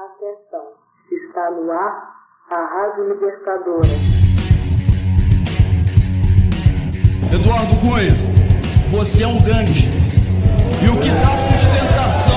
Atenção, está no ar a Rádio Libertadora. Eduardo Cunha, você é um gangue. E o que dá sustentação,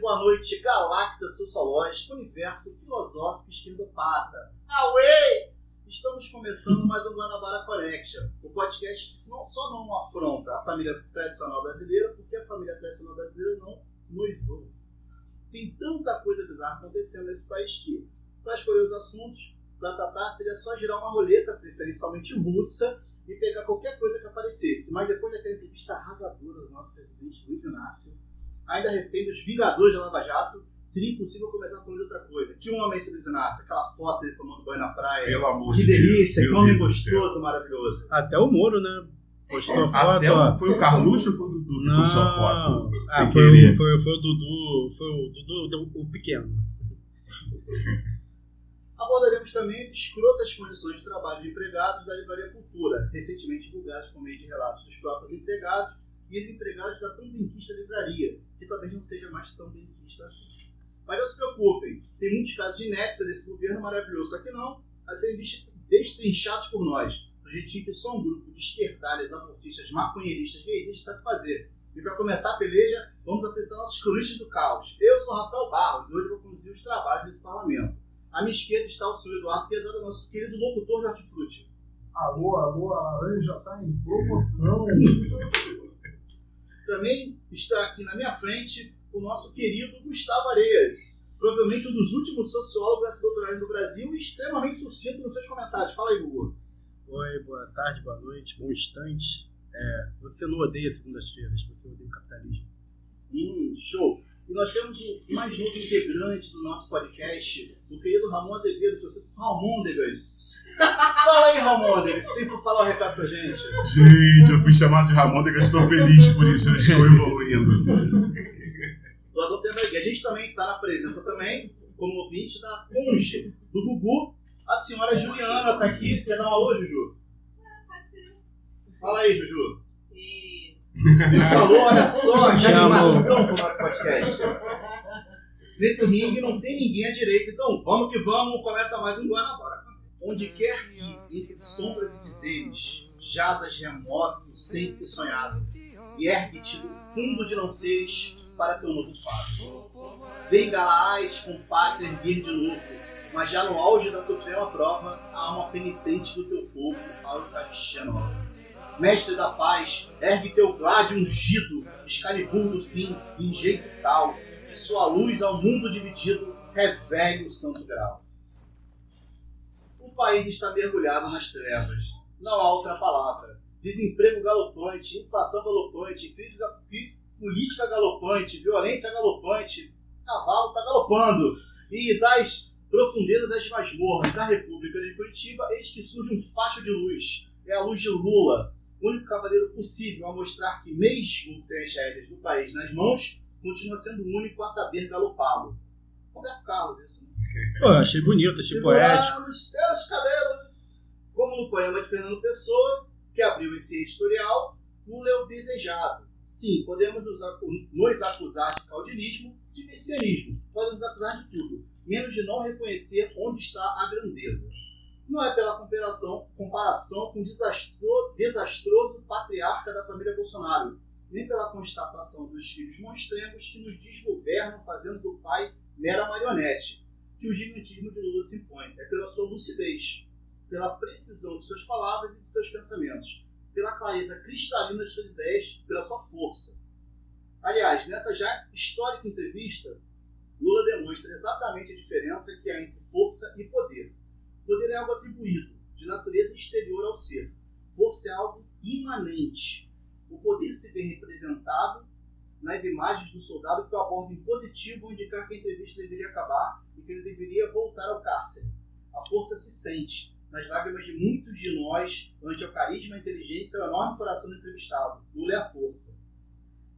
boa noite, Galacta Sociológica, Universo Filosófico Esquerdopata. Away! Estamos começando mais um Guanabara Connection, o podcast que não- só não afronta a família tradicional brasileira, porque a família tradicional brasileira não nos ouve. Tem tanta coisa bizarra acontecendo nesse país que, para escolher os assuntos, para tratar, seria só girar uma roleta, preferencialmente russa, e pegar qualquer coisa que aparecesse. Mas depois daquela entrevista arrasadora do nosso presidente Luiz Inácio, ainda refém dos Vingadores da Lava Jato, seria impossível começar falando de outra coisa. Que homem esse Luiz Inácio? Aquela foto dele tomando banho na praia. Pelo amor que de Deus. delícia, que homem Deus do céu. gostoso, maravilhoso. Até o Moro, né? Postou foto, Até o, foi o Carluxo ou foi o Dudu que Não. postou a foto? Ah, Sem foi, o- foi, foi o Dudu. Foi o Dudu, o pequeno. Abordaremos também as escrotas condições de trabalho de empregados da Livraria Cultura, recentemente divulgadas por meio de relatos dos próprios empregados e ex-empregados da tão benquista livraria, que talvez não seja mais tão benquista assim. Mas não se preocupem, tem muitos casos de inépcia desse governo maravilhoso, só que não, a serem dest- destrinchados por nós, do jeitinho que só um grupo de esquerdalhas, abortistas, maconheiristas, gaysistas sabe fazer. E para começar a peleja, vamos apresentar nossos cronistas do caos. Eu sou Rafael Barros e hoje vou conduzir os trabalhos desse parlamento. À minha esquerda está o senhor Eduardo Quezada, nosso querido locutor de hortifruti. Alô, alô, a laranja tá em promoção. Também está aqui na minha frente o nosso querido Gustavo Areias, provavelmente um dos últimos sociólogos a se doutorarem no Brasil e extremamente sucinto nos seus comentários. Fala aí, Gugu. Oi, boa tarde, boa noite, bom instante. É, você não odeia segundas-feiras, você odeia o capitalismo. Hum, show. E nós temos o mais novo integrante do nosso podcast, o querido Ramon Azevedo, professor Ramôndegas. Fala aí, Ramôndegas, você tem que falar um recado pra gente. Gente, eu fui chamado de Ramon, eu estou feliz por isso, eu estou evoluindo. Nós vamos ter aqui. A gente também está na presença também, como ouvinte, da conge do Gugu. A senhora Juliana está aqui. Quer dar um alô, Juju? Fala aí, Juju. Ele falou, olha só, que animação pro nosso podcast. Nesse ringue não tem ninguém à direita, então vamos que vamos, começa mais um Guanabara. Onde quer que, entre sombras e dizeres, jazas remoto, sente-se sonhado, e ergue-te do fundo de não seres para teu novo fato. Vem Galaás com pátria erguer de novo, mas já no auge da suprema prova, a alma penitente do teu povo a Eucaristia nova. Mestre da paz, ergue teu gládio ungido, Excalibur do fim, em jeito tal, que sua luz ao mundo dividido revele o santo grau. O país está mergulhado nas trevas, não há outra palavra. Desemprego galopante, inflação galopante, crise, crise política galopante, violência galopante, cavalo está galopando. E das profundezas das masmorras da República de Curitiba, eis que surge um facho de luz. É a luz de Lula, o único cavaleiro possível a mostrar que, mesmo sem as rédeas do país nas mãos, continua sendo o único a saber galopá-lo. Roberto Carlos, isso? Pô, eu achei bonito, achei poético. Nos teus cabelos. Como no poema de Fernando Pessoa, que abriu esse editorial, Lula é o desejado. Sim, podemos nos, acu- nos acusar de caudilismo, de messianismo. Podemos acusar de tudo, menos de não reconhecer onde está a grandeza. Não é pela comparação, comparação com o desastro- desastroso patriarca da família Bolsonaro, nem pela constatação dos filhos monstrengos que nos desgovernam fazendo do pai mera marionete que o gigantismo de Lula se impõe. É pela sua lucidez, pela precisão de suas palavras e de seus pensamentos, pela clareza cristalina de suas ideias, pela sua força. Aliás, nessa já histórica entrevista, Lula demonstra exatamente a diferença que há entre força e poder. Poder é algo atribuído, de natureza exterior ao ser. Força é algo imanente. O poder se vê representado nas imagens do soldado que o aborda em positivo indicar que a entrevista deveria acabar que ele deveria voltar ao cárcere. A força se sente nas lágrimas de muitos de nós ante o carisma, a inteligência e o enorme coração do entrevistado. Lula é a força.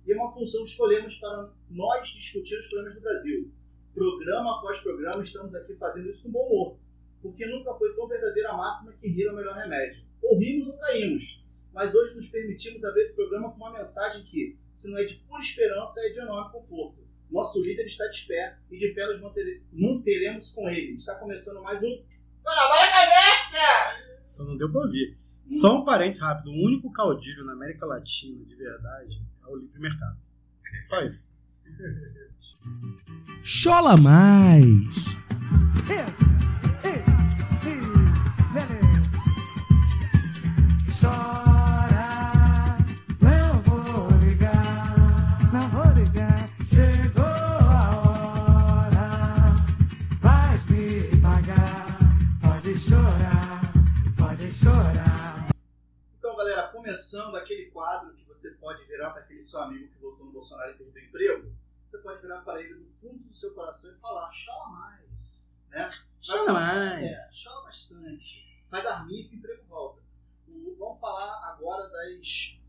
E é uma função que escolhemos para nós discutir os problemas do Brasil. Programa após programa, estamos aqui fazendo isso com bom humor, porque nunca foi tão verdadeira a máxima que rir é o melhor remédio. Ou rimos ou caímos. Mas hoje nos permitimos abrir esse programa com uma mensagem que, se não é de pura esperança, é de enorme conforto. Nosso líder está de pé e de pé nos manter- manteremos com ele. Está começando mais um! Só não deu pra ouvir. Só um parênteses rápido. O único caudilho na América Latina, de verdade, é o livre mercado. Só isso. Chola mais! Começando aquele quadro que você pode virar para aquele seu amigo que votou no Bolsonaro e perdeu o emprego, você pode virar para ele do fundo do seu coração e falar: chora mais. Né? Chora mais. É, chora bastante. Faz arminha que o emprego volta. Vamos falar agora das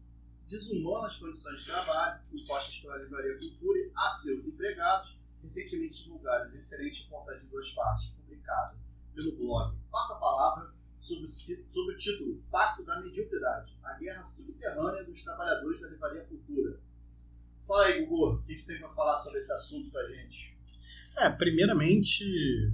desumanas condições de trabalho impostas pela Livraria Cultura a seus empregados, recentemente divulgadas em excelente reportagem de duas partes, publicada pelo blog Passa a Palavra, sob o, o título Pacto da Mediocridade, a guerra subterrânea dos trabalhadores da Livraria Cultura. Fala aí, Gugu, o que você tem para falar sobre esse assunto pra gente? É, primeiramente,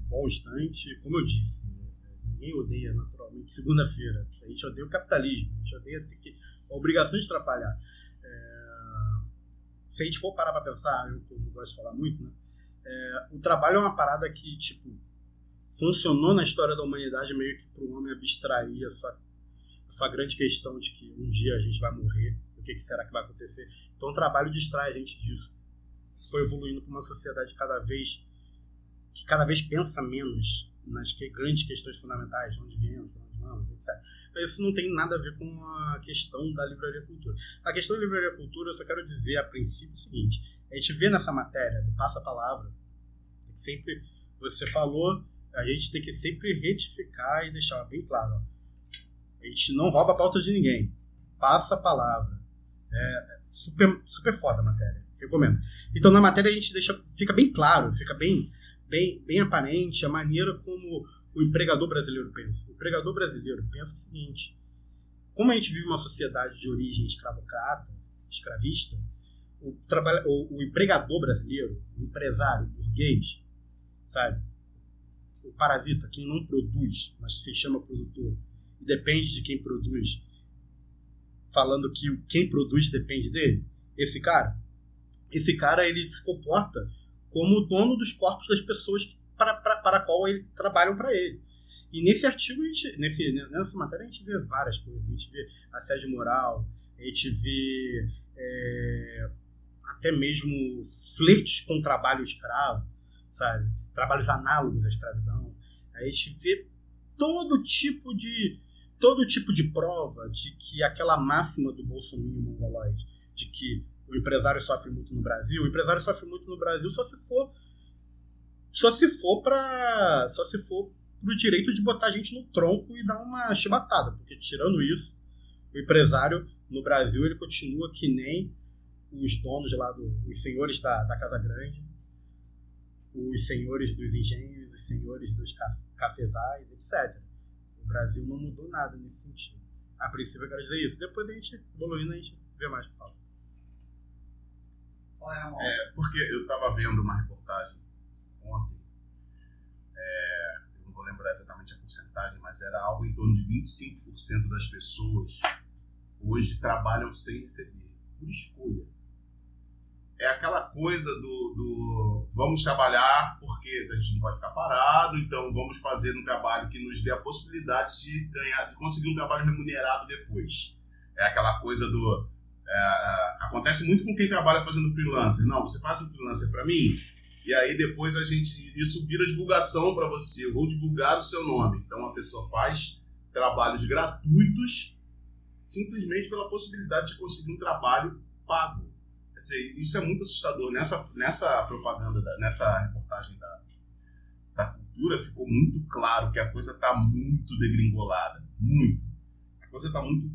bom instante, como eu disse, né, ninguém odeia naturalmente segunda-feira. A gente odeia o capitalismo, a gente odeia ter que, a obrigação de atrapalhar. É, se a gente for parar pra pensar, eu como gosto de falar muito, né? é, o trabalho é uma parada que, tipo, funcionou na história da humanidade meio que para o homem abstrair a sua, grande questão de que um dia a gente vai morrer, o que, que será que vai acontecer. Então o trabalho distrai a gente disso. Isso foi evoluindo para uma sociedade cada vez que cada vez pensa menos nas que, grandes questões fundamentais, onde viemos, onde vamos, etc. Mas isso não tem nada a ver com a questão da livraria cultura. A questão da livraria cultura, eu só quero dizer a princípio o seguinte: a gente vê nessa matéria do passa-palavra, sempre, você falou, a gente tem que sempre retificar e deixar bem claro: ó, a gente não rouba a pauta de ninguém, passa a palavra. É super, super foda a matéria, recomendo. Então na matéria a gente deixa, fica bem claro, fica bem bem, bem aparente a maneira como o empregador brasileiro pensa. O empregador brasileiro pensa o seguinte: como a gente vive uma sociedade de origem escravocrata, escravista, o, o, o empregador brasileiro, o empresário, o burguês, sabe? O parasita, quem não produz, mas se chama produtor, e depende de quem produz, falando que o- quem produz depende dele, esse cara, esse cara ele se comporta como dono dos corpos das pessoas para, para, para a qual ele trabalham para ele. E nesse artigo, gente, nesse, nessa matéria, a gente vê várias coisas. A gente vê assédio moral, a gente vê é, até mesmo flertes com trabalho escravo, sabe? Trabalhos análogos à escravidão. A gente vê todo tipo de todo tipo de prova de que aquela máxima do Bolsonaro mongoloide, de que o empresário sofre muito no Brasil, o empresário sofre muito no Brasil só se for só se for para só se for pro direito de botar a gente no tronco e dar uma chibatada, porque tirando isso, o empresário no Brasil ele continua que nem os donos lá do, os senhores da, da Casa Grande, os senhores dos engenhos, os senhores dos ca- cafezais, etc. O Brasil não mudou nada nesse sentido. A princípio eu quero dizer isso. Depois a gente, evoluindo, a gente vê mais o que fala. É, porque eu estava vendo uma reportagem ontem, é, eu não vou lembrar exatamente a porcentagem, mas era algo em torno de 25% das pessoas hoje trabalham sem receber, por escolha. É aquela coisa do, do vamos trabalhar porque a gente não pode ficar parado, então vamos fazer um trabalho que nos dê a possibilidade de ganhar, de conseguir um trabalho remunerado depois. É aquela coisa do. é, é, acontece muito com quem trabalha fazendo freelancer. Não, você faz um freelancer para mim, e aí depois a gente. Isso vira divulgação para você. Eu vou divulgar o seu nome. Então a pessoa faz trabalhos gratuitos simplesmente pela possibilidade de conseguir um trabalho pago. Dizer, isso é muito assustador. Nessa, nessa propaganda, da- nessa reportagem da, da cultura, ficou muito claro que a coisa está muito degringolada. Muito. A coisa está muito,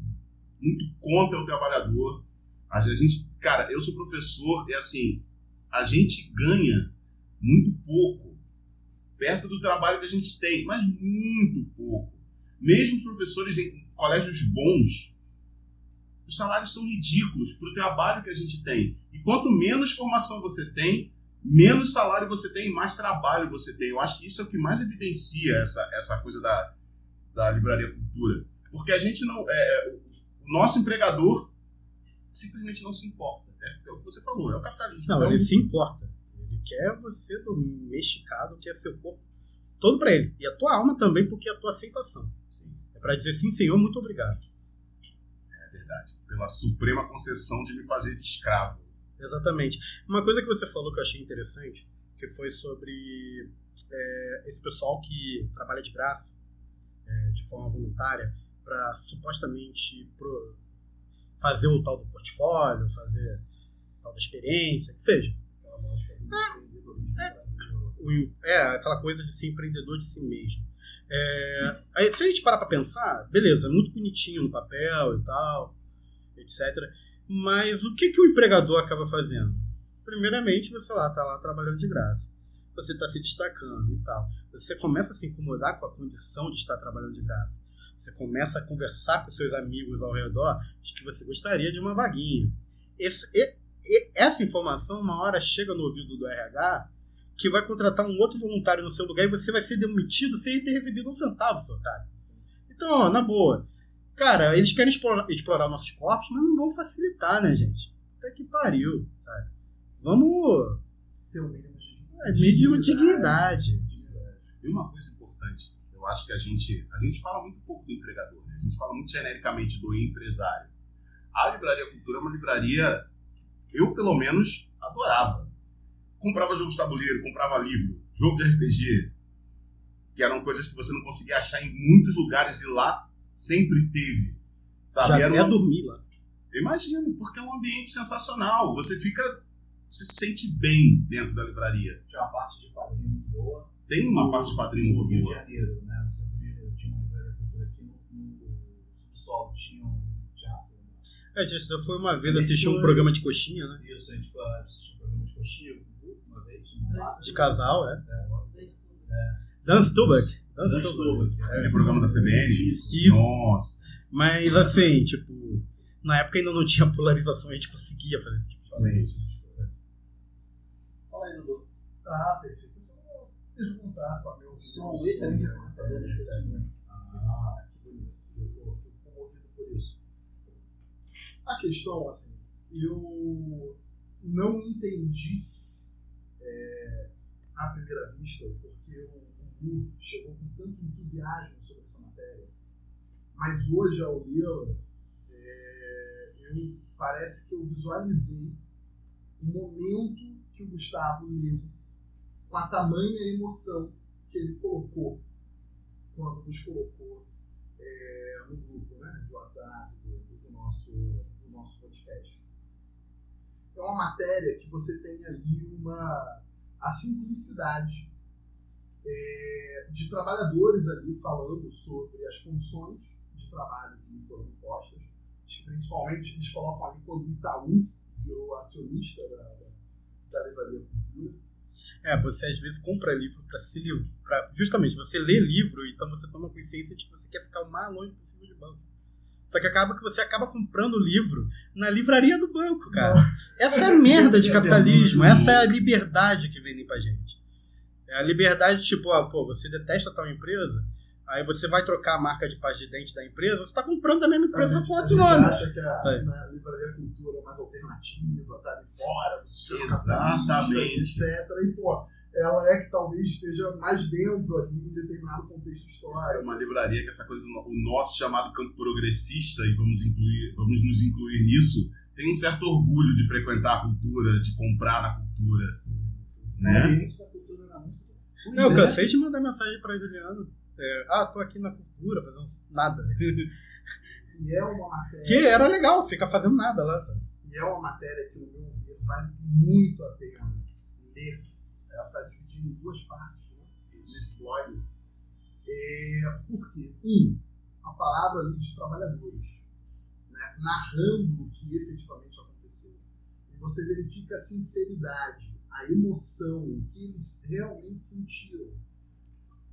muito contra o trabalhador. A gente, cara, eu sou professor e assim, a gente ganha muito pouco perto do trabalho que a gente tem, mas muito pouco. Mesmo os professores em colégios bons, os salários são ridículos para o trabalho que a gente tem. E quanto menos formação você tem, menos salário você tem e mais trabalho você tem. Eu acho que isso é o que mais evidencia essa, essa coisa da, da livraria cultura. Porque a gente não. É, é, o nosso empregador simplesmente não se importa. É, é o que você falou, é o capitalismo. Não, Então, ele se importa. Ele quer você domesticado, quer seu corpo todo pra ele. E a tua alma também, porque é a tua aceitação. sim, É pra dizer sim, senhor, muito obrigado. é verdade. Pela suprema concessão de me fazer de escravo. Exatamente. Uma coisa que você falou que eu achei interessante, que foi sobre é, esse pessoal que trabalha de graça, é, de forma voluntária, para supostamente pro- fazer o tal do portfólio, fazer tal da experiência, que seja. O em- é aquela coisa de ser empreendedor de si mesmo. É, aí, se a gente parar pra pensar, beleza, é muito bonitinho no papel e tal, etc. Mas o que, que o empregador acaba fazendo? Primeiramente, você lá tá lá trabalhando de graça. Você está se destacando e tal. Você começa a se incomodar com a condição de estar trabalhando de graça. Você começa a conversar com seus amigos ao redor de que você gostaria de uma vaguinha. Esse- e- e- essa informação, uma hora, chega no ouvido do RH que vai contratar um outro voluntário no seu lugar e você vai ser demitido sem ter recebido um centavo, seu cara. Então, ó, na boa. Cara, eles querem explorar, explorar nossos corpos, mas não vão facilitar, né, gente? Até que pariu, sabe? Vamos. Ter o mínimo de É, mínimo de dignidade. E uma coisa importante, eu acho que a gente, a gente fala muito pouco do empregador, né? a gente fala muito genericamente do empresário. A Livraria Cultura é uma livraria que eu, pelo menos, adorava. Comprava jogos de tabuleiro, comprava livro, jogo de RPG, que eram coisas que você não conseguia achar em muitos lugares e lá sempre teve. Sabe? Já Era até uma- dormir lá. eu imagino, porque é um ambiente sensacional. Você fica. Você se sente bem dentro da livraria. Tinha uma parte de quadrinho muito boa. Tem uma parte de quadrinho no muito Rio de boa. Janeiro, né? No centro do Rio de Janeiro tinha uma livraria cultura aqui no, no subsolo, tinha um teatro. É, a gente já foi uma vez assistir um foi- programa de coxinha, né? Isso, a gente foi assistir um programa de coxinha uma vez, num bar. De casal, é. É, Dan Stubach. Dan Dan Stubach. Stubach, é. Aquele programa da CBN. Isso. Isso. Nossa. Mas assim, tipo, na época ainda não tinha polarização, a gente conseguia fazer esse tipo de coisa. Sim. Fala aí, Dudu. Ah, pensei que você ia perguntar com a meu Sou um excelente apresentador de coxinha. Ah, que bonito. Eu, fico comovido por isso. A questão, assim, eu não entendi é, à primeira vista o Gugu chegou com tanto entusiasmo sobre essa matéria. Mas hoje, ao lê-la, é, parece que eu visualizei o momento que o Gustavo leu com a tamanha emoção que ele colocou quando nos colocou é, no grupo né, de WhatsApp do, do nosso, do nosso podcast. É uma matéria que você tem ali uma, a simplicidade é, de trabalhadores ali falando sobre as condições de trabalho que lhe foram impostas. Principalmente eles colocam ali quando o Itaú virou acionista da, da, da Livraria Cultura. É, você às vezes compra livro pra se livrar. Justamente, você lê livro, então você toma consciência de que você quer ficar o mais longe possível de banco. Só que acaba que você acaba comprando o livro na livraria do banco, cara. Essa é a merda de é capitalismo, essa é a liberdade que vendem pra gente. É a liberdade, tipo, ah, pô, você detesta tal empresa, Aí você vai trocar a marca de pasta de dente da empresa, você tá comprando da mesma A empresa gente, com a outro nome. acha que a, É. né, a livraria cultura é mais alternativa, tá ali fora do sistema Exatamente. etc. E, pô, ela é que talvez esteja mais dentro ali em determinado contexto É histórico. uma livraria que essa coisa, o nosso chamado campo progressista, e vamos, incluir, vamos nos incluir nisso, tem um certo orgulho de frequentar a cultura, de comprar na cultura. Sim, sim, sim. Né? Gente Não, eu é. cansei de mandar mensagem pra Juliano. É, ah, tô aqui na cultura fazendo nada. E é uma matéria. que era legal, fica fazendo nada lá, sabe? E é uma matéria que, no meu ver, vale muito a pena ler. Ela está dividida em duas partes né, nesse blog. É, por quê? Um, a palavra ali dos trabalhadores, né, narrando o que efetivamente aconteceu. E você verifica a sinceridade, a emoção, o que eles realmente sentiram.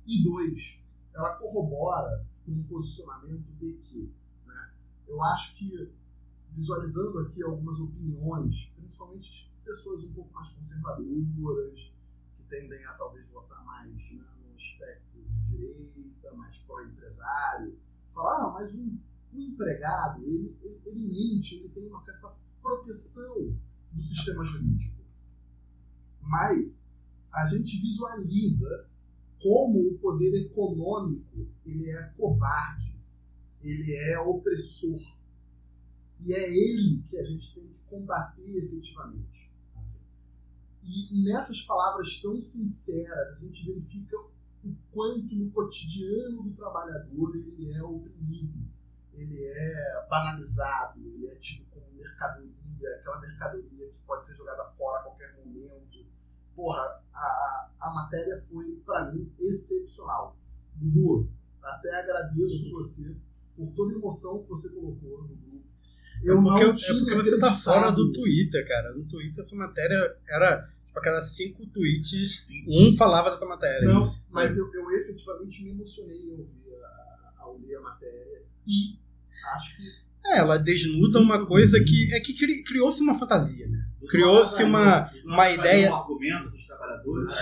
E dois, ela corrobora um posicionamento de que né, eu acho que visualizando aqui algumas opiniões, principalmente de pessoas um pouco mais conservadoras, que tendem a talvez votar mais né, no espectro de direita, mais pró-empresário, falar, ah, mas um, um empregado, ele, ele, ele mente, ele tem uma certa proteção do sistema jurídico. Mas a gente visualiza como o poder econômico ele é covarde, ele é opressor, e é ele que a gente tem que combater efetivamente. E nessas palavras tão sinceras, a gente verifica o quanto no cotidiano do trabalhador ele é oprimido, ele é banalizado, ele é tido como mercadoria, aquela mercadoria que pode ser jogada fora a qualquer momento. Porra, a, a matéria foi, para mim, excepcional. Gugu, até agradeço você por toda a emoção que você colocou no grupo. Eu é porque, não é tinha porque você tá fora do nisso. Twitter, cara. No Twitter essa matéria era, tipo, a cada cinco tweets, Sim. um falava dessa matéria. Não, mas eu, eu efetivamente me emocionei ao, ver a, ao ler a matéria e acho que É, ela desnuda Sim, uma coisa que é que cri- criou-se uma fantasia, né? Criou-se uma, uma ideia. amigo argumento dos trabalhadores,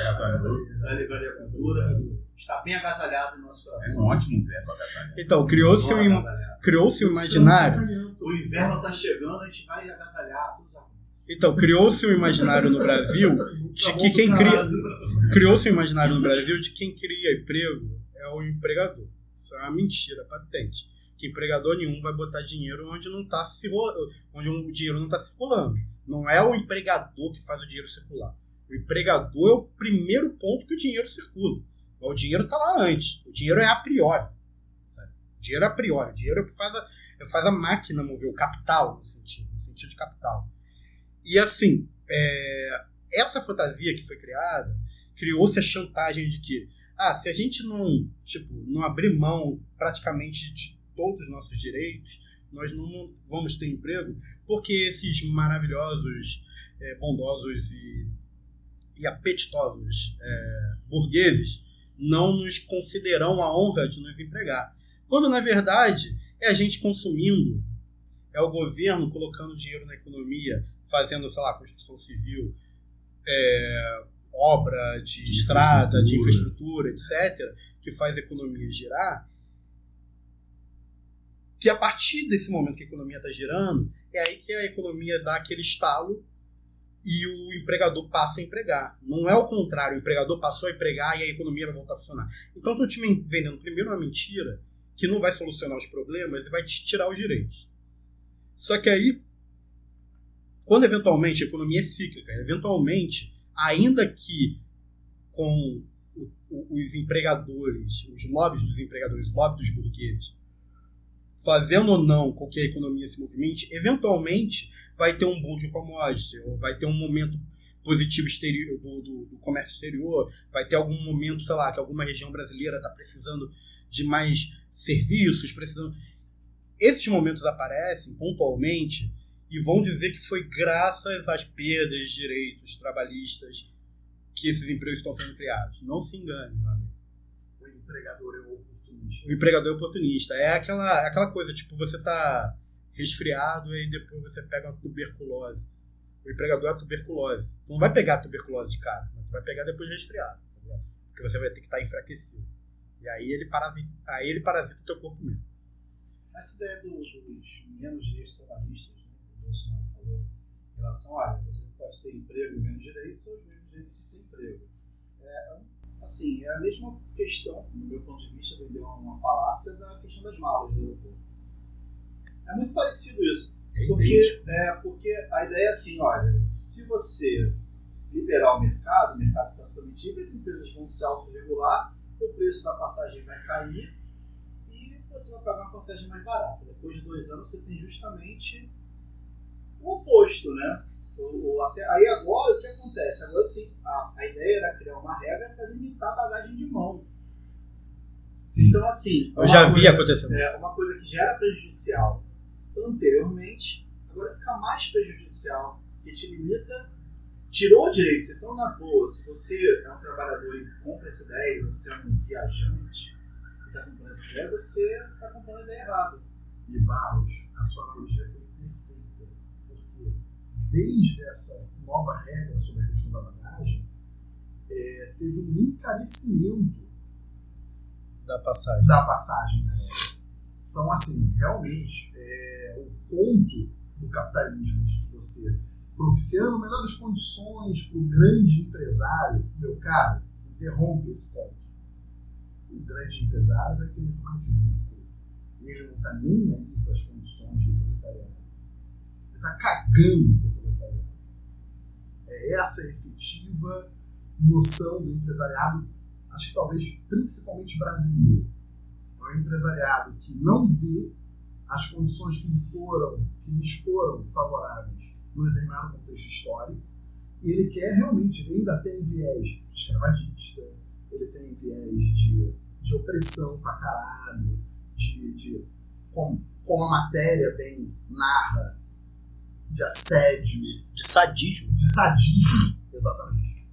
da livraria cultura, está bem agasalhado no nosso É coração. um ótimo verbo, agasalhar. Então, criou-se um, im- agasalhado. criou-se um imaginário. O inverno está chegando, a gente vai agasalhar todos os argumentos. Então, criou-se um imaginário no Brasil de que quem cria criou-se um imaginário no Brasil de quem cria emprego é o empregador. Isso é uma mentira patente. Que empregador nenhum vai botar dinheiro onde não tá onde o dinheiro não está circulando. Não é o empregador que faz o dinheiro circular. O empregador é o primeiro ponto que o dinheiro circula. O dinheiro está lá antes. O dinheiro é a priori. sabe? O dinheiro é a priori. O dinheiro é o que faz a, faz a máquina mover, o capital, no sentido, no sentido de capital. E assim, é, essa fantasia que foi criada, criou-se a chantagem de que, ah, se a gente não, tipo, não abrir mão praticamente de todos os nossos direitos, nós não vamos ter emprego, porque esses maravilhosos, é, bondosos e, e apetitosos é, burgueses não nos consideram a honra de nos empregar. Quando, na verdade, é a gente consumindo, é o governo colocando dinheiro na economia, fazendo, sei lá, construção civil, é, obra de, De estrada, de infraestrutura. infraestrutura, etc., que faz a economia girar, que a partir desse momento que a economia está girando, é aí que a economia dá aquele estalo e o empregador passa a empregar. Não é o contrário, o empregador passou a empregar e a economia vai voltar a funcionar. Então estou te vendendo primeiro uma mentira que não vai solucionar os problemas e vai te tirar os direitos. Só que aí, quando eventualmente a economia é cíclica, eventualmente, ainda que com os empregadores, os lobbies dos empregadores, os lobbies dos burgueses, fazendo ou não com que a economia se movimente, eventualmente vai ter um boom de commodity, ou vai ter um momento positivo exterior, do, do- do comércio exterior, vai ter algum momento, sei lá, que alguma região brasileira está precisando de mais serviços, precisando. Esses momentos aparecem pontualmente e vão dizer que foi graças às perdas de direitos trabalhistas que esses empregos estão sendo criados. Não se engane, meu amigo. O empregador é o empregador é oportunista. É aquela, aquela coisa, tipo, você tá resfriado e depois você pega uma tuberculose. O empregador é a tuberculose. Tu não vai pegar a tuberculose de cara, mas tu vai pegar depois de resfriado. Tá ligado? Porque você vai ter que estar enfraquecido. E aí ele parasita, aí ele parasita o teu corpo mesmo. Essa ideia do- dos menos direitos trabalhistas, né, que o Bolsonaro falou, em relação a, olha, você pode ter emprego e menos direitos, ou os menos direitos e sem emprego. É, assim, é a mesma questão, no meu ponto de vista, vendeu uma, falácia da questão das malas do aeroporto. É muito parecido isso. É Porque, é, porque a ideia é assim, olha, se você liberar o mercado, o mercado está totalmente livre, as empresas vão se autorregular, o preço da passagem vai cair e você vai pagar uma passagem mais barata. Depois de dois anos você tem justamente o oposto, né? O, o- até, aí agora o que acontece? Agora tem, a, a ideia era criar uma regra para limitar a bagagem de mão. Sim. Então assim, Eu já vi acontecendo isso. é, uma coisa que já era prejudicial anteriormente, agora fica mais prejudicial, que te limita, tirou direitos. Então, na boa, se você é um trabalhador e compra essa ideia, você é um viajante e está comprando essa ideia, você está comprando a ideia errada. E Barros, a sua analogia porque desde essa nova regra sobre a questão da bagagem, é, teve um encarecimento Da passagem. da passagem. Né? Então, assim, realmente, é, o ponto do capitalismo de que você propiciando melhores condições para o grande empresário, meu caro, interrompe esse ponto. O grande empresário vai querer mais lucro. Ele não está nem aí para as condições do proletariado. Ele está cagando. Essa efetiva noção do empresariado, acho que talvez principalmente brasileiro. É um empresariado que não vê as condições que lhe foram, que lhes foram favoráveis num determinado contexto histórico, e ele quer realmente, ele ainda tem viés escravagista, ele tem viés de, de opressão pra caralho, de, de como, como a matéria bem narra, de assédio, De sadismo. de sadismo, exatamente.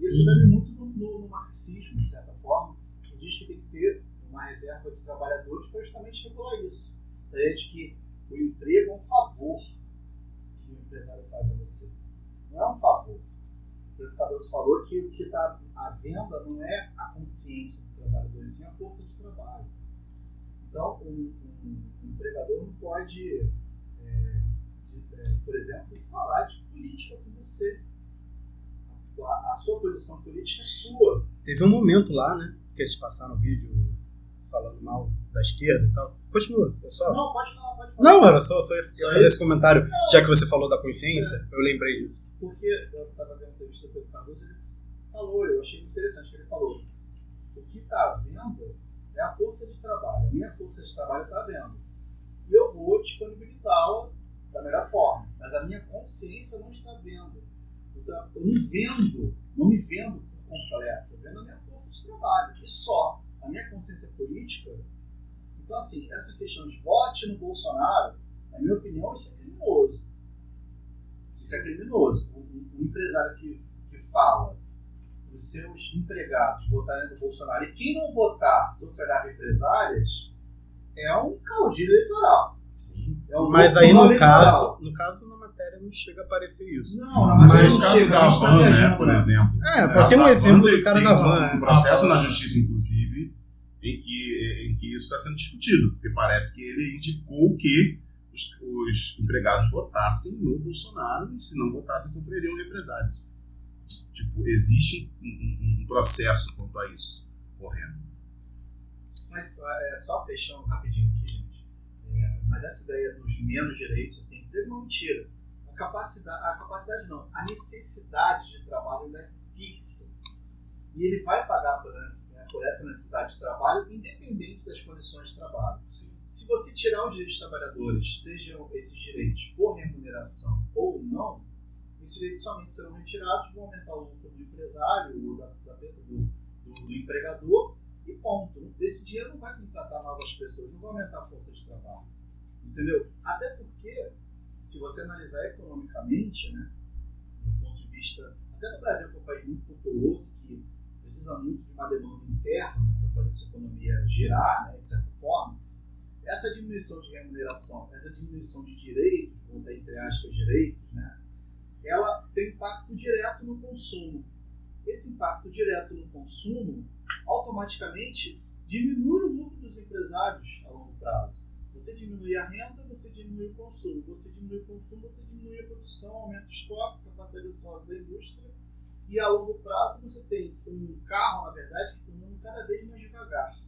Isso bebe muito no, no- marxismo, de certa forma, que diz que tem que ter uma reserva de trabalhadores para justamente regular isso. A ideia de que o emprego é um favor que o empresário faz a você. Não é um favor. O Pedro Cardoso falou que o que está à venda não é a consciência do trabalhador, sim a força de trabalho. Então, um, um- um empregador não pode, de- por exemplo, falar de política com você a, a sua posição política é sua. Teve um momento lá, né? Que eles passaram o vídeo falando mal da esquerda e tal. Continua, é só. Não, pode falar, pode falar. Não, era só, só ia, fazer esse comentário. Já que você falou da consciência, eu lembrei disso. Porque eu estava vendo a entrevista do Pedro Cardoso, ele falou, eu achei interessante que ele falou. O que está à venda é a força de trabalho. A minha força de trabalho está à venda. E eu vou disponibilizá-la da melhor forma. Mas a minha consciência não está vendo. Então, eu não vendo, não me vendo por completo. Eu vendo a minha força de trabalho. E só. A minha consciência política. Então, assim, essa questão de vote no Bolsonaro, na minha opinião, isso é criminoso. Isso é criminoso. Um, um- empresário que, que fala os seus empregados votarem no Bolsonaro e quem não votar sofrerá represálias é um caudilho eleitoral. Sim. É Mas aí no caso, no caso na matéria não chega a aparecer isso. Não, na Mas matéria no não caso chega, da van, né, por né? exemplo. É, porque tem um exemplo do cara da um- van. Um processo na justiça, inclusive, em que, em que isso está sendo discutido. Porque parece que ele indicou que os, os empregados votassem no Bolsonaro e se não votassem sofreriam represálias. Tipo, existe um, um- um processo quanto a isso correndo. Mas é, só fechando rapidinho aqui, gente. Essa ideia dos menos direitos eu tenho emprego é uma mentira. A capacidade, a capacidade não, a necessidade de trabalho é fixa. E ele vai pagar por essa, né, por essa necessidade de trabalho, independente das condições de trabalho. Se você tirar os direitos dos trabalhadores, sejam esses direitos por remuneração ou não, esses direitos somente serão retirados, vão aumentar o lucro do empresário ou da, da- do, do- do empregador e ponto. Esse dinheiro não vai contratar novas pessoas, não vai aumentar a força de trabalho. Entendeu? Até porque, se você analisar economicamente, né, do ponto de vista. Até no Brasil, que é um país muito populoso, que precisa muito de uma demanda interna para fazer essa economia girar, né, de certa forma, essa diminuição de remuneração, essa diminuição de direitos, vou botar entre aspas direitos, né, ela tem impacto direto no consumo. Esse impacto direto no consumo automaticamente diminui o lucro dos empresários a longo prazo. Você diminui a renda, você diminui o consumo. Você diminui o consumo, você diminui a produção, aumenta o estoque, capacidade de sócio da indústria. E a longo prazo você tem um carro, na verdade, que está andando cada vez mais devagar.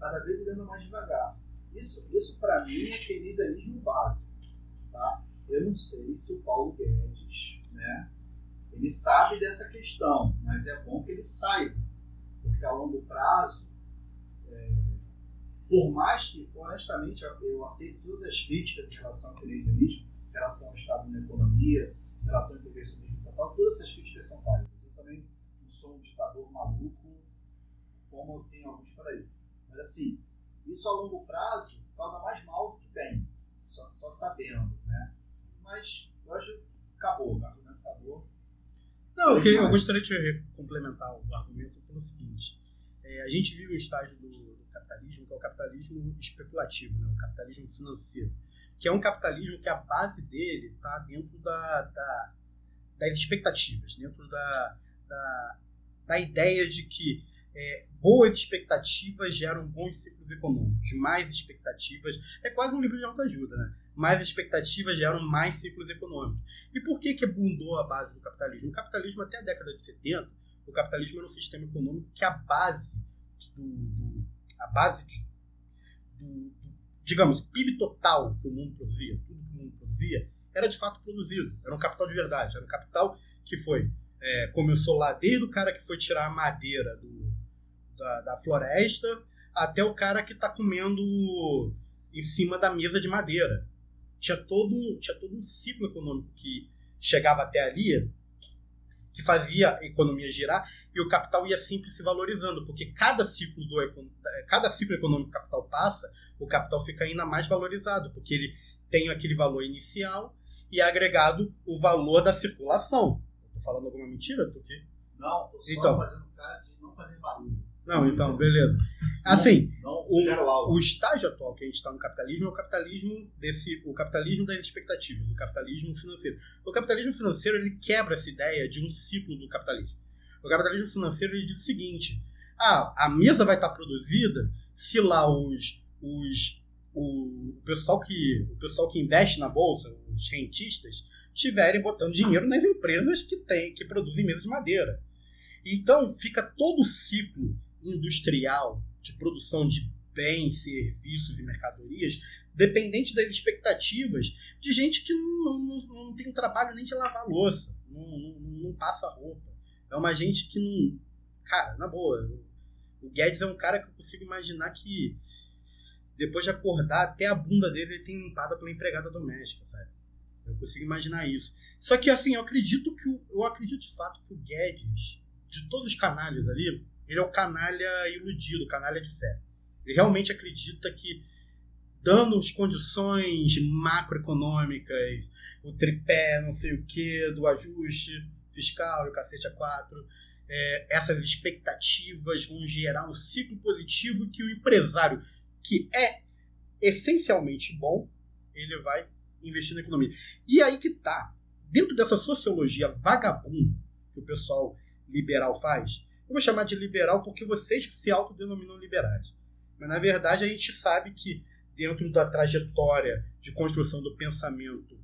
Cada vez ele anda mais devagar. Isso, isso para mim, é keynesianismo básico. Tá? Eu não sei se o Paulo Guedes, né, ele sabe dessa questão, mas é bom que ele saiba. Porque a longo prazo, por mais que, honestamente, eu- eu aceito todas as críticas em relação ao keynesianismo, em relação ao Estado na economia, em relação ao intervencionismo estatal, todas essas críticas são válidas. Eu também não sou um ditador maluco, como tem alguns por aí. Mas assim, isso a longo prazo causa mais mal do que bem, só, só sabendo, né? Mas hoje acabou, o argumento acabou. Não, eu, queria, eu gostaria de complementar o argumento pelo seguinte. É, a gente vive um estágio do capitalismo que é o capitalismo especulativo, né? o capitalismo financeiro, que é um capitalismo que a base dele está dentro da, da- das expectativas, dentro da, da, da ideia de que é, boas expectativas geram bons ciclos econômicos, mais expectativas. É quase um livro de autoajuda, né? Mais expectativas geram mais ciclos econômicos. E por que que abundou a base do capitalismo? O capitalismo até a década de 70, o capitalismo era um sistema econômico que a base do, do- a base de- do, digamos, PIB total que o mundo produzia, tudo que o mundo produzia, era de fato produzido. Era um capital de verdade, era um capital que foi é, começou lá desde o cara que foi tirar a madeira do, da, da floresta até o cara que está comendo em cima da mesa de madeira. Tinha todo, um, tinha todo um ciclo econômico que chegava até ali, que fazia a economia girar, e o capital ia sempre se valorizando, porque cada ciclo, do, econ- cada ciclo econômico que o capital passa, o capital fica ainda mais valorizado, porque ele tem aquele valor inicial e é agregado o valor da circulação. Tô falando alguma mentira? Tô aqui? Não, tô só Então. fazendo cara de não fazer barulho. Não, então, beleza. Assim, o, o estágio atual que a gente está no capitalismo é o capitalismo desse, o capitalismo das expectativas, o capitalismo financeiro. O capitalismo financeiro ele quebra essa ideia de um ciclo do capitalismo. O capitalismo financeiro ele diz o seguinte: ah, a mesa vai estar produzida se lá os, os o, o pessoal que o pessoal que investe na bolsa, os rentistas, estiverem botando dinheiro nas empresas que tem que produzem mesa de madeira. Então fica todo o ciclo industrial de produção de bens, serviços e mercadorias dependente das expectativas de gente que não, não, não tem trabalho nem de lavar louça, não, não, não passa roupa. É uma gente que não. Cara, na boa, o Guedes é um cara que eu consigo imaginar que depois de acordar, até a bunda dele ele tem limpada pela empregada doméstica, sabe? Eu consigo imaginar isso. Só que assim, eu acredito que o, eu acredito de fato que o Guedes, de todos os canalhas ali, ele é o canalha iludido, o canalha de fé. Ele realmente acredita que dando as condições macroeconômicas, o tripé, não sei o que, do ajuste fiscal e o cacete a quatro, é, essas expectativas vão gerar um ciclo positivo que o empresário, que é essencialmente bom, ele vai investir na economia. E aí que tá. Dentro dessa sociologia vagabunda que o pessoal liberal faz, eu vou chamar de liberal porque vocês que se autodenominam liberais. Mas na verdade a gente sabe que dentro da trajetória de construção do pensamento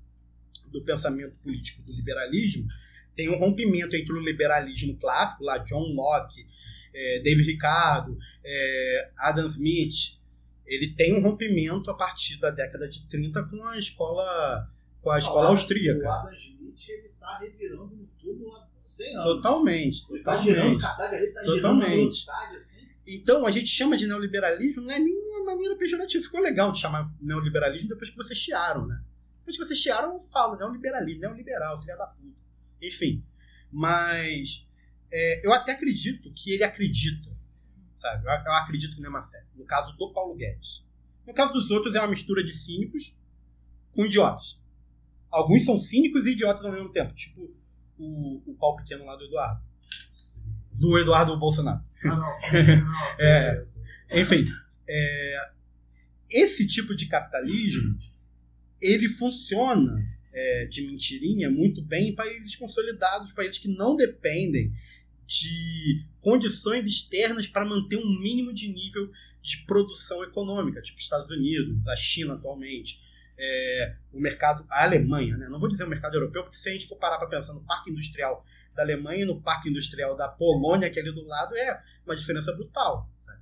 do pensamento político do liberalismo tem um rompimento entre o liberalismo clássico, lá John Locke, eh, David Ricardo, eh, Adam Smith, ele tem um rompimento a partir da década de 30 com a escola com a escola O austríaca. Adam Smith ele tá revirando 100 anos. Totalmente, Ele tá girando, o totalmente. cadáver ele tá girando Totalmente. assim. Então, a gente chama de neoliberalismo, não é nenhuma maneira pejorativa. Ficou legal de chamar neoliberalismo depois que vocês chiaram, né? Depois que vocês chiaram, eu falo neoliberalismo, neoliberal, filha da puta. Enfim. Mas é, eu até acredito que ele acredita, sabe? Eu, eu acredito que não é uma fé. No caso do Paulo Guedes. No caso dos outros, é uma mistura de cínicos com idiotas. Alguns são cínicos e idiotas ao mesmo tempo. Tipo o, o pau pequeno lá do Eduardo. Do Eduardo Bolsonaro. Ah, não, sim, sim, não, sim, É. sim, sim. Enfim, é, esse tipo de capitalismo ele funciona é, de mentirinha muito bem em países consolidados, países que não dependem de condições externas para manter um mínimo de nível de produção econômica, tipo Estados Unidos, a China atualmente, é, o mercado, a Alemanha, né? não vou dizer o mercado europeu, porque se a gente for parar para pensar no parque industrial da Alemanha e no parque industrial da Polônia, que é ali do lado, é uma diferença brutal. sabe?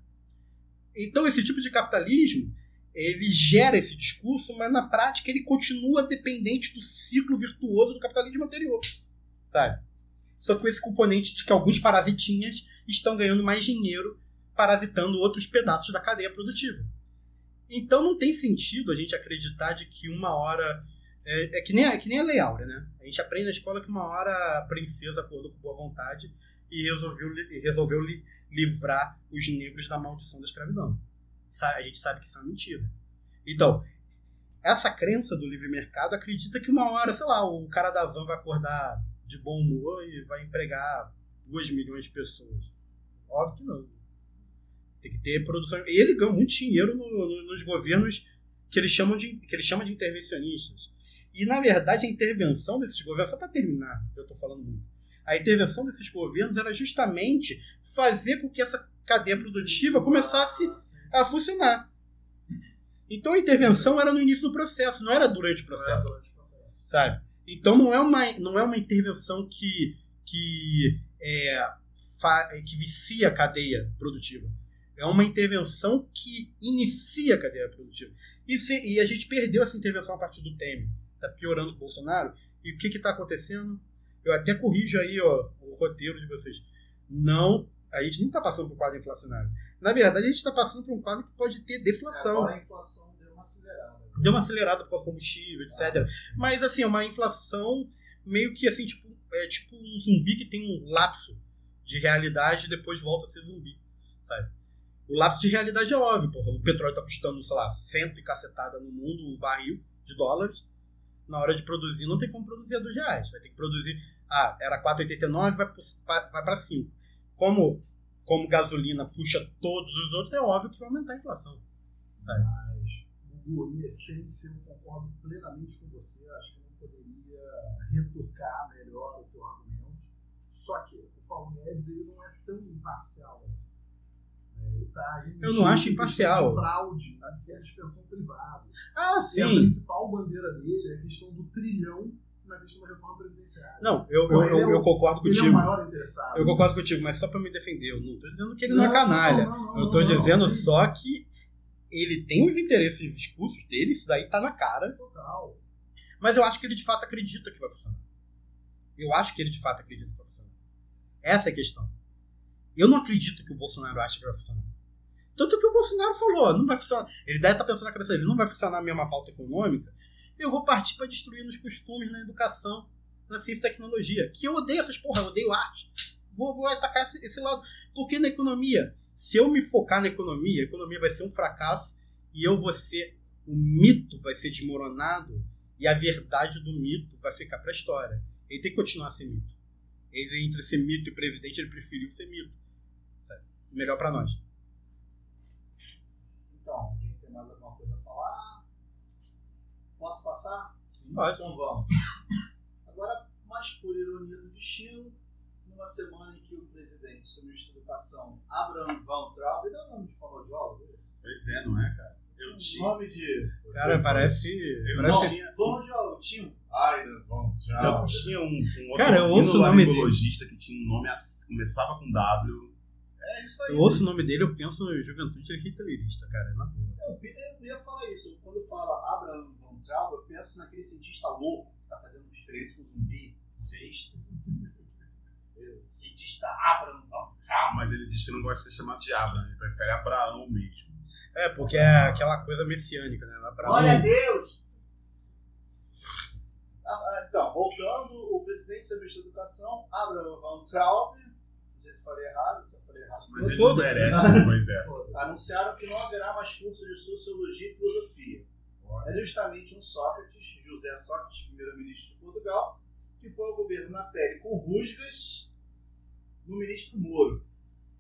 Então, esse tipo de capitalismo ele gera esse discurso, mas na prática ele continua dependente do ciclo virtuoso do capitalismo anterior, sabe? Só com esse componente de que alguns parasitinhas estão ganhando mais dinheiro parasitando outros pedaços da cadeia produtiva. Então não tem sentido a gente acreditar de que uma hora. É, é que, nem, é que nem a Lei Áurea, né? A gente aprende na escola que uma hora a princesa acordou com boa vontade e resolveu, resolveu li- livrar os negros da maldição da escravidão. A gente sabe que isso é uma mentira. Então, essa crença do livre mercado acredita que uma hora, sei lá, o cara da van vai acordar de bom humor e vai empregar 2 milhões de pessoas. Óbvio que não. Tem que ter produção. E ele ganha muito dinheiro no- no- nos governos que eles chamam de, que ele chama de intervencionistas. E, na verdade, a intervenção desses governos, só para terminar, eu estou falando muito, a intervenção desses governos era justamente fazer com que essa cadeia produtiva começasse a funcionar. Então a intervenção era no início do processo, não era durante o processo durante o processo. sabe? Então não é uma, não é uma intervenção que, que, é, fa- que vicia a cadeia produtiva. É uma intervenção que inicia a cadeia produtiva. E, se- e a gente perdeu essa intervenção a partir do Temer. Está piorando o Bolsonaro. E o que está acontecendo? Eu até corrijo aí ó, o roteiro de vocês. Não, a gente não está passando por um quadro inflacionário. Na verdade, a gente está passando por um quadro que pode ter deflação Agora a inflação deu uma acelerada. deu uma acelerada por combustível, etc. Mas assim, é uma inflação meio que assim, tipo, é tipo um zumbi que tem um lapso de realidade e depois volta a ser zumbi, sabe? O lapso de realidade é óbvio, porra. O petróleo tá custando, sei lá, cento e cacetada no mundo, o barril de dólares. Na hora de produzir, não tem como produzir a dois reais. Vai ter que produzir. Ah, era 4,89, vai, pro- vai para 5. Como, como gasolina puxa todos os outros, é óbvio que vai aumentar a inflação. Mas, Gugu, em essência, eu concordo plenamente com você. Acho que não poderia retocar melhor o teu argumento. Só que o Paulo Guedes ele não é tão imparcial assim. É, Ele tá Eu não acho imparcial. De fraude na fundo de pensão privada. Ah, E a sim. principal bandeira dele é a questão do trilhão na questão da reforma previdenciária. Não, eu, eu, ele eu, é o- eu concordo Ele é o contigo. maior interessado. Eu concordo contigo, mas só pra me defender. Eu não tô dizendo que ele não, é canalha. não, não, eu não, não, dizendo sim. só que ele tem os interesses discursos dele, isso daí tá na cara. Total. Mas eu acho que ele de fato acredita que vai funcionar. Eu acho que ele de fato acredita que vai funcionar. Essa é a questão. Eu não acredito que o Bolsonaro acha que vai funcionar. Tanto que o Bolsonaro falou, não vai funcionar. Ele deve estar pensando na cabeça dele, não vai funcionar a mesma pauta econômica. Eu vou partir para destruir nos costumes, na educação, na ciência e tecnologia. Que eu odeio essas porra, eu odeio arte. Vou, vou atacar esse, esse lado. Porque na economia, se eu me focar na economia, a economia vai ser um fracasso e eu vou ser. O mito vai ser desmoronado e a verdade do mito vai ficar para a história. Ele tem que continuar a ser mito. Ele, entre ser mito e presidente, ele preferiu ser mito. Sabe? Melhor para nós. Posso passar? Pode. Então vamos. Agora, mais por ironia do destino, numa semana em que o presidente do ministro da Educação, Abraham Van Traub, não é o nome de fonoaudiólogo? Pois é, não é, cara? Eu O tinha. nome de. Cara, parece. Eu parece Não, fonoaudiólogo, tinha. Ai, Van Eu Traub. tinha um, um Cara, eu ouço o nome dele. que tinha um nome começava com W. É isso aí. eu ouço o nome dele, eu penso no Juventude Hitlerista, cara. é Na boa. Eu, eu ia falar isso. Quando fala Abraham Traub, eu penso naquele cientista louco que está fazendo uma experiência com zumbi. Cientista. Cientista Abraham Van Traub. Mas ele diz que não gosta de ser chamado de Abraham, ele prefere Abraão mesmo. É, porque é aquela coisa messiânica, né? Abraão. Glória a Deus! Ah, ah, Então, voltando, o presidente da Ministra da Educação, Abraham Van Traub, não sei se falei errado, se eu falei errado. Mas ele merece, pois é. anunciaram que não haverá mais curso de Sociologia e Filosofia. É justamente um Sócrates, José Sócrates, primeiro-ministro de Portugal, que põe o governo na pele com rusgas no ministro Moro.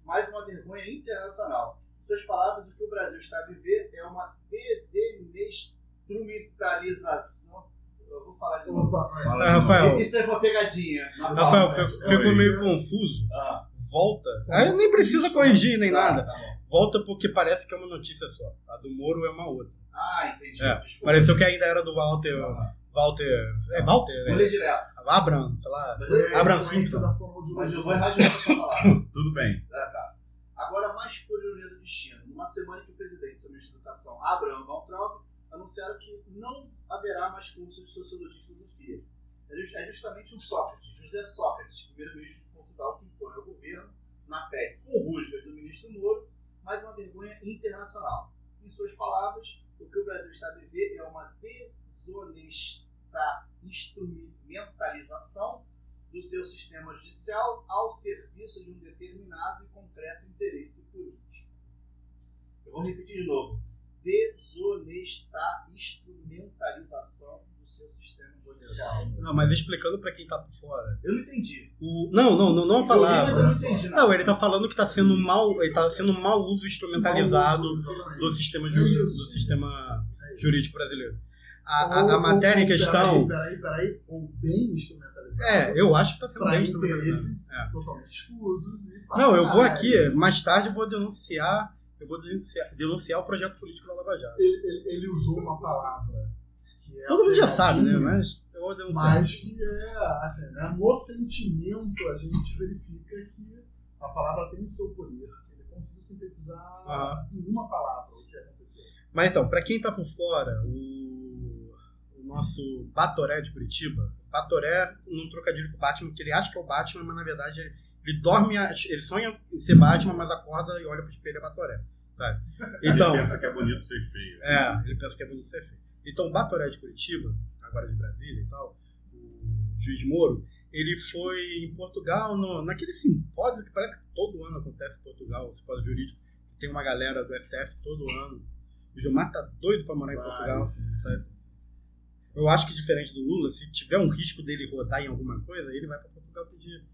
Mais uma vergonha internacional. Em suas palavras, o que o Brasil está a viver é uma desinstrumentalização. eu vou falar de novo. Fala É. Rafael. Isso daí foi uma pegadinha. na Rafael, ficou meio confuso. Ah, Volta. Aí nem precisa corrigir nem tá, nada. tá. Volta porque parece que é uma notícia só. A do Moro é uma outra. Ah, entendi. É. Pareceu que ainda era do Walter. Ah, Walter. É Walter, Vou ler né? direto. Abraham, sei lá. Abraham Influência Simpson. da mas eu vou errar de novo essa palavra. Tudo bem. Ah, tá. Agora, mais por ironia do destino, numa semana que o presidente e seu ministro da Educação, Abraham Weintraub, anunciaram que não haverá mais cursos de Sociologia e Filosofia. É É justamente um Sócrates, José Sócrates, primeiro-ministro de Portugal, que impõe ao governo, na pele, com rusgas do ministro Moro, mais uma vergonha internacional. Em suas palavras, o que o Brasil está a viver é uma desonesta instrumentalização do seu sistema judicial ao serviço de um determinado e concreto interesse político. Eu vou repetir de novo. Desonesta instrumentalização do seu sistema judicial. Não, mas explicando pra quem tá por fora. Eu não entendi. O... Não, não, não, não a Eu palavra. mas eu não entendi nada. Não, ele tá falando que tá sendo mal. Ele tá sendo mau uso instrumentalizado Mau uso, do sistema, jurídico, do sistema É jurídico brasileiro. A, Ou- a, ou- matéria em questão. Peraí, peraí, peraí. Ou bem instrumentalizado. É, eu acho que tá sendo Para bem instrumentalizado. interesses É. totalmente difusos e Não, eu vou aqui, mais tarde eu vou denunciar. Eu vou denunciar, denunciar o projeto político da Lava Jato. Ele, ele- ele usou uma palavra que é Todo mundo já sabe, né? Mas eu vou denunciar. Mas que é, assim, né, no sentimento a gente verifica que a palavra tem o seu poder. Ele conseguiu sintetizar em uma palavra o que aconteceu. Mas então, pra quem tá por fora, o nosso Batoré de Curitiba, Batoré num trocadilho com o Batman, que ele acha que é o Batman, mas na verdade ele, ele dorme, ele sonha em ser Batman, mas acorda e olha pro espelho e é Batoré. Sabe? Então, Ele pensa que é bonito ser feio. é, ele pensa que é bonito ser feio. Então, o Batoré de Curitiba, agora de Brasília e tal, o juiz Moro, ele foi em Portugal, no, naquele simpósio que parece que todo ano acontece em Portugal, o simpósio jurídico, que tem uma galera do STF todo ano. O Gilmar tá doido pra morar em Portugal. Sim, sim, sim. Eu acho que diferente do Lula, se tiver um risco dele rodar em alguma coisa, ele vai pra Portugal pedir,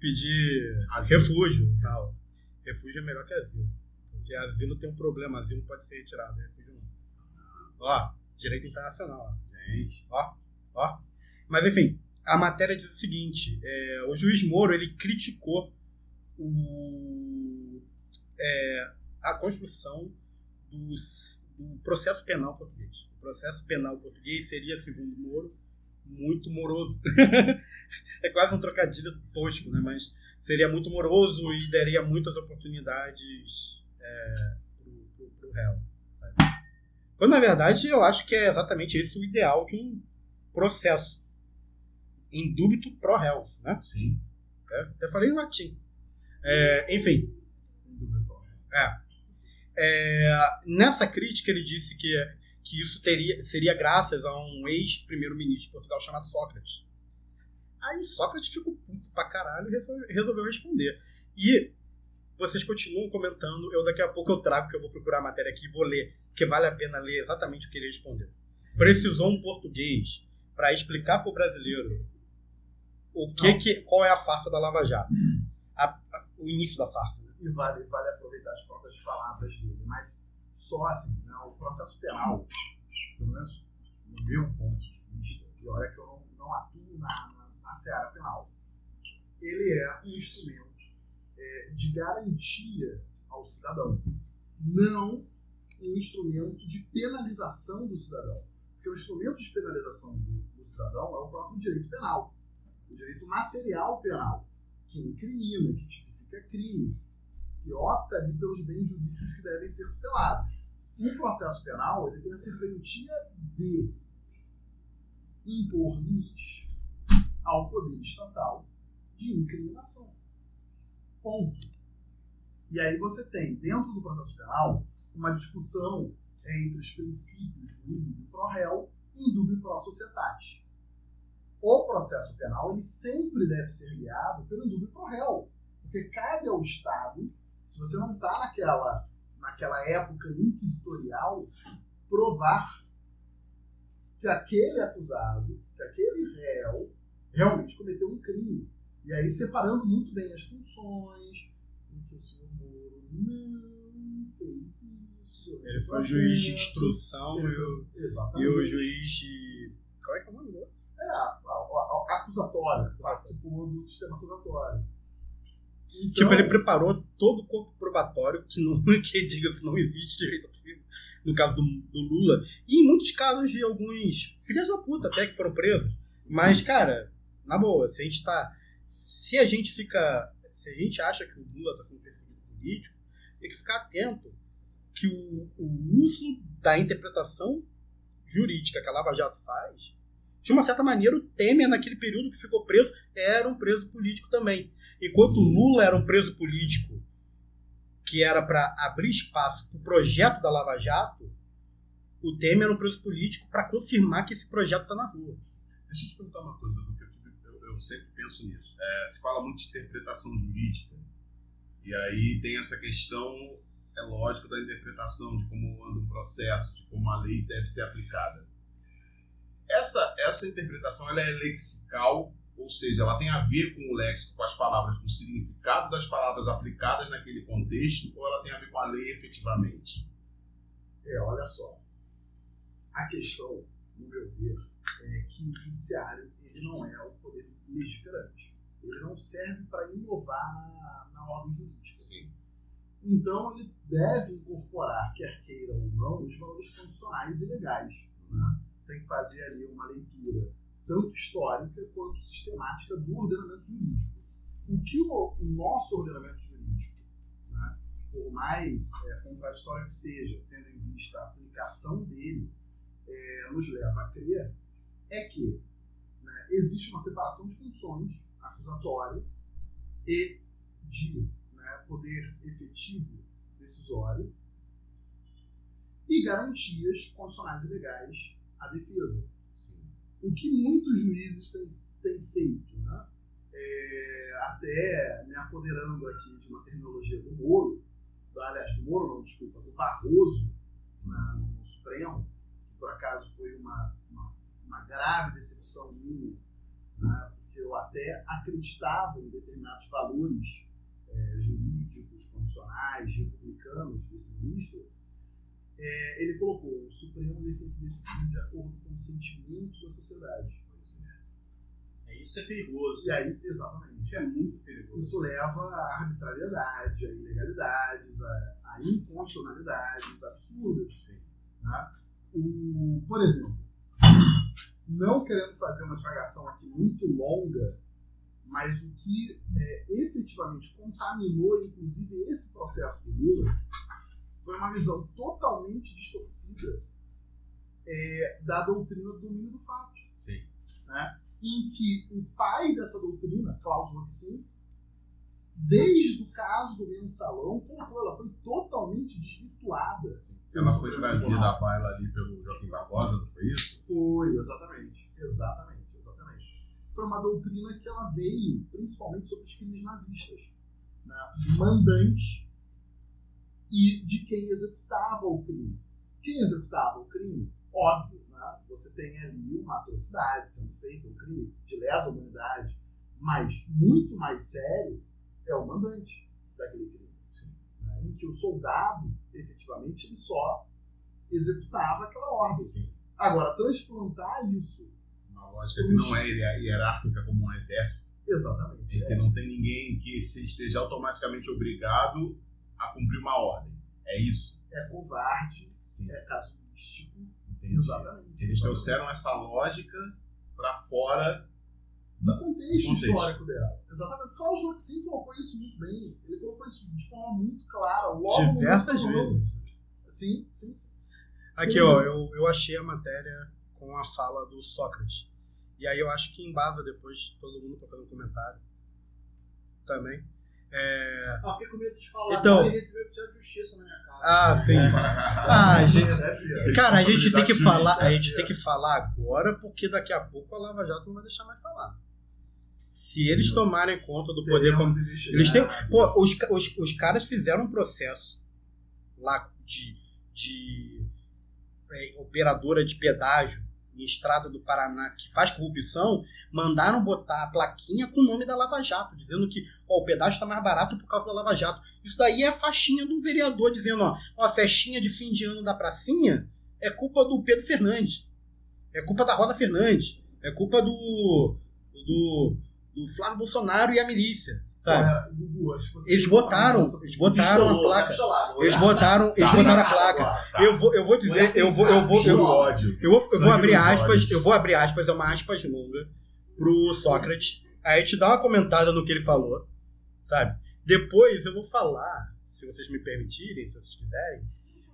pedir Asilo. refúgio e tal. Refúgio é melhor que asilo. Porque asilo tem um problema, asilo pode ser retirado, refúgio não. Ó, direito internacional, ó. Gente, ó, ó. Mas enfim, a matéria diz o seguinte: é, o juiz Moro ele criticou o, é, a construção dos- do processo penal português. O processo penal português seria, segundo Moro, muito moroso. é quase um trocadilho tosco, né? Mas seria muito moroso e daria muitas oportunidades é, pro, pro, pro réu. sabe? Quando na verdade eu acho que é exatamente esse o ideal de um processo indúbito pro réus, né? sim. É, até falei em latim. É, enfim, é. É, nessa crítica ele disse que, que isso teria, seria graças a um ex-primeiro-ministro de Portugal chamado Sócrates. Aí Sócrates ficou puto pra caralho e resol- resolveu responder. E vocês continuam comentando, eu daqui a pouco eu trago, que eu vou procurar a matéria aqui e vou ler, porque vale a pena ler exatamente o que ele respondeu. Precisou um português para explicar para o brasileiro o que, que qual é a farsa da Lava Jato. A- a- o início da farsa. né? E vale, vale aproveitar as próprias palavras dele. Mas só assim, né, o processo penal, pelo menos no meu ponto de vista, e olha que eu não, não atuo na, na, na seara penal, ele é um instrumento é, de garantia ao cidadão, não um instrumento de penalização do cidadão. Porque o instrumento de penalização do, do cidadão é o próprio direito penal, o direito material penal, que incrimina, que tipifica crimes, que opta ali pelos bens jurídicos que devem ser tutelados. Um processo penal ele tem a serventia de impor limites ao poder estatal de incriminação. Ponto. E aí você tem, dentro do processo penal, uma discussão entre os princípios do indúbio pro réu e indúbio pro societate. O processo penal ele sempre deve ser guiado pelo indúbio pro réu, porque cabe ao Estado, se você não está naquela, naquela época inquisitorial, provar que aquele acusado, que aquele réu, realmente cometeu um crime. E aí separando muito bem as funções, em que o senhor Moro não fez isso. Ele foi o juiz de instrução ele e o, juiz de. Qual é que é o nome? acusatório, participou do sistema acusatório. Então, Tipo, ele preparou todo o corpo probatório, que não que diga-se não existe direito possível, no caso do, do Lula, e em muitos casos de alguns filhos da puta até que foram presos. Mas, cara, na boa, se a gente tá. Se a gente fica. Se a gente acha que o Lula tá sendo perseguido político, tem que ficar atento que o, o uso da interpretação jurídica que a Lava Jato faz, de uma certa maneira, o Temer, naquele período que ficou preso, era um preso político também. Enquanto o Lula era um preso político que era para abrir espaço para o projeto da Lava Jato, o Temer era um preso político para confirmar que esse projeto está na rua. Deixa eu te perguntar uma coisa, Duque. Eu, eu- eu sempre penso nisso. É, se fala muito de interpretação jurídica, e aí tem essa questão, é lógico, da interpretação de como anda um processo, de como a lei deve ser aplicada. Essa, essa interpretação ela é lexical, ou seja, ela tem a ver com o léxico, com as palavras, com o significado das palavras aplicadas naquele contexto, ou ela tem a ver com a lei efetivamente? É, olha só. A questão, no meu ver, é que o judiciário ele não é o poder legiferante. Ele não serve para inovar na, na ordem jurídica. Sim. Então ele deve incorporar, quer queira ou não, os valores constitucionais e legais. né? Tem que fazer ali uma leitura tanto histórica quanto sistemática do ordenamento jurídico. O que o, o nosso ordenamento jurídico, né, por mais é, contraditório que seja, tendo em vista a aplicação dele, é, nos leva a crer é que né, existe uma separação de funções acusatória e de né, poder efetivo decisório e garantias constitucionais e legais à defesa. O que muitos juízes têm, têm feito, né? É, até me apoderando aqui de uma terminologia do Moro, do, aliás, do Moro, não, desculpa, do Barroso, na- no Supremo, que por acaso foi uma, uma, uma grave decepção minha, né? porque eu até acreditava em determinados valores é, jurídicos, constitucionais, republicanos desse ministro, é, ele colocou o Supremo ele tem que decidir de acordo com o sentimento da sociedade. É, isso é perigoso. E aí, exatamente. Isso é muito perigoso. Isso leva à arbitrariedade, a ilegalidades, a, a inconstitucionalidades absurdas. Né? O, por exemplo, não querendo fazer uma divagação aqui muito longa, mas o que é, efetivamente contaminou, inclusive, esse processo do Lula foi uma visão totalmente distorcida é, da doutrina do domínio do fato Sim. né, em que o pai dessa doutrina, Klaus Roxin, desde o caso do mensalão, colocou, ela foi totalmente desvirtuada. Ela foi trazida à baila ali pelo Joaquim Barbosa, não foi isso? Foi, exatamente. Exatamente, exatamente. Foi uma doutrina que ela veio principalmente sobre os crimes nazistas. Né, mandante e de quem executava o crime. Quem executava o crime, óbvio, né, você tem ali uma atrocidade sendo feita, um crime de lesa humanidade, mas muito mais sério é o mandante daquele crime. né, em que o soldado, efetivamente, ele só executava aquela ordem. Sim. Agora, transplantar isso. Uma lógica que não é hier- hierárquica como um exército, Exatamente. em que não tem ninguém que se esteja automaticamente obrigado a cumprir uma ordem. É isso? É, covarde, Sim. é casuístico. Entendi. Exatamente. Eles trouxeram essa lógica para fora. do contexto, Contexto. histórico dela. Exatamente. Klaus Joxin colocou isso muito bem. Ele colocou isso de forma muito clara. Logo Diversas vezes. Sim, sim, sim. Aqui, ó, eu, eu achei a matéria com a fala do Sócrates. E aí eu acho que embasa depois todo mundo para fazer um comentário também. É... Ah, fiquei com medo de falar Então- agora e receber oficial de justiça na minha casa. Ah, sim. Ah, gente, Deve ter. cara, a gente tem que falar, a gente é. tem que falar agora, porque daqui a pouco a Lava Jato não vai deixar mais falar. Se eles tomarem conta do poder como Eles têm. investigados. Pô, os, os, os caras fizeram um processo lá de, de é, operadora de pedágio em estrada do Paraná que faz corrupção, mandaram botar a plaquinha com o nome da Lava Jato, dizendo que ó, o pedágio está mais barato por causa da Lava Jato. Isso daí é a faixinha do vereador dizendo, ó, ó, a festinha de fim de ano da pracinha é culpa do Pedro Fernandes. É culpa da Roda Fernandes. É culpa do, do, do Flávio Bolsonaro e a milícia, sabe? Você Eles botaram, eles botaram a placa. Eles botaram, eles Tá. botaram a Tá. placa. Tá. Eu vou, eu vou dizer, eu vou, eu vou, eu vou, eu vou, eu vou abrir aspas, eu vou abrir aspas, é uma aspas longa pro Sócrates. Aí te dá uma comentada no que ele falou, sabe? Depois eu vou falar, se vocês me permitirem, se vocês quiserem,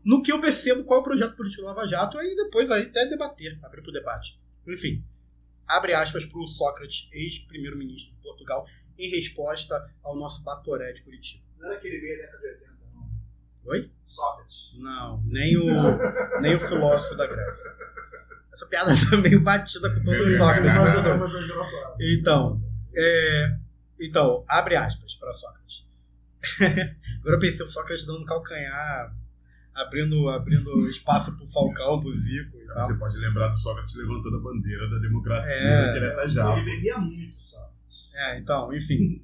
no que eu percebo qual é o projeto político do Lava Jato, aí depois aí até debater, abrir pro debate. Enfim, abre aspas pro Sócrates, ex-primeiro-ministro de Portugal, em resposta ao nosso Batoré de Curitiba. Não era aquele meio da década de 80, não. Oi? Sócrates. Não, nem o, nem o filósofo da Grécia. Essa piada tá meio batida com todo o Sócrates. é- é. Então, é, então, abre aspas para Sócrates. Agora eu pensei o Sócrates dando calcanhar, abrindo, abrindo espaço pro Falcão, pro Zico e tal. Você pode lembrar do Sócrates levantando a bandeira da democracia É. direta já. Ele bebia muito, Sócrates. É, então, enfim.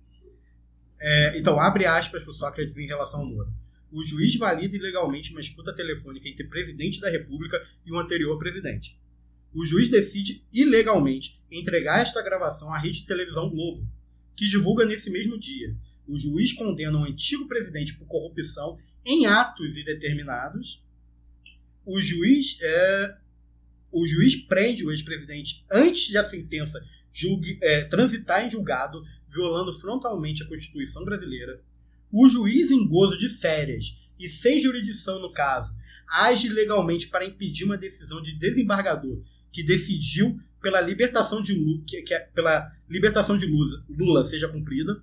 É, então, abre aspas pro Sócrates em relação ao Moro. O juiz valida ilegalmente uma escuta telefônica entre presidente da República e o anterior presidente. O juiz decide ilegalmente entregar esta gravação à rede de televisão Globo, que divulga nesse mesmo dia. O juiz condena o antigo presidente por corrupção em atos indeterminados. O juiz, é, o juiz prende o ex-presidente antes de a sentença julgue- é, transitar em julgado, violando frontalmente a Constituição brasileira. O juiz em gozo de férias e sem jurisdição no caso, age legalmente para impedir uma decisão de desembargador que decidiu pela libertação de Lula, que, que é- pela libertação de Lula, Lula seja cumprida.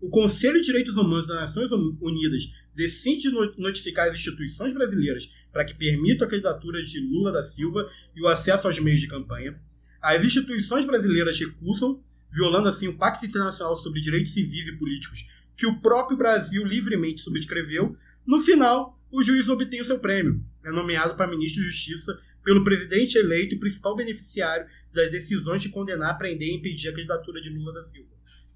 O Conselho de Direitos Humanos das Nações Unidas decide no- notificar as instituições brasileiras para que permitam a candidatura de Lula da Silva e o acesso aos meios de campanha. As instituições brasileiras recusam, violando assim o Pacto Internacional sobre Direitos Civis e Políticos que o próprio Brasil livremente subscreveu. No final, o juiz obtém o seu prêmio. É nomeado para ministro de Justiça pelo presidente eleito e principal beneficiário das decisões de condenar, prender e impedir a candidatura de Lula da Silva.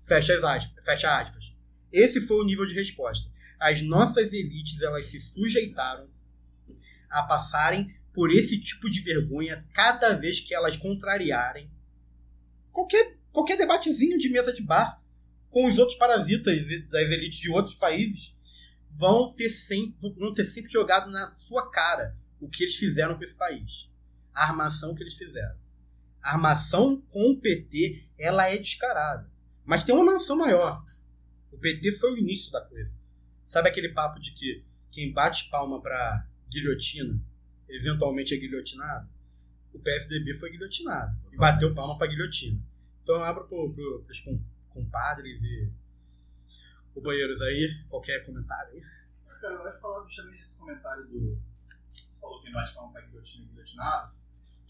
Fecha as aspas. Fecha aspas. Esse foi o nível de resposta. As nossas elites elas se sujeitaram a passarem por esse tipo de vergonha cada vez que elas contrariarem qualquer, qualquer debatezinho de mesa de bar com os outros parasitas das elites de outros países vão ter sempre, vão ter sempre jogado na sua cara o que eles fizeram com esse país. A armação que eles fizeram. A armação com o PT, ela é descarada. Mas tem uma mansão maior. O PT foi o início da coisa. Sabe aquele papo de que quem bate palma pra guilhotina, eventualmente é guilhotinado? O PSDB foi guilhotinado. E bateu palma pra guilhotina. Então eu abro pro, pro, pros com- compadres e companheiros aí, qualquer comentário aí. Cara, vai falar justamente desse comentário do. Você falou que vai falar um pai guilhotina e guilhotinado.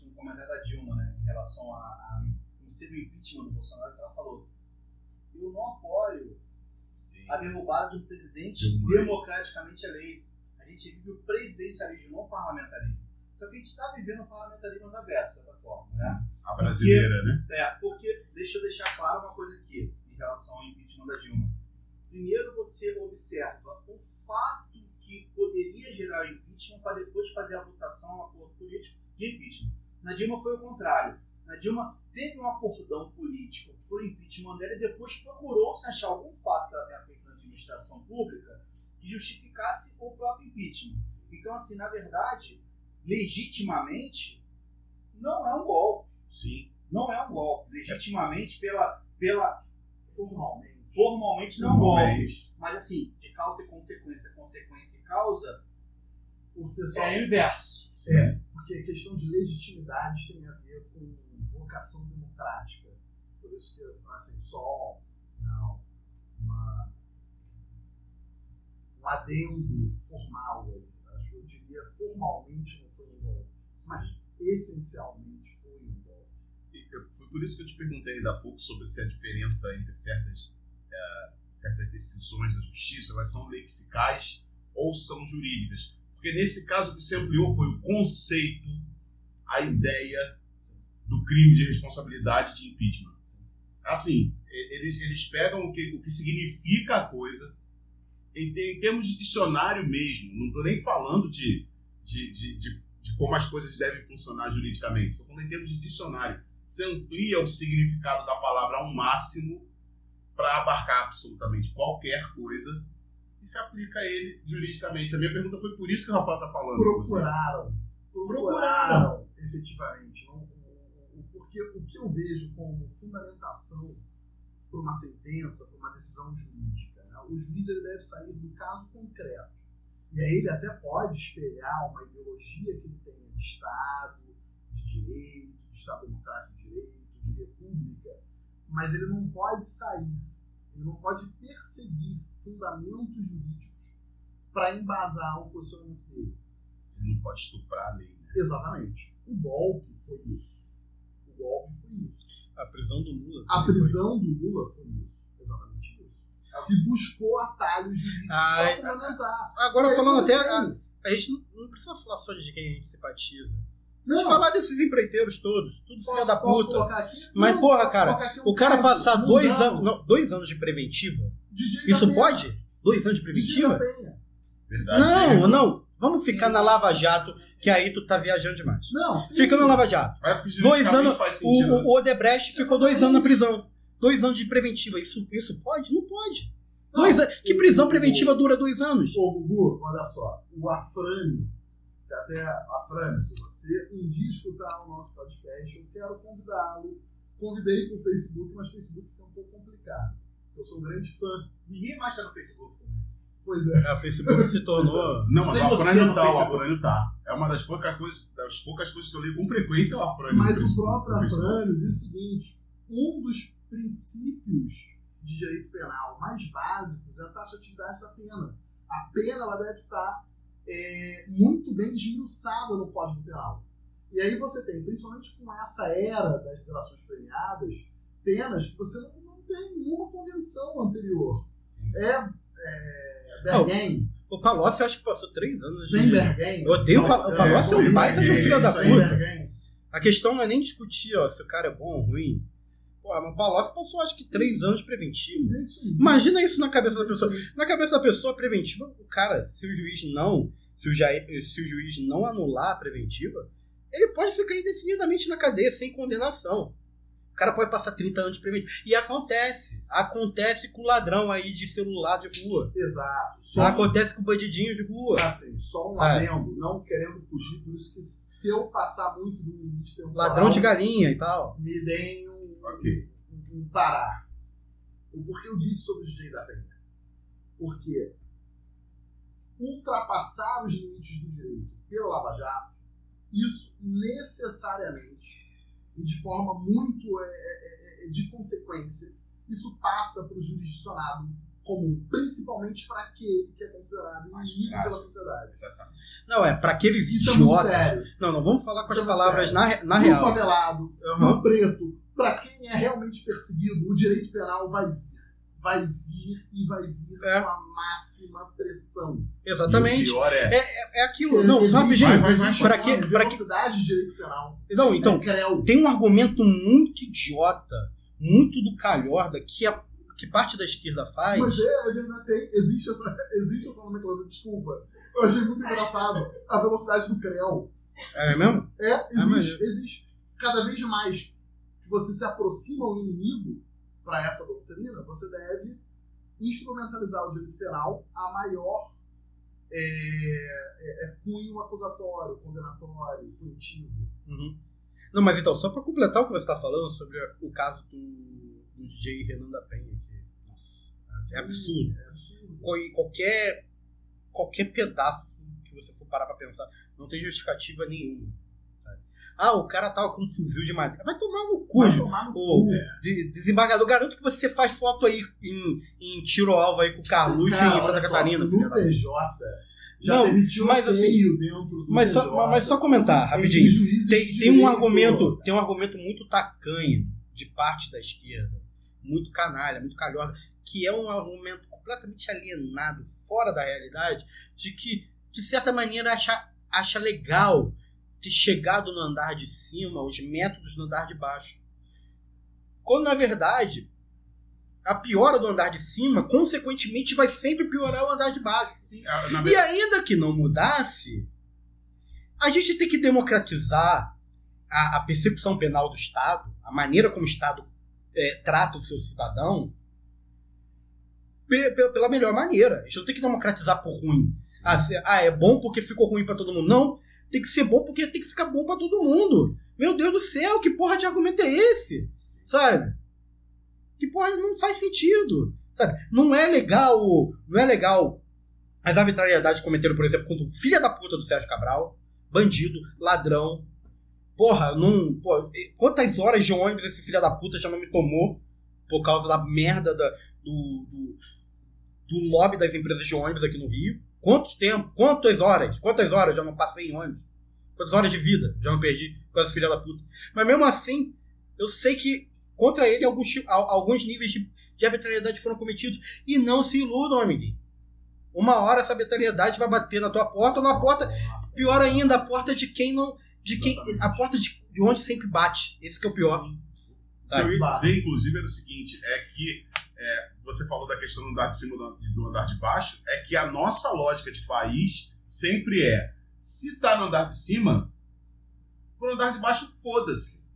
Um comentário da Dilma, né? Em relação a, a um possível impeachment do Bolsonaro, que ela falou. Eu não apoio Sim. a derrubada de um presidente Dilma. democraticamente eleito. Gente vive o presidencialismo, não o parlamentarismo. Só que a gente está vivendo o parlamentarismo às avessas, de certa forma. Né? A brasileira, né? É, porque deixa eu deixar claro uma coisa aqui em relação ao impeachment da Dilma. Primeiro você observa o fato que poderia gerar o impeachment para depois fazer a votação, um acordo político de impeachment. Na Dilma foi o contrário. Na Dilma teve um acordão político por impeachment dela e depois procurou-se achar algum fato que ela tenha feito na administração pública que justificasse o próprio impeachment. Então, assim, na verdade, legitimamente, não é um golpe Sim. não é um golpe. Legitimamente, pela, pela Formalmente. formalmente não é um golpe. Mas assim, de causa e consequência, consequência e causa, O pessoal, é o inverso. É, porque a questão de legitimidade tem a ver com vocação democrática. Por isso que, assim, só um adendo formal. aí. Acho que eu diria formalmente não foi um golpe, mas essencialmente foi um golpe. Foi por isso que eu te perguntei ainda há pouco sobre se a diferença entre certas, eh, certas decisões da justiça elas são lexicais ou são jurídicas. Porque nesse caso o que se ampliou foi o conceito, a ideia do crime de responsabilidade de impeachment. Assim, eles, eles pegam o que, o que significa a coisa em, em termos de dicionário mesmo. Não estou nem falando de, de, de, de, de como as coisas devem funcionar juridicamente. Estou falando em termos de dicionário você amplia o significado da palavra ao máximo para abarcar absolutamente qualquer coisa e se aplica a ele juridicamente. A minha pergunta foi por isso que o Rafael está falando. inclusive. procuraram. Procuraram, efetivamente. Porque o que eu vejo como fundamentação para uma sentença, para uma decisão jurídica, o juiz ele deve sair do caso concreto. E aí ele até pode espelhar uma ideologia que ele tenha de Estado, de direito, de Estado democrático de direito, de república, mas ele não pode sair, ele não pode perseguir fundamentos jurídicos para embasar o posicionamento dele. Ele não pode estuprar a lei. Né? Exatamente. O golpe foi isso. O golpe foi isso. A prisão do Lula. A prisão do Lula foi isso. Exatamente isso. Se buscou atalhos jurídicos Ah, para é- fundamentar. Agora, aí falando até. A, a gente não, não precisa falar só de quem a gente simpatiza. Não. Vamos falar desses empreiteiros todos, tudo filho Posso, da puta. Mas, Não, porra, cara, um O cara caso passar dois anos. Não, dois anos de preventiva? DJ Isso pode? Dois anos de preventiva? Verdade. Não, não. Vamos ficar na Lava Jato, que aí tu tá viajando demais. Não, sim. Fica na Lava Jato. É Dois anos. O, o Odebrecht ficou dois anos na prisão. Dois anos de preventiva. Isso, isso pode? Não pode. Não, Dois an- Que o- prisão o- preventiva dura dois anos? Ô, Gugu, olha só. O Afrânio, até Afrânio, se você um dia escutar o nosso podcast, eu quero convidá-lo. Convidei pro Facebook, mas o Facebook fica um pouco complicado. Eu sou um grande fã. Ninguém mais tá no Facebook. Pois é. É, o Facebook se tornou. Não, mas o Afrânio tá, o. Afrânio tá. É uma das poucas coisas, das poucas coisas que eu leio com frequência é o Afrânio. Mas o próprio. Afrânio diz o seguinte: um dos princípios de direito penal mais básicos é a taxatividade da pena. A pena ela deve estar é, muito bem esmiuçada no Código Penal. E aí você tem, principalmente com essa era das delações premiadas, penas que você não, não tem nenhuma convenção anterior. É, é Bergen, O Palocci eu acho que passou três anos de. vem Bergen. Eu odeio o Pal- o Palocci é um Vem baita de um filho da puta. A questão não é nem discutir ó, se o cara é bom ou ruim. Pô, mas o Palocci passou acho que três anos de preventivo. Vê isso. Imagina isso na cabeça da Vê pessoa. Na cabeça da pessoa, a preventiva, o cara, se o juiz não, se o, ja- se o juiz não anular a preventiva, ele pode ficar indefinidamente na cadeia sem condenação. O cara pode passar 30 anos de preventiva. E acontece. Acontece com o ladrão aí de celular de rua. Exato. Só Acontece com o bandidinho de rua. assim, só um Sabe? adendo, não querendo fugir, por isso que se eu passar muito do limite temporal, Ladrão de galinha e tal. me deem um, Ok. um parar. O porquê eu disse sobre o DJ da Penha? Porque ultrapassar os limites do direito pelo Lava Jato, isso necessariamente e de forma muito é, é, é, de consequência, isso passa para o jurisdicionado comum, principalmente para aquele que é considerado inimigo pela sociedade. Exatamente. Não, é pra aqueles Isso é muito idiotas. sério. não, não, vamos falar com Isso as é palavras sério. na, na Pro real. favelado, Aham. pro preto, para quem é realmente perseguido, o direito penal vai vir. Vai vir e vai vir É. com a máxima pressão. E o Exatamente. pior é. É aquilo. Não, Existe- só rapidinho. vai, vai, Pra quê? velocidade de direito penal. Não, então, É creu. tem um argumento muito idiota, muito do calhorda, que, a, que parte da esquerda faz. Mas é, é verdade, tem, existe essa, existe essa nomenclatura, desculpa. Eu achei muito engraçado a velocidade do creu. É mesmo? É, existe, maneiro. existe. Cada vez mais que você se aproxima ao inimigo para essa doutrina, você deve instrumentalizar o direito penal a maior é, é, é, cunho acusatório, condenatório, punitivo. Uhum. Não, mas então, só pra completar o que você tá falando sobre o caso do, do DJ Renan da Penha, que, nossa, é absurdo. É absurdo. Qual- Qualquer, qualquer pedaço que você for parar pra pensar, não tem justificativa nenhuma. Ah, o cara tava com um fuzil de madeira. Vai tomar no cu, Vai tomar no cu. de- desembargador, garanto que você faz foto aí em, em tiro alvo aí com o Carluxo em Santa só, Catarina, No PJ, já Não, teve tiroteio mas assim, dentro do mas só- PJ, mas só comentar, rapidinho. tem, tem um argumento tem um argumento muito tacanho de parte da esquerda muito canalha muito calhosa que é um argumento completamente alienado fora da realidade de que de certa maneira acha, acha legal ter chegado no andar de cima os métodos no andar de baixo. Quando na verdade a piora do andar de cima consequentemente vai sempre piorar o andar de baixo é, na e ainda que não mudasse, a gente tem que democratizar a, a percepção penal do Estado, a maneira como o Estado é, trata o seu cidadão pela melhor maneira. A gente não tem que democratizar por ruim. Ah, se- ah, é bom porque ficou ruim pra todo mundo. Não, tem que ser bom porque tem que ficar bom pra todo mundo. Meu Deus do céu, que porra de argumento é esse? Sabe? Que porra não faz sentido. Sabe? Não é legal, não é legal as arbitrariedades cometeram, por exemplo, contra o filho da puta do Sérgio Cabral, bandido, ladrão. Porra, não, pô, quantas horas de ônibus esse filho da puta já não me tomou por causa da merda da, do, do, do lobby das empresas de ônibus aqui no Rio? Quantos tempo? Quantas horas? Quantas horas já não passei em ônibus? Quantas horas de vida já não perdi causa desse filho da puta? Mas mesmo assim, eu sei que contra ele alguns, alguns níveis de, de arbitrariedade foram cometidos. E não se iludam, amiguinho. Uma hora essa arbitrariedade vai bater na tua porta ou na porta, pior ainda, a porta de quem não. De quem, a porta de, de onde sempre bate. Esse que é o pior. O que eu Sabe? ia dizer, inclusive, era o seguinte: é que é, você falou da questão do andar de cima do- do andar de baixo, é que a nossa lógica de país sempre é: se tá no andar de cima, pro andar de baixo, foda-se.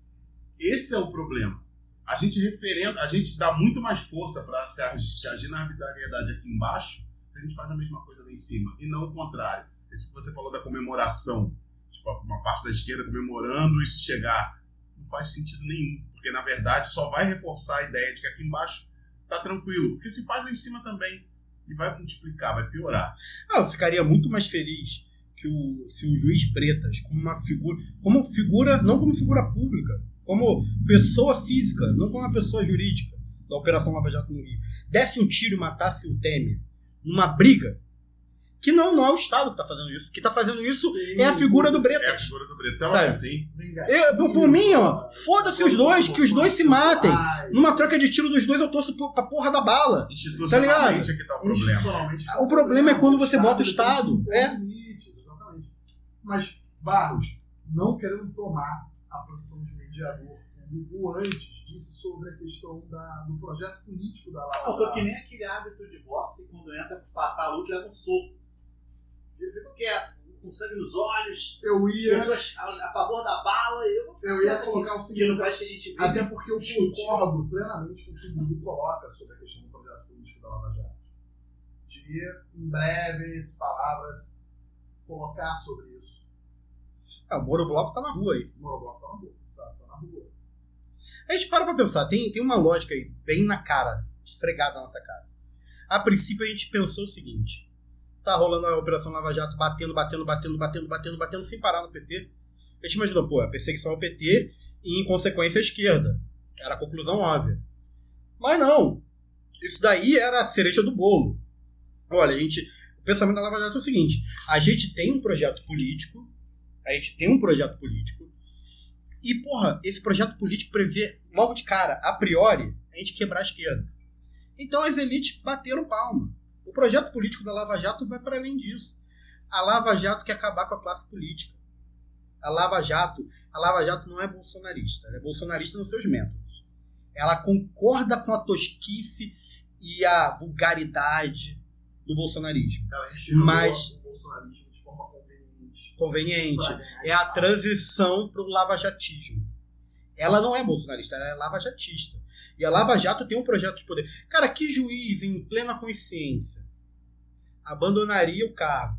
Esse é o problema. A gente referenda, a gente dá muito mais força para se, se agir na arbitrariedade aqui embaixo, a gente faz a mesma coisa lá em cima, e não o contrário. Esse que você falou da comemoração, tipo, uma parte da esquerda comemorando isso chegar, não faz sentido nenhum, porque na verdade só vai reforçar a ideia de que aqui embaixo tá tranquilo, porque se faz lá em cima também, e vai multiplicar, vai piorar. Ah, eu ficaria muito mais feliz que o, se o juiz Bretas, como uma figura, como figura, não como figura pública, como pessoa física, não como uma pessoa jurídica da Operação Lava Jato no Rio, desse um tiro e matasse o Temer numa briga. Que não, não é o Estado que tá fazendo isso. Que tá fazendo isso Sim, é a figura sim, do sim, É a Bretas. figura do Bretas, ela Sabe? é assim. Eu, por, por mim, ó, foda-se os dois, que os dois se matem. Numa troca de tiro dos dois, eu torço pra porra da bala. Institucionalmente é que tá o problema. Institucionalmente, O problema é quando você bota o Estado, é. exatamente. Mas, Barros, não querendo tomar a posição de mediador, como o antes disse sobre a questão da- do projeto político da Lava Eu tô Jato. que nem aquele árbitro de boxe quando entra pra pra luta leva um soco. Eu fico quieto, com sangue nos olhos, Eu ia, pessoas a, a favor da bala, e eu vou ficar eu ia colocar o seguinte, não que a gente vive. até porque eu Chute. concordo plenamente com o que o Dudu coloca sobre a questão do projeto político da Lava Jato. De, em breves palavras, colocar sobre isso. Ah, o Moro Bloco tá na rua aí. O Morobloco tá na rua. Tá, tá na rua. A gente para pra pensar, tem, tem uma lógica aí, bem na cara, esfregada na nossa cara. A princípio a gente pensou o seguinte: tá rolando a Operação Lava Jato batendo, batendo, batendo, batendo, batendo, batendo, sem parar no PT. A gente imaginou, pô, a perseguição ao PT e, em consequência, a esquerda. Era a conclusão óbvia. Mas não. Isso daí era a cereja do bolo. Olha, a gente. O pensamento da Lava Jato é o seguinte: a gente tem um projeto político, a gente tem um projeto político, e, porra, esse projeto político prevê, logo de cara, a priori, a gente quebrar a esquerda. Então as elites bateram palma. O projeto político da Lava Jato vai para além disso. A Lava Jato quer acabar com a classe política. A Lava Jato, a Lava Jato não é bolsonarista, ela é bolsonarista nos seus métodos. Ela concorda com a tosquice e a vulgaridade do bolsonarismo. Enxergou Mas- o bolsonarismo de forma conveniente. Conveniente. É a transição para o lavajatismo. Ela não é bolsonarista, ela é lavajatista. E a Lava Jato tem um projeto de poder. Cara, que juiz em plena consciência abandonaria o cargo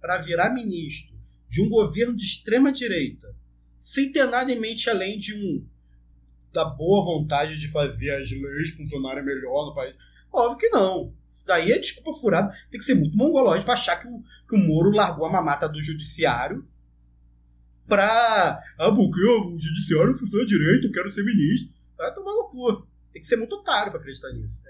para virar ministro de um governo de extrema direita, sem ter nada em mente além de um da boa vontade de fazer as leis funcionarem melhor no país? Óbvio que não. Isso daí é desculpa furada. Tem que ser muito mongológico pra achar que o, que o Moro largou a mamata do judiciário pra. Ah, porque o judiciário funciona direito, eu quero ser ministro. Vai tomar no cu. Tem que ser muito otário pra acreditar nisso.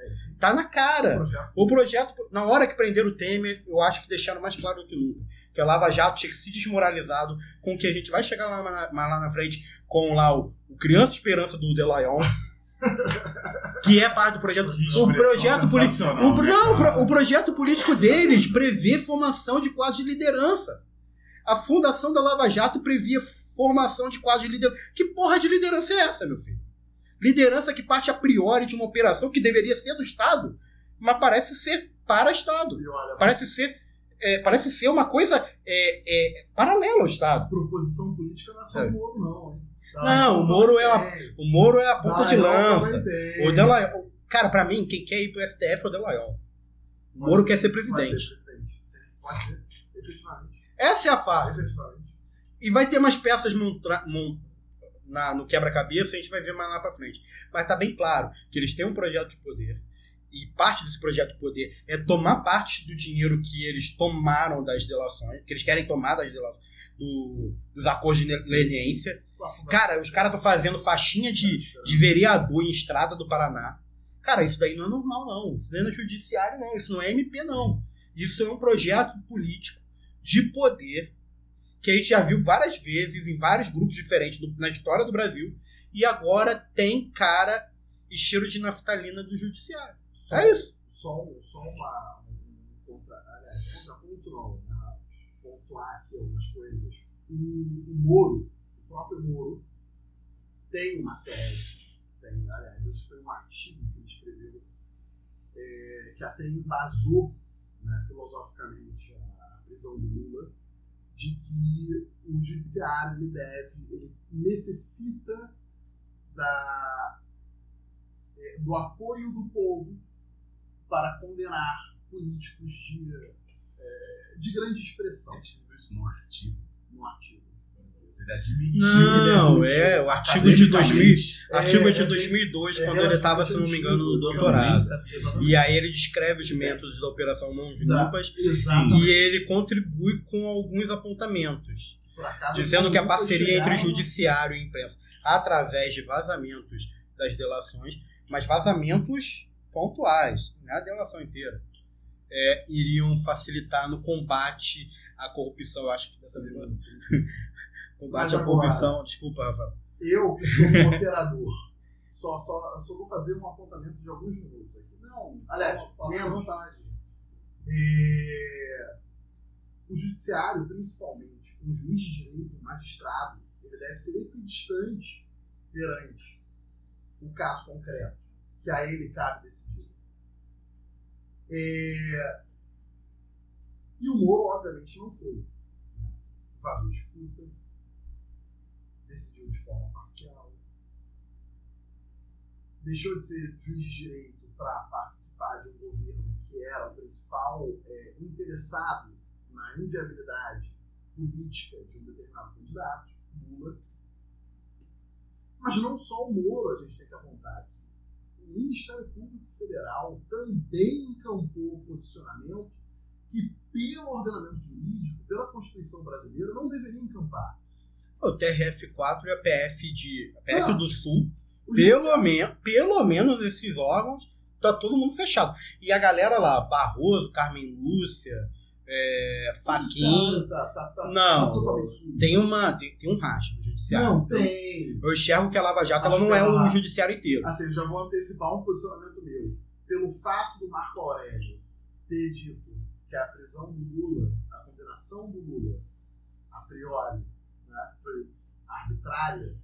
Tá na O cara. projeto O projeto, na hora que prenderam o Temer, eu acho que deixaram mais claro do que nunca. Que a Lava Jato tinha que se desmoralizado com que a gente vai chegar lá, na- lá na frente com lá o, o Criança Esperança do Delayon. que é parte do projeto. Que O projeto político. O, né, não, o o projeto político deles prevê formação de quadros de liderança. A fundação da Lava Jato previa formação de quadros de liderança. Que porra de liderança é essa, meu filho? Liderança que parte a priori de uma operação que deveria ser do Estado, mas parece ser para Estado. olha, Parece ser, é, parece ser uma coisa é, é, paralela ao Estado. proposição política não é só É. o Moro, não. Hein? Não, o Moro é a, o Moro é a ponta de lança. O Della, cara, pra mim, quem quer ir pro STF é o Delayol. O Pode Moro ser- quer ser Pode presidente. ser presidente. Sim, pode ser. Efetivamente. Essa é a fase. E vai ter mais peças montra- mon- na- no quebra-cabeça, a gente vai ver mais lá pra frente. Mas tá bem claro que eles têm um projeto de poder. E parte desse projeto de poder é tomar parte do dinheiro que eles tomaram das delações, que eles querem tomar das delações, do- dos acordos de leniência. Cara, os caras estão fazendo faixinha de, de vereador em estrada do Paraná. Cara, isso daí não é normal, não. Isso não é no judiciário, não. Isso não é MP, não. Isso é um projeto político de poder que a gente já viu várias vezes em vários grupos diferentes do- na história do Brasil. E agora tem cara e cheiro de naftalina do judiciário. Só, É isso. Só, um- só uma, um contra, aliás, contraponto não, né? pontuar aqui algumas coisas. O, o Moro, o próprio Moro, tem uma tese, tem, aliás, esse foi um artigo que ele escreveu, é, que até embasou né, filosoficamente prisão do Lula, de que o judiciário ele deve, ele necessita da, é, do apoio do povo para condenar políticos de, é, de grande expressão Isso no artigo. no artigo. Ele admitiu. Não, ele é, o artigo de 2000, É, artigo de é, 2002, é quando ele estava, se não me engano, no doutorado. E aí ele descreve os métodos da Operação Mãos Limpas e ele contribui com alguns apontamentos, acaso, dizendo que a parceria entre judiciário e imprensa, através de vazamentos das delações, mas vazamentos pontuais, não é a delação inteira, é, iriam facilitar no combate à corrupção. Eu acho que dessa Sim, sim, sim, sim. Combate à corrupção. Desculpa, Rafael. Eu, que sou um operador, só, só, só vou fazer um apontamento de alguns minutos aqui. Não, aliás, menos. É, o judiciário, principalmente, um juiz de direito, um magistrado, ele deve ser equidistante perante o caso concreto, que a ele cabe decidir. É, e o Moro, obviamente, não foi. Vazou escuta, decidiu de forma parcial, deixou de ser juiz de direito para participar de um governo que era o principal é, interessado na inviabilidade política de um determinado candidato, Lula. Mas não só o Moro a gente tem que apontar aqui. O Ministério Público Federal também encampou posicionamento que, pelo ordenamento jurídico, pela Constituição brasileira, não deveria encampar. O TRF4 e a PF de a PF Ah. do Sul, pelo, men pelo menos esses órgãos, tá todo mundo fechado. E a galera lá, Barroso, Carmen Lúcia, é, Faquin, tá, tá, tá, Não, tá sujo. tem, uma, tem, tem um racha no judiciário. Não, tem. Eu enxergo que a Lava Jato ela não é ela- o judiciário inteiro. Assim, eu já vou antecipar um posicionamento meu. Pelo fato do Marco Aurélio ter dito que a prisão do Lula, a condenação do Lula, a priori, foi arbitrária,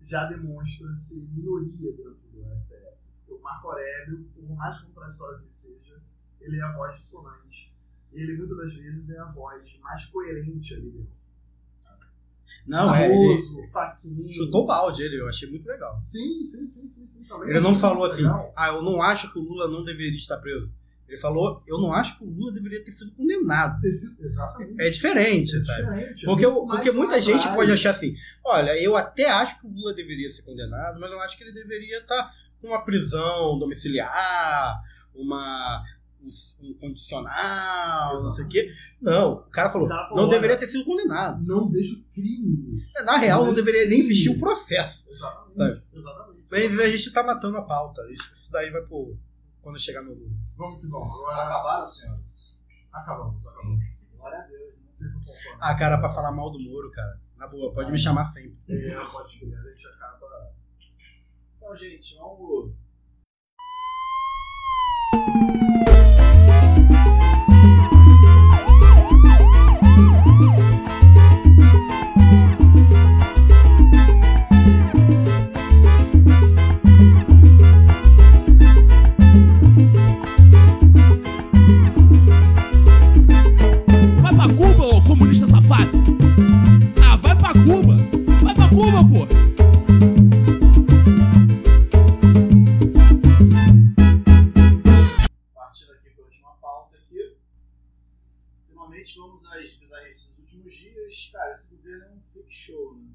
já demonstra ser minoria dentro do STF. Porque o Marco Aurélio, por mais contraditório que ele seja, ele é a voz dissonante. E ele, muitas das vezes, é a voz mais coerente ali dentro. Não, é, ele Fachin... chutou balde, ele, eu achei muito legal. Sim, sim, sim, sim, sim. Também Ele não falou assim, legal. ah, eu não acho que o Lula não deveria estar preso. Ele falou, eu não acho que o Lula deveria ter sido condenado. Exatamente. É diferente, É sabe? diferente. é Porque, mais porque muita gente pode achar assim: olha, eu até acho que o Lula deveria ser condenado, mas eu acho que ele deveria estar com uma prisão domiciliar, uma, um, um condicional, não sei o quê. Não, o cara falou: falou, não deveria ter sido condenado. Não vejo crime nisso. Na real, não vejo deveria nem existir o processo. Exatamente. Exatamente. Mas a gente tá matando a pauta. Isso isso daí vai pro. Quando chegar no Lula. Vamos que vamos. Agora Acabaram, senhores? acabamos. acabamos. Glória a Deus. né? Fez um conforme. Ah, cara, pra falar mal do Moro, cara. Na boa, pode me chamar sempre. É, pode crer. A gente acaba. Então, gente, vamos. Das bizarrices dos últimos dias, cara, esse governo é um fake show, né?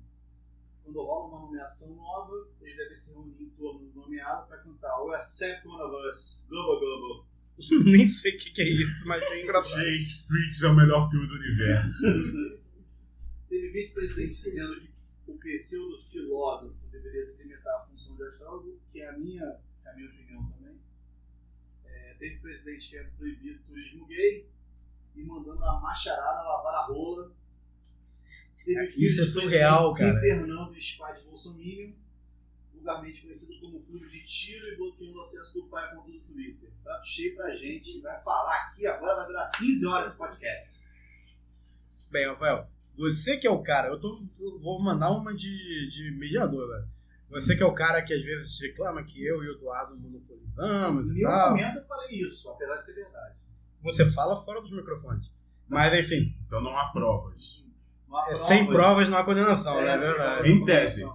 Quando rola uma nomeação nova, eles devem se reunir em torno do nomeado pra cantar O Accept One of Us, Gobble Gobble. Nem sei o que, que é isso, mas é engraçado. Gente, Freaks é o melhor filme do universo. Teve vice-presidente dizendo que o pseudo-filósofo deveria se limitar à função de astrólogo, que é a minha, que é a minha opinião também. É, teve presidente querendo proibir turismo gay e mandando a macharada lavar a rola. Teve Isso é surreal, cara. Se internando em squad bolsominion, vulgarmente conhecido como clube de tiro e bloqueando o acesso do pai a conta do Twitter. Prato cheio pra gente, vai falar aqui agora, vai durar 15 horas esse podcast. Bem, Rafael, você que é o cara, eu, tô, vou mandar uma de, de mediador, velho. Você que é o cara que às vezes reclama que eu e o Eduardo monopolizamos Em e nenhum tal. momento eu falei isso, apesar de ser verdade. Você fala fora dos microfones. Mas enfim, Então não há provas. Não há é, sem provas não há condenação, É, né? É verdade. Em tese.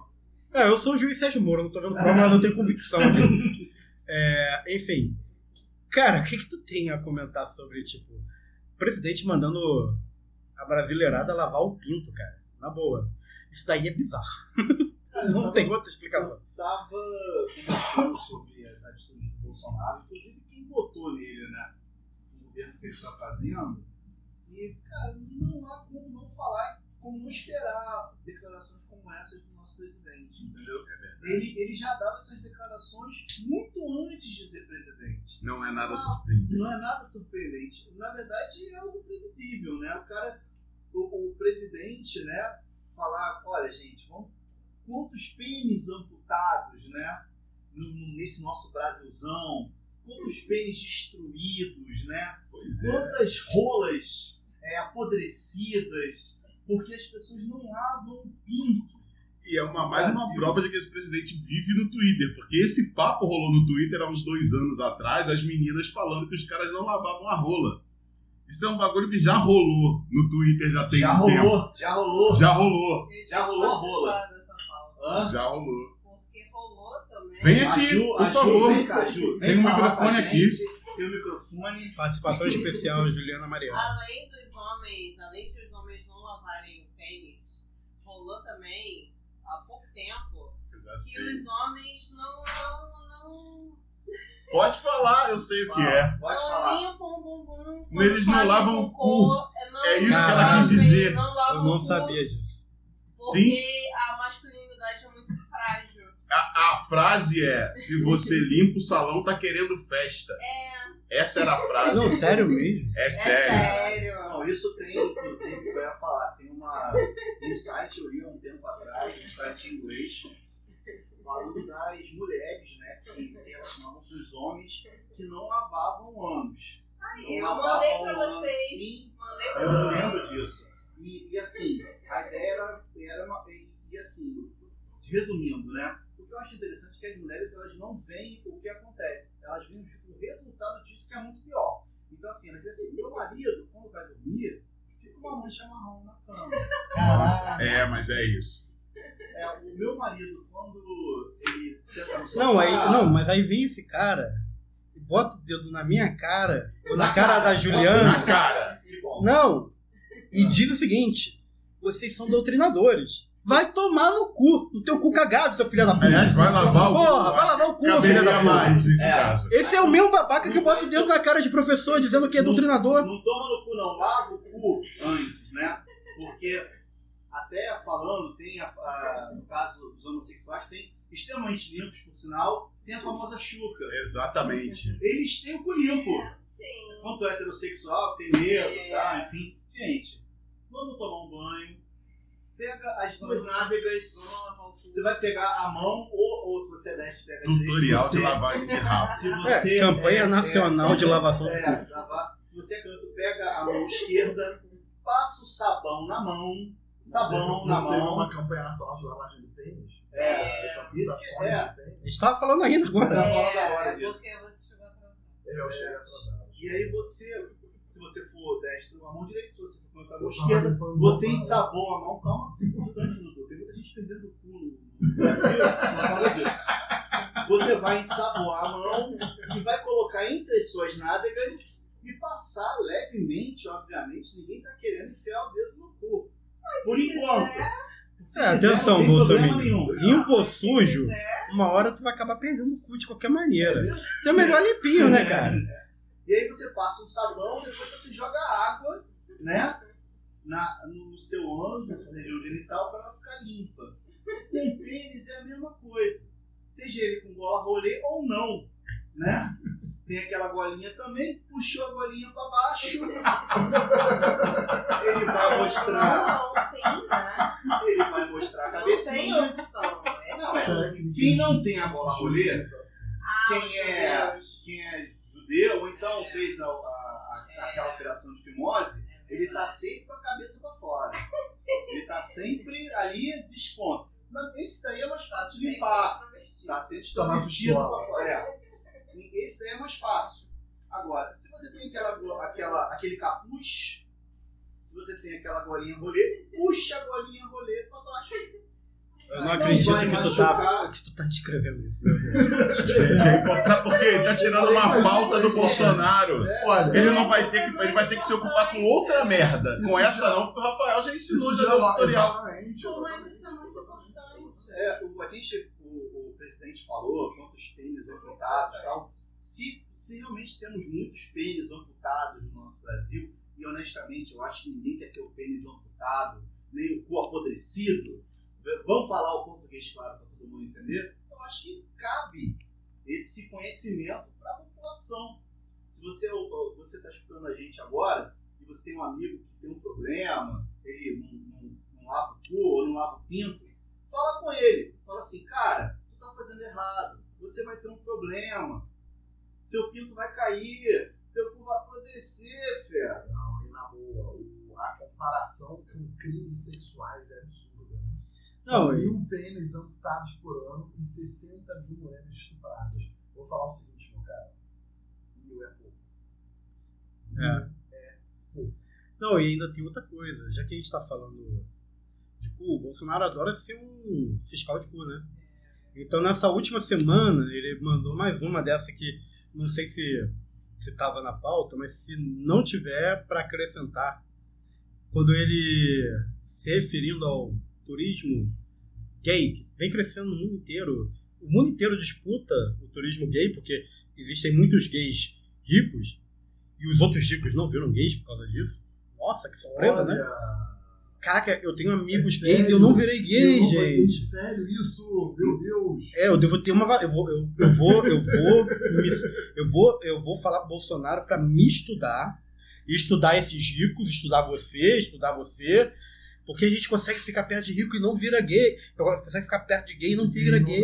É, eu sou o juiz Sérgio Moro, não tô vendo prova, mas eu tenho convicção aqui. É, enfim. Cara, o que, que tu tem a comentar sobre, tipo, o presidente mandando a brasileirada lavar o pinto, cara? Na boa. Isso daí é bizarro. Cara, Não tava- tem outra explicação. Eu tava conversando sobre as atitudes do Bolsonaro, inclusive quem votou nele, né? O governo que ele está fazendo. E, cara, não há como não falar, como não esperar declarações como essas do nosso presidente, entendeu? Ele, ele já dava essas declarações muito antes de ser presidente. Não é nada Ah, surpreendente. Não é nada surpreendente. Na verdade, é algo previsível, né? O cara, o, o presidente, né, falar, olha, gente, vamos, quantos pênis amputados, né, nesse nosso Brasilzão, quantos pênis destruídos, né? Pois é. Quantas rolas é, apodrecidas, porque as pessoas não lavam o pinto. E é uma, mais uma prova de que esse presidente vive no Twitter. Porque esse papo rolou no Twitter há uns dois anos atrás, as meninas falando que os caras não lavavam a rola. Isso é um bagulho que já rolou no Twitter já tem já um tempo. rolou, já rolou, Já rolou. já rolou a rola. Dessa fala. Hã? Já rolou. Vem aqui, Ju- por Ju, favor. Vem cá, Ju. Tem um microfone aqui. Tem um microfone. Participação especial, Juliana Mariana. Além dos homens, além de os homens não lavarem o pênis, rolou também há pouco tempo que os homens não, não, não, Pode falar, eu sei o que é. Pode não falar. limpam o bumbum. Eles não lavam o cocô, não É isso que ela quis dizer. Não Eu não cu, sabia disso. Porque Sim. a masculinidade é. A, a frase é: se você limpa o salão, tá querendo festa. É, Essa era a frase. Não, sério mesmo? É é sério. sério. Não, isso tem, inclusive, que eu ia falar. Tem uma, um site, eu li há um tempo atrás, um site em inglês, falando das mulheres, né, que se relacionavam com os homens que não lavavam anos. Aí, Não eu mandei pra vocês. sim. Mandei pra Eu não vocês. lembro disso. E, e assim, a ideia era, era uma. E, e assim, resumindo, né? O que eu acho interessante é que as mulheres elas não veem o que acontece, elas veem o resultado disso que é muito pior. Então, assim, dizem assim: meu marido, quando vai dormir, fica uma mancha marrom na cama. Nossa, é, mas é isso. É, o meu marido, quando ele senta no sofá. Não, aí, não, mas aí vem esse cara e bota o dedo na minha cara, ou na, Na cara, cara, da Na Juliana. cara. Que bom. Não! E diz o seguinte: vocês são doutrinadores. Vai tomar no cu, no teu cu cagado, seu filho da puta. Aliás, vai lavar o Porra, cu. vai lavar o cu, filho da puta. mais nesse É. caso. Esse é o mesmo babaca que bota o dedo na cara de professor dizendo que é doutrinador. Não toma no cu, não. Lava o cu antes, né? Porque, até falando, tem, a, a- no caso dos homossexuais, tem extremamente limpos, por sinal, tem a famosa chuca. Exatamente. Eles têm o cu limpo. Sim. Quanto heterossexual, tem medo, É. tá? Enfim. Gente, vamos tomar um banho. Pega as duas nádegas. Você vai pegar a mão, ou, ou se você é destro, pega a direita. Tutorial de lavagem de rabo. Se você É, campanha nacional de lavação do é, lavar. Se você é canto, pega a mão esquerda, passa o sabão na mão, sabão na teve- teve mão. uma campanha nacional de lavagem de pênis? É, isso que acusações é. de pênis? A gente tava falando ainda agora. Tá falando É, agora é disso. porque você chegou atrasado. Eu cheguei atrasado. E aí você, se você for destro, a mão direita, se você for canto, a mão esquerda, você ensaboa a mão. Calma, que isso é importante, Dudu. Tem muita gente perdendo o cu no Brasil por causa disso. Você vai ensaboar a mão e vai colocar entre as suas nádegas e passar levemente, obviamente, ninguém tá querendo enfiar o dedo no cu. Mas Por enquanto. quiser, Se É, quiser, atenção, não tem problema Bolsonaro. nenhum. Limpo sujo, uma hora tu vai acabar perdendo o cu de qualquer maneira. Então é melhor limpinho, né, cara? E aí você passa um sabão, depois você joga água, né? Na, no seu ânus, na sua região genital, para ela ficar limpa. Com o pênis é a mesma coisa. Seja ele com gola rolê ou não, né? Tem aquela golinha também, puxou a golinha para baixo. ele vai mostrar, Não, sim, né? ele vai mostrar a Não tem cabecinha. opção. É Não, só. é. Quem não tem a gola rolê, Ah, quem os é, quem é judeu ou então fez a, a- a- aquela operação de fimose, ele tá sempre com a cabeça para fora. Ele tá sempre ali desponto. Não, Esse daí é mais fácil de limpar. Tá sempre Tá extrovertido pistola. para fora. É. Esse daí é mais fácil. Agora, se você tem aquela, aquela, aquele capuz, se você tem aquela golinha rolê, puxa a golinha rolê para baixo. Eu não Não acredito que tu, tá, que tu tá descrevendo isso, meu Deus. Gente, é importante. Sabe por quê? Ele tá tirando uma pauta do Bolsonaro. Olha, Ele não vai ter que, ele vai ter que se ocupar com outra merda. Com essa já- não, porque o Rafael já ensinou já no tutorial. Mas isso é muito importante. É, o, a gente, o, o presidente falou quantos pênis amputados e tal. Se, se realmente temos muitos pênis amputados no nosso Brasil, e honestamente eu acho que ninguém quer ter o pênis amputado, nem o cu apodrecido, vamos falar o português claro para todo mundo entender? Eu acho que cabe esse conhecimento para a população. Se você você está escutando a gente agora e você tem um amigo que tem um problema, ele não, não, não lava o cu ou não lava o pinto, fala com ele. Fala assim, cara, tu tá fazendo errado. Você vai ter um problema. Seu pinto vai cair. Teu cu vai apodrecer, fera. Não, e na boa, a comparação com crimes sexuais é absurda. São mil pênis amputados por ano e 60 mil mulheres estupradas. Vou falar o seguinte, meu cara. Mil é pouco. É. Não, e ainda tem outra coisa. Já que a gente tá falando de cu, o Bolsonaro adora ser um fiscal de cu, né? Então nessa última semana ele mandou mais uma dessa que não sei se se tava na pauta, mas se não tiver para acrescentar, quando ele se referindo ao turismo gay, que vem crescendo no mundo inteiro, o mundo inteiro disputa o turismo gay porque existem muitos gays ricos e os outros ricos não viram gays por causa disso. Nossa, que surpresa, né? Olha, Caraca, eu tenho amigos É gays e eu não virei gay, eu gente. Sério isso? Meu Deus. É, eu devo ter uma. Eu vou, eu, eu vou, eu vou, me, eu vou, eu vou falar pro Bolsonaro pra me estudar, e estudar esses ricos, estudar você, estudar você, porque a gente consegue ficar perto de rico e não vira gay, consegue ficar perto de gay e não vira gay,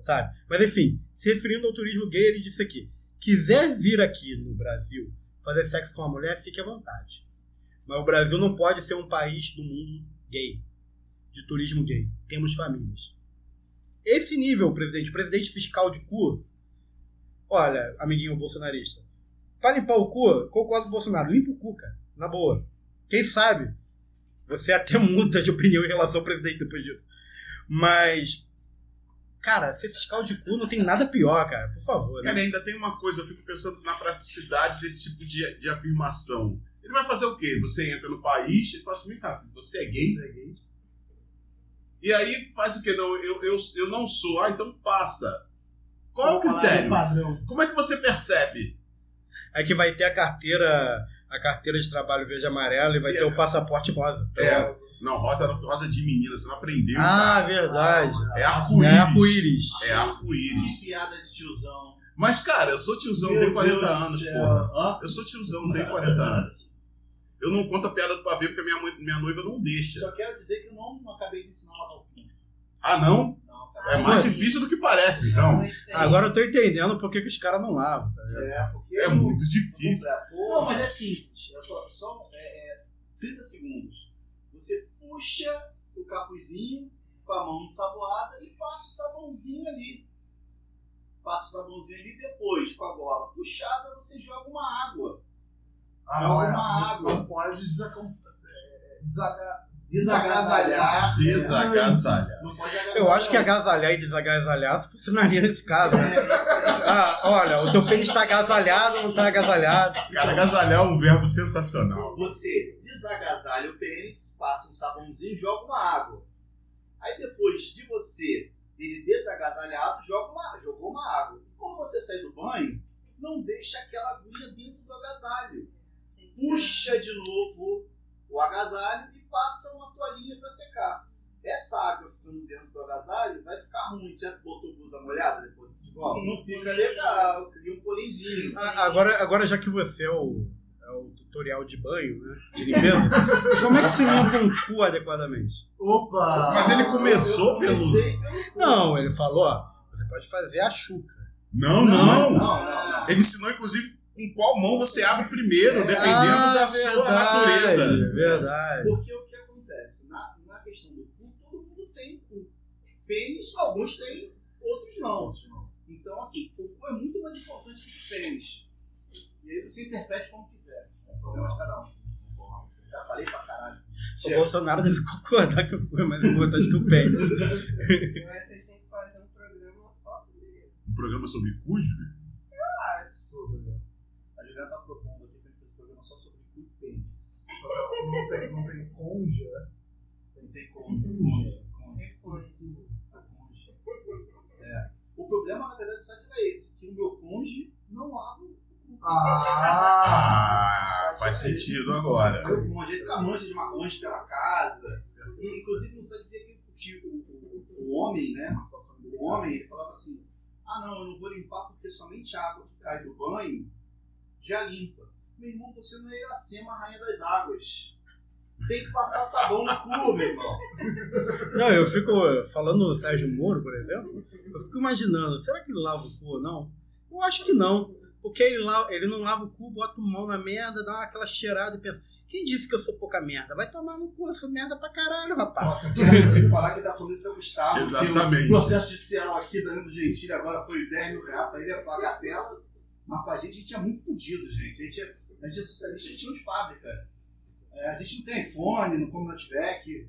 sabe? Mas enfim, se referindo ao turismo gay, ele disse aqui: quiser vir aqui no Brasil fazer sexo com uma mulher, fique à vontade. Mas o Brasil não pode ser um país do mundo gay, de turismo gay. Temos famílias. Esse nível, presidente, presidente fiscal de cu, olha, amiguinho bolsonarista, pra limpar o cu, concordo com o Bolsonaro, limpa o cu, cara, na boa. Quem sabe, você até muda de opinião em relação ao presidente depois disso. Mas, cara, ser fiscal de cu não tem nada pior, cara, por favor. Cara, Né? ainda tem uma coisa, eu fico pensando na praticidade desse tipo de, de afirmação. Ele vai fazer o quê? Você entra no país e fala assim, vem cá, filho, você é gay? Você é gay? E aí faz o quê? Não, eu, eu, eu não sou. Ah, então passa. Qual é o critério? Como é que você percebe? Aí que vai ter a carteira, a carteira de trabalho verde e amarelo e vai E ter a- o passaporte rosa. É, não, rosa, rosa de menina, você não aprendeu. Ah, cara. verdade. É arco-íris. É arco-íris. É Que arco-íris. piada de tiozão. Mas, cara, eu sou tiozão, Meu tenho 40 Deus anos, porra. Hã? Eu sou tiozão, tenho 40 anos. Eu não conto a piada do pavê porque minha, mãe, minha noiva não deixa. Só quero dizer que eu não, não acabei de ensinar a lavar o pinto. Ah, não? É mais difícil do que parece, então. Gostei. Agora eu tô entendendo por que, que os caras não lavam. Tá ligado? É, porque É eu- muito difícil. Não, mas é simples. É só, só é, é 30 segundos. Você puxa o capuzinho com a mão ensaboada e passa o sabãozinho ali. Passa o sabãozinho ali depois, com a gola puxada, você joga uma água. Ah, Joga não, é. uma água. Não pode é, desaga- Desagasalhar. Desagasalhar. Não pode agasalhar. Eu acho que agasalhar e desagasalhar funcionaria nesse caso, né? Ah, olha, o teu pênis tá agasalhado ou não tá agasalhado? Cara, agasalhar é um verbo sensacional. Você desagasalha o pênis, passa um sabãozinho e joga uma água. Aí depois de você ele desagasalhado, joga uma, jogou uma água. E quando você sai do banho, não deixa aquela agulha dentro do agasalho. Puxa de novo o agasalho passa uma toalhinha para secar. Essa água ficando dentro do agasalho vai ficar ruim. Você botou blusa molhada depois do futebol? Não fica legal, cria um polenguinho. Ah, agora, agora, já que você é o, é o tutorial de banho, né? De limpeza, como é que se limpa um cu adequadamente? Opa! Mas ele começou pelo. pelo. Não, ele falou, ó, você pode fazer a chuca. Não, Não, não. não, não. Ele ensinou, inclusive, com qual mão você abre primeiro, dependendo Ah, da sua verdade, natureza. Verdade. Porque o que acontece? Na, na questão do cu, todo mundo tem cu. Pênis, alguns têm, outros não. Então, assim, o cu é muito mais importante que o pênis. E aí você interprete como quiser. É problema de cada um. Já falei pra caralho. O Bolsonaro deve concordar que o cu é mais importante que o pênis. Mas vocês têm que fazer um programa só sobre isso. Um programa sobre cu, Júlio? Sobre. A Juliana tá propondo aqui pra gente fazer um programa só sobre cu e pênis. Não tem, não tem conja. Não tem. Conja. A conja. É. O problema, na verdade, do site era esse: que o meu conge não lava o. Ah! Ah, faz sentido agora. Conge, ele fica mancha de maconha pela casa. E, inclusive, no site dizia que, o, o, o homem, né? A situação do homem, ele falava assim: ah, não, eu não vou limpar porque somente a água que cai do banho já limpa. Meu irmão, você não é Iracema, rainha das águas. Tem que passar sabão no cu, meu irmão. Não, eu fico falando o Sérgio Moro, por exemplo, eu fico imaginando, será que ele lava o cu ou não? Eu acho que não. Porque ele, la- ele não lava o cu, bota a mão na merda, dá aquela cheirada e pensa, quem disse que eu sou pouca merda? Vai tomar no cu, eu sou merda pra caralho, rapaz. Nossa, tinha que falar que tá falando isso é o Gustavo. Exatamente. O processo judicial aqui Danilo Gentili agora foi 10 mil reais pra ele a tela. Mas pra gente, a gente é muito fudido, gente. A gente é, a gente é socialista, a gente não de fábrica. É, a gente não tem iPhone, não come notebook.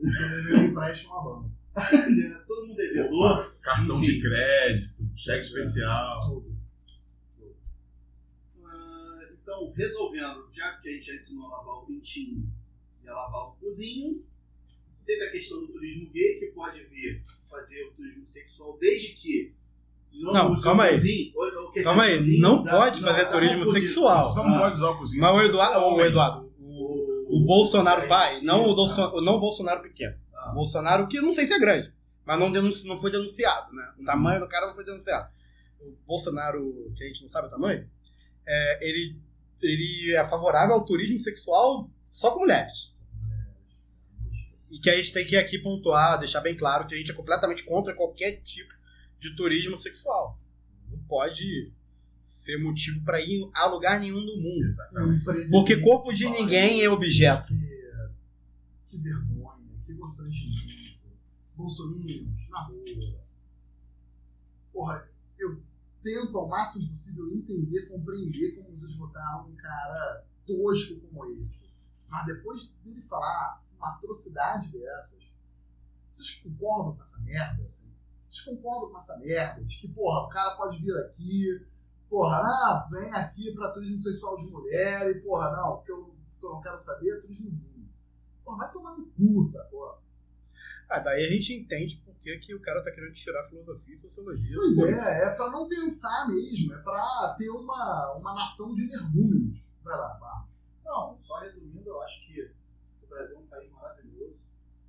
Ele empresta uma banda. Todo mundo é devedor. Cartão Enfim. de crédito, cheque especial. Tudo. Ah, então, resolvendo, já que a gente já ensinou a lavar o pintinho e a lavar o cozinho, teve a questão do turismo gay, que pode vir fazer o turismo sexual desde que. Não, use o calma aí. cozinho, ou- ou quer Calma aí, cozinho não da- pode não, fazer tá turismo sexual. Você só não pode usar o cozinho. Mas o Eduardo, o. Eduardo, o, Bolsonaro pai, não o, Bolso- não o Bolsonaro pequeno. O Bolsonaro que não sei se é grande, mas não, denunci- não foi denunciado, né? O tamanho do cara não foi denunciado. O Bolsonaro, que a gente não sabe o tamanho, é, ele, ele é favorável ao turismo sexual só com mulheres. E que a gente tem que aqui pontuar, deixar bem claro que a gente é completamente contra qualquer tipo de turismo sexual. Não pode ser motivo para ir a lugar nenhum do mundo. Exatamente. Porque corpo de ninguém é objeto. Que, que vergonha, que constrangimento. Bolsominions, na boa. Porra, eu tento ao máximo possível entender, compreender como vocês botaram um cara tosco como esse. Mas depois dele falar uma atrocidade dessas, vocês concordam com essa merda, assim? Vocês concordam com essa merda? De que, porra, o cara pode vir aqui, porra, ah, vem aqui pra turismo sexual de mulher, e porra, não, o que eu, não quero saber é turismo gay. Porra, vai tomar no cu, sacou? Ah, daí a gente entende por que, que o cara tá querendo tirar filosofia e sociologia. Pois Pô, é, é pra não pensar mesmo, é pra ter uma, uma nação de energúmenos. Vai lá, Barros. Não, só resumindo, eu acho que o Brasil é um país maravilhoso,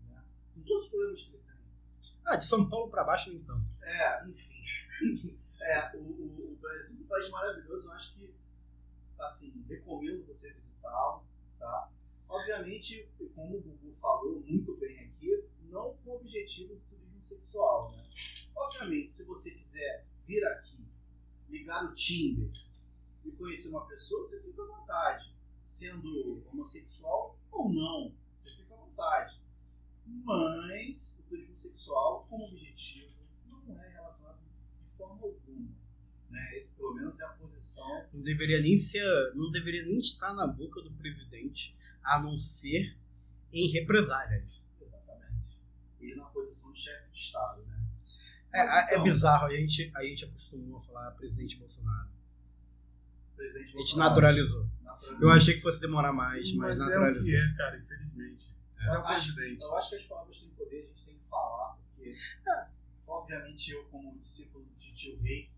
né? com todos os problemas que ele tem. Ah, de São Paulo pra baixo, nem tanto. É, enfim. É, o, o, Brasil é um país maravilhoso, eu acho que, assim, recomendo você visitá-lo, tá? Obviamente, como o Gugu falou muito bem aqui, não com o objetivo do turismo sexual, né? Obviamente, se você quiser vir aqui, ligar o Tinder e conhecer uma pessoa, você fica à vontade. Sendo homossexual ou não, você fica à vontade. Mas o turismo sexual, como objetivo, não é relacionado de forma alguma. Né? Esse, pelo menos, é a posição. Não deveria nem ser. Não deveria nem estar na boca do presidente, a não ser em represália a isso. Exatamente. Ele na posição de chefe de Estado, né? É, Mas é então, bizarro, a gente, a gente acostumou a falar presidente Bolsonaro. Presidente A gente Bolsonaro, naturalizou. Eu achei que fosse demorar mais, mas, Mas é o naturalizou. que é, cara, infelizmente. É, Eu o acho, presidente. eu acho que as palavras têm poder, a gente tem que falar, porque, obviamente, eu, como discípulo de tio Rei,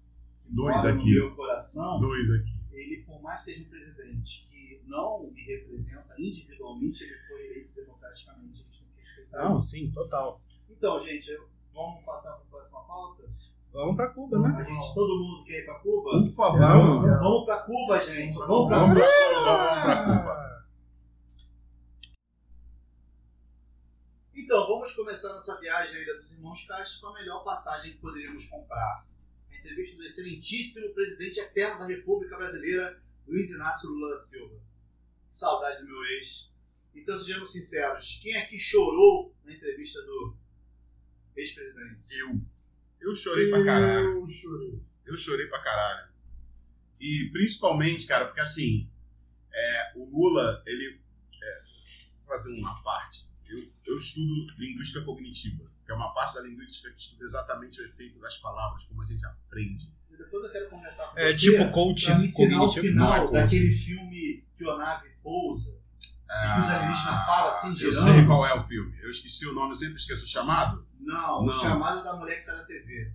Dois aqui. meu coração, Dois aqui. ele, por mais seja um presidente que não me representa individualmente, ele foi eleito democraticamente. A gente tem que respeitar. Não, sim, total. Então, gente, vamos passar para a próxima pauta? Vamos pra Cuba, né? A gente, todo mundo quer ir para Cuba? Por favor. Vamos. Vamos para Cuba, gente. Vamos para pra Cuba, vamos pra Cuba. Então, vamos começar nossa viagem à Ilha dos Irmãos Castro com a melhor passagem que poderíamos comprar. Entrevista do excelentíssimo presidente eterno da República Brasileira, Luiz Inácio Lula da Silva. Que saudade do meu ex. Então, sejamos sinceros, quem aqui chorou na entrevista do ex-presidente? Eu. Eu chorei pra caralho. Eu chorei. Eu chorei pra caralho. E principalmente, cara, porque assim, é, o Lula, ele. É, vou fazer uma parte. Eu, eu estudo linguística cognitiva, que é uma parte da linguística que estuda exatamente o efeito das palavras, como a gente aprende. E depois eu quero conversar com É você tipo coach pra me ensinar o cognitivo. não é final coach. daquele filme que a nave pousa, e que os alienígenas falam assim, Eu girando. sei qual é o filme. Eu esqueci o nome, eu sempre esqueço o chamado. Não, o Não. chamado da mulher que sai da TV.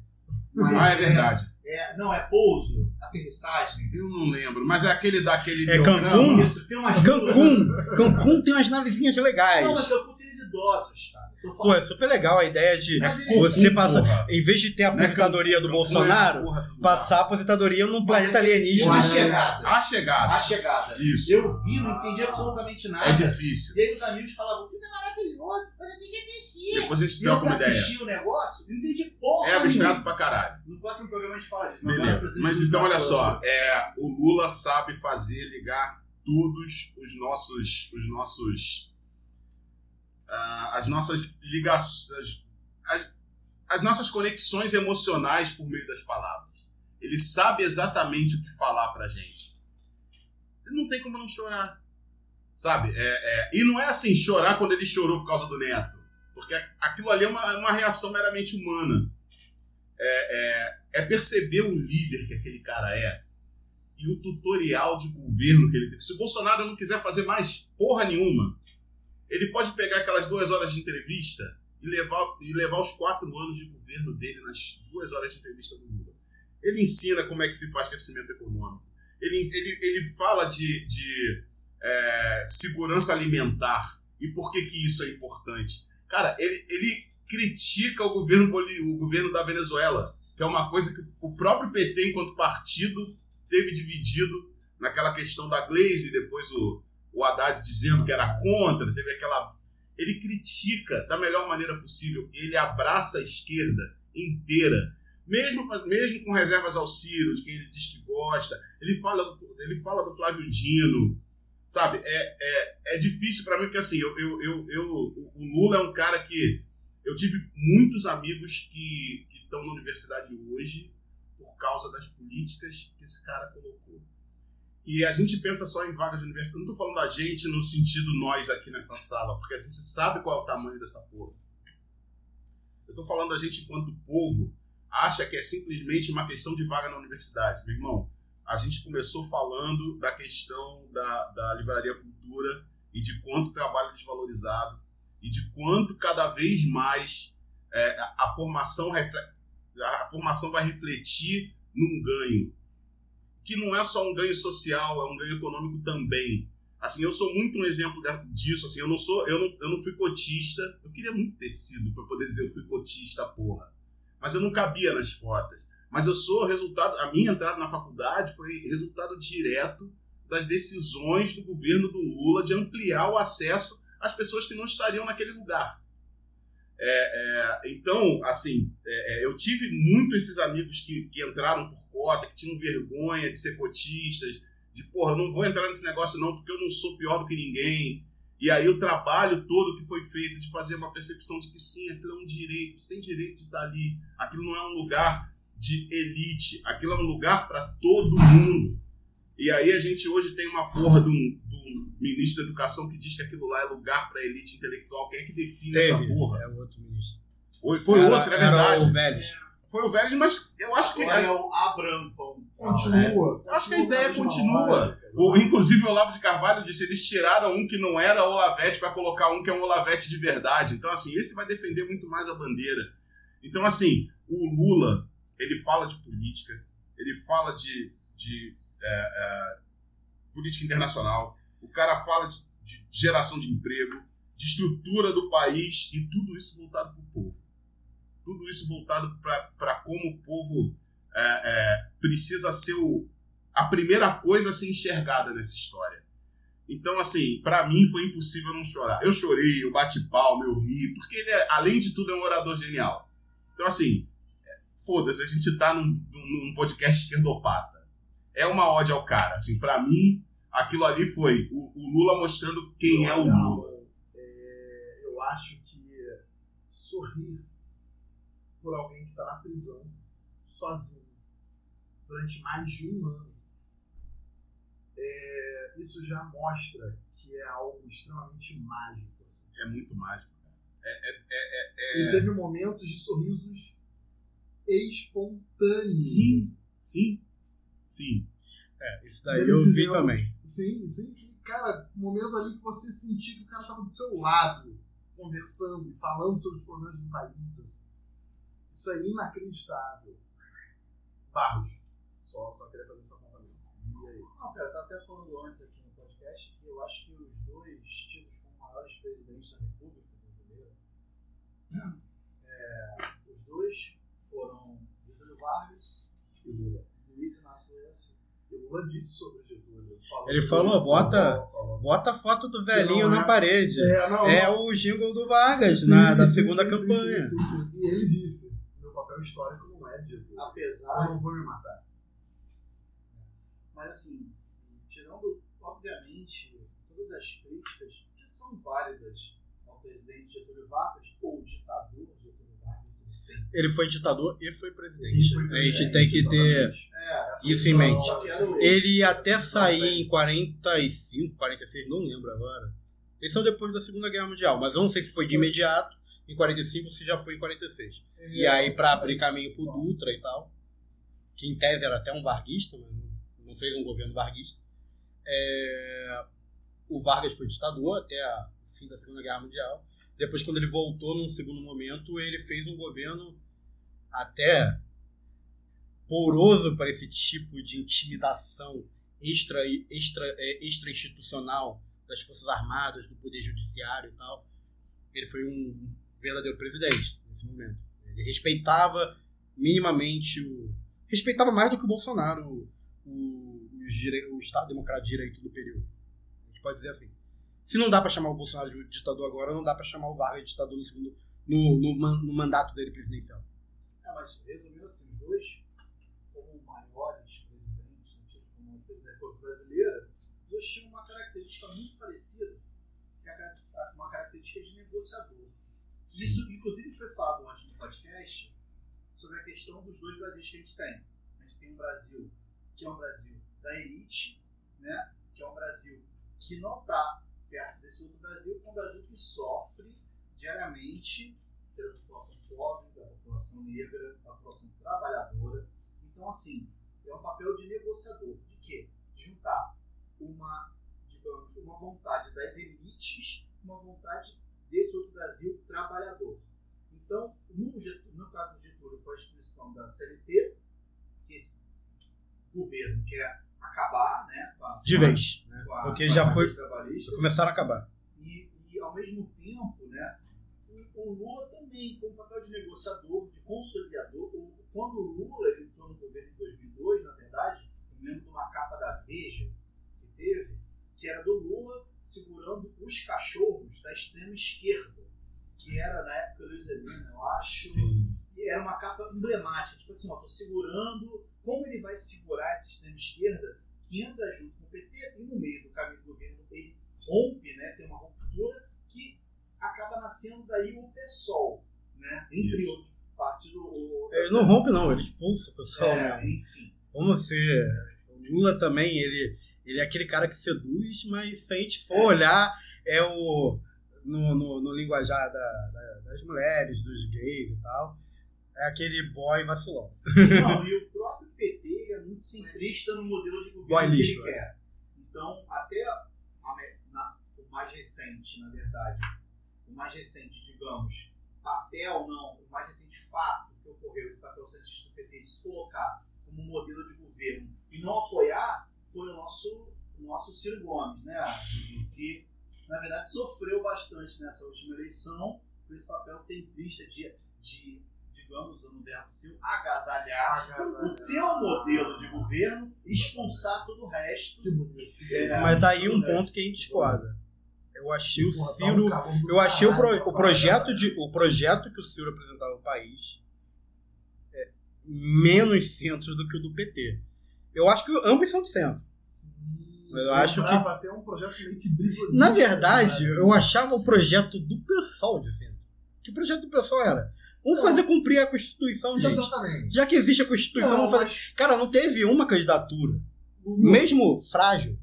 ah, é verdade. É, não, é pouso, aterrissagem. Eu não lembro, mas é aquele daquele. É. Cancún? Isso, tem umas Cancún! Cancún tem umas navezinhas Não, mas legais. Cancún tem os idosos, cara. Eu Pô, é super legal a ideia de ele- você passar, porra. em vez de ter a é aposentadoria do é Bolsonaro, porra passar a aposentadoria num planeta a alienígena. chegada. A chegada. A chegada. Isso. Eu vi, não entendi absolutamente nada. É difícil. E aí os amigos falavam, o filme é maravilhoso, mas eu tenho que assistir. Depois a gente E troca eu uma ideia. assisti o negócio, não entendi porra É abstrato pra caralho. No próximo programa a gente fala disso. Beleza. eu Mas então, olha só. É, o Lula sabe fazer ligar todos os nossos. Os nossos ah, as nossas ligações. As, as nossas conexões emocionais por meio das palavras. Ele sabe exatamente o que falar pra gente. Ele não tem como não chorar. Sabe? É, é, e não é assim chorar quando ele chorou por causa do neto. Porque aquilo ali é uma, uma reação meramente humana. É, é, é perceber o líder que aquele cara é e o tutorial de governo que ele tem. Se o Bolsonaro não quiser fazer mais porra nenhuma, ele pode pegar aquelas duas horas de entrevista e levar, e levar os quatro anos de governo dele nas duas horas de entrevista do Lula. Ele ensina como é que se faz crescimento econômico. Ele, ele, ele fala de, de é, segurança alimentar e por que, que isso é importante. Cara, ele, ele critica o governo, o governo da Venezuela, que é uma coisa que o próprio PT, enquanto partido, teve dividido naquela questão da Glaze, depois o, o Haddad dizendo que era contra, teve aquela. Ele critica da melhor maneira possível, ele abraça a esquerda inteira, mesmo, mesmo com reservas ao Ciro, de quem ele diz que gosta, ele fala do, ele fala do Flávio Dino, sabe? É, é, é difícil para mim, porque assim, eu, eu, eu, eu, o Lula é um cara que. Eu tive muitos amigos que estão na universidade hoje por causa das políticas que esse cara colocou. E a gente pensa só em vaga de universidade. Não estou falando a gente no sentido nós aqui nessa sala, porque a gente sabe qual é o tamanho dessa porra. Eu estou falando a gente enquanto povo acha que é simplesmente uma questão de vaga na universidade. Meu irmão, a gente começou falando da questão da, da livraria cultura e de quanto trabalho é desvalorizado e de quanto cada vez mais é, a, a formação refle- a formação vai refletir num ganho que não é só um ganho social, é um ganho econômico também. Assim, eu sou muito um exemplo disso. Assim, eu não sou, eu não, eu não fui cotista. Eu queria muito ter sido para poder dizer eu fui cotista, porra. Mas eu não cabia nas cotas. Mas eu sou resultado. A minha entrada na faculdade foi resultado direto das decisões do governo do Lula de ampliar o acesso às pessoas que não estariam naquele lugar. É, é, então, assim, é, é, eu tive muito esses amigos que, que entraram por cota, que tinham vergonha de ser cotistas, de porra, não vou entrar nesse negócio não, porque eu não sou pior do que ninguém. E aí o trabalho todo que foi feito de fazer uma percepção de que sim, aquilo é um direito, você tem direito de estar ali, aquilo não é um lugar de elite, aquilo é um lugar para todo mundo. E aí a gente hoje tem uma porra de um ministro da educação que diz que aquilo lá é lugar para elite intelectual. Quem é que define Teve. essa porra? É o outro ministro. Foi, foi Era- outro, é era verdade. o Vélez. Foi o Vélez, mas eu acho que. Agora é o Abraham von Continua. Eu acho que a ideia continua. O, inclusive o Olavo de Carvalho disse eles tiraram um que não era Olavete para colocar um que é um Olavete de verdade. Então, assim, esse vai defender muito mais a bandeira. Então, assim, o Lula, ele fala de política, ele fala de, de é, é, política internacional, o cara fala de, de geração de emprego, de estrutura do país e tudo isso voltado para o povo. Tudo isso voltado para como o povo é, é, precisa ser o, a primeira coisa a ser enxergada nessa história. Então, assim, pra mim foi impossível não chorar. Eu chorei, eu bati palma, eu ri, porque ele, é, além de tudo, é um orador genial. Então, assim, é, foda-se, a gente tá num, num podcast esquerdopata. É uma ódio ao cara. Assim, pra mim, aquilo ali foi o, o Lula mostrando quem é o Lula. É, eu acho que sorrir por alguém que está na prisão, sozinho, durante mais de um ano, é, isso já mostra que é algo extremamente mágico. assim. É muito mágico. É, é, é, Ele é, teve momentos de sorrisos espontâneos. Sim. sim, sim. É, isso daí eu vi também. Sim, sim, sim. Cara, momento ali que você sentia que o cara tava do seu lado, conversando e falando sobre os problemas do país. assim. Isso é inacreditável. Barros. Só, só queria fazer esse apontamento. E aí? Não, cara, eu tava até falando antes aqui no podcast que eu acho que os dois tidos como maiores presidentes da República Brasileira, é, os dois foram Getúlio Vargas E o Lula? e Luiz Inácio Lula disse sobre o Getúlio. Falou Ele falou, bota-. Bota a foto do velhinho na é- parede. É, não, É não. o jingle do Vargas, Sim, na, da sim, segunda sim, campanha. Sim, sim, sim. E ele disse: meu papel histórico não é de Getúlio. Apesar Eu não vou me matar. Mas assim, tirando, obviamente, todas as críticas que são válidas ao presidente Getúlio Vargas ou ditador Getúlio Vargas, eles têm. Ele foi ditador e foi E presidente. foi a gente presidente, tem que ter. É, isso em mente. Ele até sair em 45, 46, não lembro agora. Eles são depois da Segunda Guerra Mundial, mas eu não sei se foi de imediato em 45 ou se já foi em 46. E aí, pra abrir caminho pro Nossa. Dutra e tal, que em tese era até um varguista, mas não- fez um governo varguista, é, o Vargas foi ditador até o fim da Segunda Guerra Mundial. Depois, quando ele voltou num segundo momento, ele fez um governo até poroso para esse tipo de intimidação extra, extra, é, extra-institucional das Forças Armadas, do Poder Judiciário e tal. Ele foi um verdadeiro presidente nesse momento. Ele respeitava minimamente o. Respeitava mais do que o Bolsonaro o, o, o o Estado Democrático de Direito do período. A gente pode dizer assim. Se não dá para chamar o Bolsonaro de ditador agora, não dá para chamar o Vargas de ditador no, segundo, no, no, man- no mandato dele presidencial. É, mas resumindo assim, os dois, como maiores presidentes, no tipo, como presidente da República Brasileira, os dois tinham uma característica muito parecida, que é uma característica de negociador. Isso, inclusive, foi falado antes no podcast sobre a questão dos dois Brasis que a gente tem. A gente tem um Brasil que é um Brasil da elite, né? que é um Brasil que não está perto desse outro Brasil, que é um Brasil que sofre diariamente pela população pobre, da população negra, da população trabalhadora. Então, assim, é um papel de negociador. De quê? De juntar uma, digamos, uma vontade das elites uma vontade desse outro Brasil trabalhador. Então, no, no caso do Getúlio, foi a instituição da CLT, que esse governo quer acabar né, a, De vez. Né? a- Porque já foi. Começaram a acabar. e, e ao mesmo tempo, né, o, o Lula também com o papel de negociador, de consolidador. Quando o Lula ele entrou no governo em 2002, na verdade, eu lembro de uma capa da Veja que teve, que era do Lula segurando os cachorros da extrema esquerda, que era na época Luiz Helena, eu acho. E era uma capa emblemática, tipo assim, ó, tô segurando, como ele vai segurar essa extrema esquerda que entra junto com o PT e no meio do caminho do governo ele rompe, né, tem uma ruptura que acaba nascendo daí o PSOL, né, entre Isso. outros partidos. o- Ele não rompe, não, ele expulsa o pessoal é, mesmo. enfim. Vamos ser. O Lula também, ele, Ele é aquele cara que seduz, mas se a gente for olhar, é o. No, no, no linguajar da- da- das mulheres, dos gays e tal. É aquele boy vacilão. Não, e o é muito centrista no modelo de governo Boy que lixo, ele quer. Então, até a- na- o mais recente, na verdade, o mais recente, digamos, papel não, o mais recente fato que ocorreu, esse papel centrista do PT de se colocar como modelo de governo e não apoiar, foi o nosso, o nosso Ciro Gomes, né? Que, na verdade, sofreu bastante nessa última eleição por esse papel centrista de, de digamos, no verbo seu, agasalhar, o seu modelo de governo e expulsar todo o resto. É, Mas tá aí um o resto. ponto que a gente discorda. Eu achei o tá Ciro. Eu achei o, pro- o falar projeto de o projeto que o Ciro apresentava ao país é menos centro do que o do PT. Eu acho que ambos são de centro. Sim. Eu acho lembrava até um projeto meio que brisolista. Na verdade, no eu achava o projeto do pessoal de centro. Que o projeto do pessoal era vamos fazer cumprir a Constituição, gente. Exatamente. Já que existe a Constituição, Não, vamos fazer. mas- Cara, não teve uma candidatura, mesmo frágil,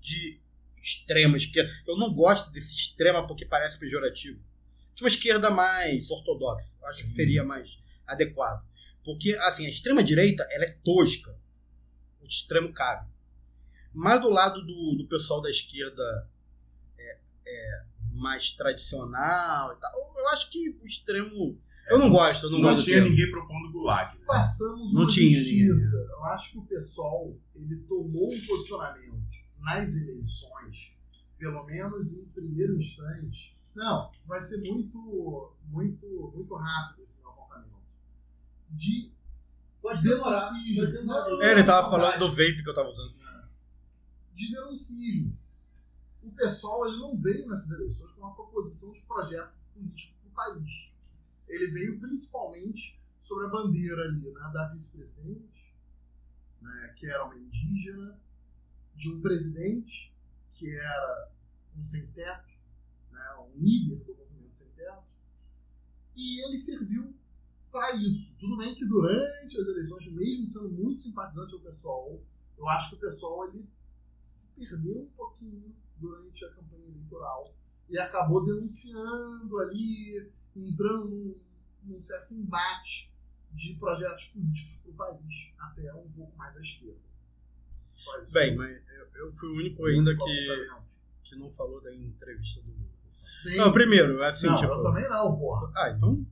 de extrema esquerda. Eu não gosto desse extrema porque parece pejorativo. De uma esquerda mais ortodoxa. Acho que Sim, seria sim. mais adequado. Porque, assim, a extrema-direita, ela é tosca. O extremo cabe. Mas do lado do, do pessoal da esquerda é, é, mais tradicional e tal, eu acho que o extremo. Eu não gosto, eu não, Não gosto do tinha ninguém propondo gulag. né? façamos Não uma tinha justiça. Eu acho que o pessoal ele tomou um posicionamento nas eleições, pelo menos em primeiro instante. Não, vai ser muito, muito, muito rápido esse meu apontamento. De Pode demorar. Pode demorar. Não, É, ele tava não, falando não, do vape que eu tava usando. de denuncismo. O pessoal ele não veio nessas eleições com uma proposição de projeto político para o país. Ele veio principalmente sobre a bandeira ali, né, da vice-presidente, né, que era uma indígena, de um presidente que era um sem-teto, né, um líder do movimento sem-teto, e ele serviu para isso. Tudo bem que durante as eleições, mesmo sendo muito simpatizante ao pessoal, eu acho que o pessoal ele se perdeu um pouquinho durante a campanha eleitoral e acabou denunciando ali, entrando num, num certo embate de projetos políticos para o país, até um pouco mais à esquerda. Só isso. Bem, mas eu, eu fui o único ainda que, apontamento? que não falou da entrevista do Lula. Sim, Não, primeiro, assim, não, tipo. eu também não, porra. Ah, então.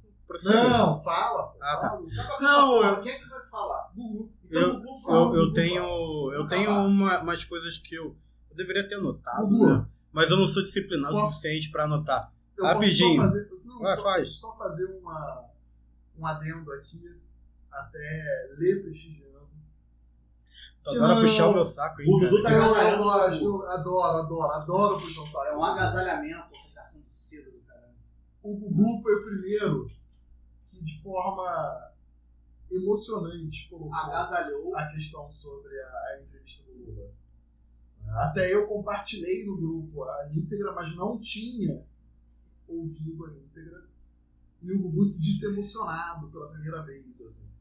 Não, fala, pô. Ah, tá. fala. Não, eu- Quem é que vai falar? Gugu. Eu, Então, Gugu fala. eu, eu Gugu tenho, fala. eu Vamos tenho uma, umas coisas que eu, eu deveria ter anotado, né? mas eu não sou disciplinado o suficiente pra anotar. Eu Rapidinho. posso só fazer, não, Vai, só, faz. só fazer uma, um adendo aqui, até ler prestigiando. Tu adora Não. puxar o meu saco, hein, O Dudu tá agasalhando gosto, o Gugu. eu adoro, adoro, adoro puxar o saco. É um agasalhamento, rasgação de cedo do caralho. O Gugu foi o primeiro que, de forma emocionante, colocou Agasalhou. a questão sobre a, a entrevista do Lula. Até eu compartilhei no grupo a íntegra, mas não tinha ouvido a íntegra. E o Gugu se disse emocionado pela primeira vez, assim.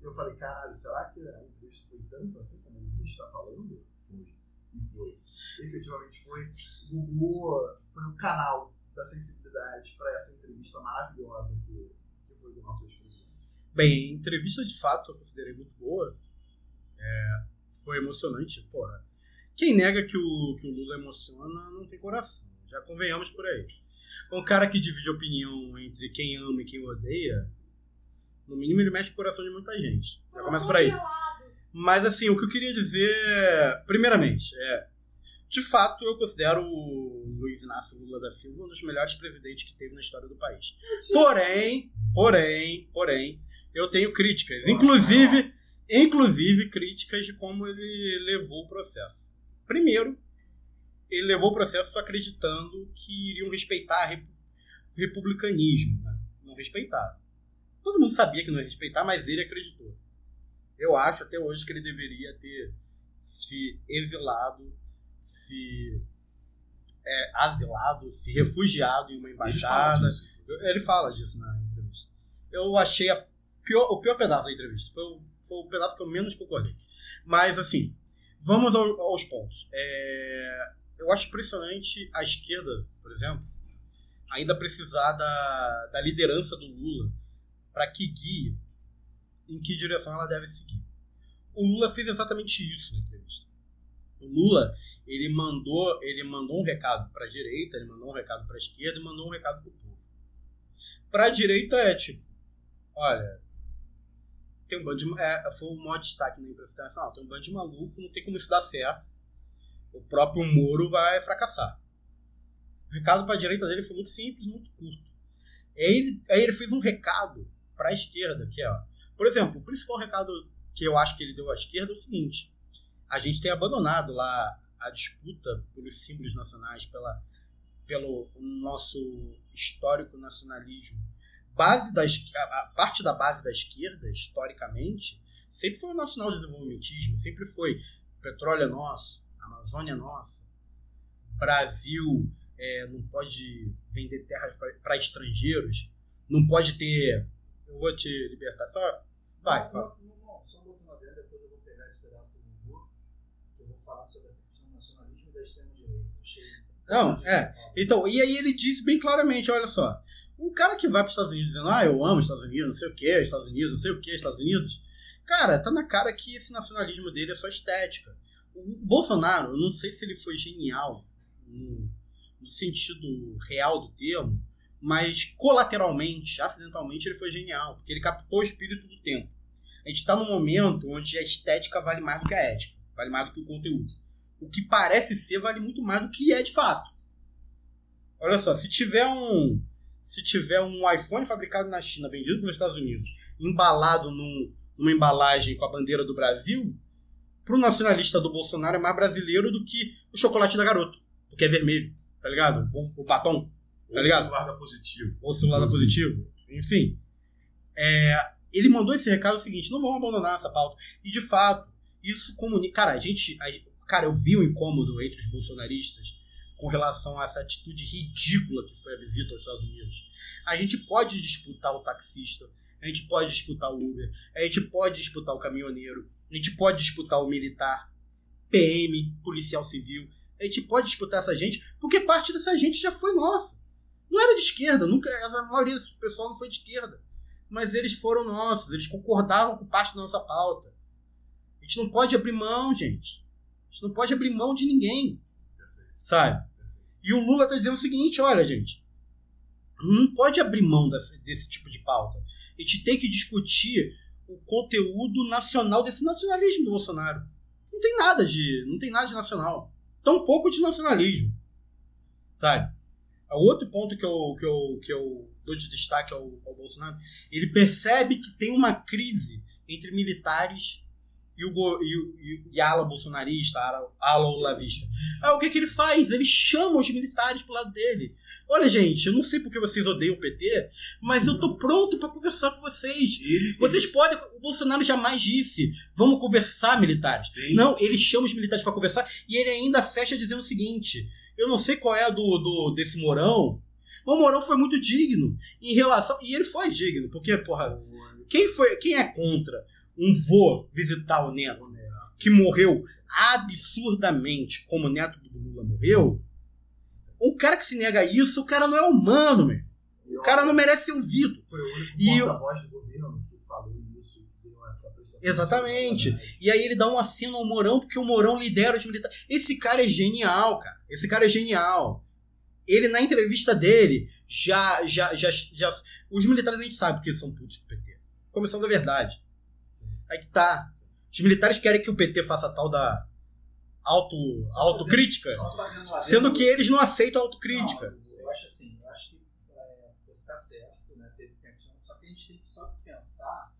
Eu falei, caralho, será que a entrevista foi tanto assim como o Gugu está falando? Foi. E foi. Efetivamente foi. O Gugu foi o canal da sensibilidade para essa entrevista maravilhosa que, que foi do nosso ex-presidente. Bem, entrevista de fato eu considerei muito boa. É, foi emocionante, porra. Quem nega que o, que o Lula emociona não tem coração. Já convenhamos por aí. Um cara que divide opinião entre quem ama e quem odeia, no mínimo ele mexe com o coração de muita gente. Já começa por aí. Mas assim, o que eu queria dizer, primeiramente, é. De fato, eu considero o Luiz Inácio Lula da Silva um dos melhores presidentes que teve na história do país. Porém, porém, porém, eu tenho críticas. Inclusive, inclusive críticas de como ele levou o processo. Primeiro, ele levou o processo acreditando que iriam respeitar o republicanismo. Né? Não respeitaram. Todo mundo sabia que não ia respeitar, mas ele acreditou. Eu acho até hoje que ele deveria ter se exilado, se é, asilado, se refugiado em uma Ele fala embaixada. Ele fala disso na entrevista. Eu achei pior- o pior pedaço da entrevista. Foi o, foi o pedaço que eu menos concordei. Mas, assim, Vamos ao- aos pontos. É, eu acho impressionante a esquerda, por exemplo, ainda precisar da, da liderança do Lula para que guie em que direção ela deve seguir. O Lula fez exatamente isso na entrevista. O Lula ele mandou ele mandou um recado para a direita, ele mandou um recado para a esquerda e mandou um recado para o povo. Para a direita é tipo, olha, tem um bando de, é, foi o maior destaque na imprensa internacional, tem um bando de maluco, não tem como isso dar certo. O próprio Moro vai fracassar. O recado para a direita dele foi muito simples, muito curto. Aí ele, aí ele fez um recado para a esquerda, que é, ó, por exemplo, o principal recado que eu acho que ele deu à esquerda é o seguinte: a gente tem abandonado lá a disputa pelos símbolos nacionais, pela, pelo nosso histórico nacionalismo. Base da, a parte da base da esquerda, historicamente, sempre foi o nacional desenvolvimentismo, sempre foi petróleo é nosso, Amazônia é nossa, Brasil é, não pode vender terras para estrangeiros, não pode ter. Eu vou te libertar só. Vai, não, fala. não, não, só uma depois eu vou pegar esse pedaço do que eu vou falar sobre essa questão do nacionalismo e da extrema-direita. Não, é. Então, e aí ele disse bem claramente, olha só, um cara que vai para os Estados Unidos dizendo, ah, eu amo os Estados Unidos, não sei o que, Estados Unidos, não sei o que, Estados Unidos, cara, tá na cara que esse nacionalismo dele é só estética. O Bolsonaro, eu não sei se ele foi genial no, no sentido real do termo, mas colateralmente, acidentalmente, ele foi genial, porque ele captou o espírito do tempo. A gente está num momento onde a estética vale mais do que a ética, vale mais do que o conteúdo. O que parece ser vale muito mais do que é de fato. Olha só, se tiver um se tiver um iPhone fabricado na China, vendido pelos Estados Unidos, embalado num- numa embalagem com a bandeira do Brasil, pro nacionalista do Bolsonaro é mais brasileiro do que o chocolate da garoto, porque é vermelho, tá ligado? O, o batom, Ou tá o ligado? celular da positivo. ou celular da positivo. Enfim. É, ele mandou esse recado seguinte: não vamos abandonar essa pauta. E de fato, isso comunica. Cara, a gente. a- cara, eu vi o incômodo entre os bolsonaristas com relação a essa atitude ridícula que foi a visita aos Estados Unidos. A gente pode disputar o taxista, a gente pode disputar o Uber, a gente pode disputar o caminhoneiro, a gente pode disputar o militar, PM, policial civil. A gente pode disputar essa gente, porque parte dessa gente já foi nossa. Não era de esquerda, nunca, a maioria desse pessoal não foi de esquerda. Mas eles foram nossos, eles concordaram com parte da nossa pauta. A gente não pode abrir mão, gente. A gente não pode abrir mão de ninguém. Sabe? E o Lula tá dizendo o seguinte: olha, gente, não pode abrir mão desse, desse tipo de pauta. A gente tem que discutir o conteúdo nacional desse nacionalismo do Bolsonaro. Não tem nada de. Não tem nada de nacional. Tão pouco de nacionalismo. Sabe? O outro ponto que eu, que eu, que eu dou de destaque ao, ao Bolsonaro, ele percebe que tem uma crise entre militares e, o, go- e, o- e, o- ala bolsonarista, a ala, olavista. Aí o que, que ele faz? Ele chama os militares pro lado dele. Olha, gente, eu não sei porque vocês odeiam o PT, mas eu tô pronto para conversar com vocês. Ele, Vocês podem. O Bolsonaro jamais disse, vamos conversar, militares. Sim. Não, ele chama os militares para conversar e ele ainda fecha dizendo o seguinte: eu não sei qual é a do, do desse Mourão, mas o Mourão foi muito digno em relação. E ele foi digno, porque, porra, quem, foi, quem é contra um vô visitar o neto que morreu absurdamente como o neto do Lula morreu? Um cara que se nega a isso, o cara não é humano, meu. O cara não merece ser ouvido. Foi o único E porta-voz do governo que falou isso. Exatamente. E aí ele dá um aceno ao Mourão, porque o Mourão lidera os militares. Esse cara é genial, cara. Esse cara é genial. Ele, na entrevista dele, já. já, já, já os militares a gente sabe que são putos do PT. Começando da verdade. Aí que tá. Os militares querem que o PT faça tal da auto, autocrítica, Só fazendo um sendo que eles não aceitam a autocrítica. Não, eu acho assim, eu acho que é, você está certo, né? Teve questão, só que a gente tem que só pensar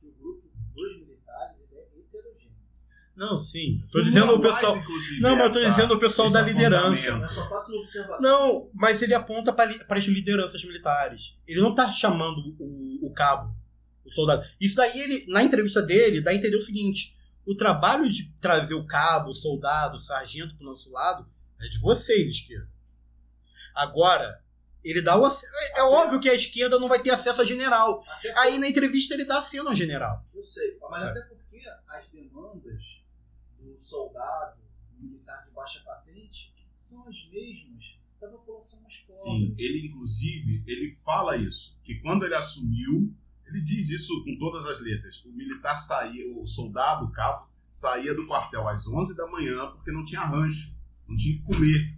que o grupo dos militares ele é heterogêneo. Não, sim. Tô dizendo o pessoal. Não, mas eu tô dizendo o pessoal da liderança. Eu só faço uma observação. Não, mas ele aponta para as lideranças militares. Ele não tá chamando o, o cabo, o soldado. Isso daí, ele, na entrevista dele, dá a entender o seguinte: o trabalho de trazer o cabo, o soldado, o sargento pro nosso lado é de vocês, esquerda. Agora, ele dá o ac- É, é óbvio que a esquerda não vai ter acesso a general. Até Aí na entrevista ele dá aceno ao general. Eu sei, mas Sabe? até porque as demandas do do soldado militar de baixa patente são as mesmas da população mais pobre. Sim, ele inclusive, ele fala isso, que quando ele assumiu, ele diz isso com todas as letras. O militar saía, o soldado, o cabo, saía do quartel às 11 da manhã porque não tinha rancho, não tinha que comer.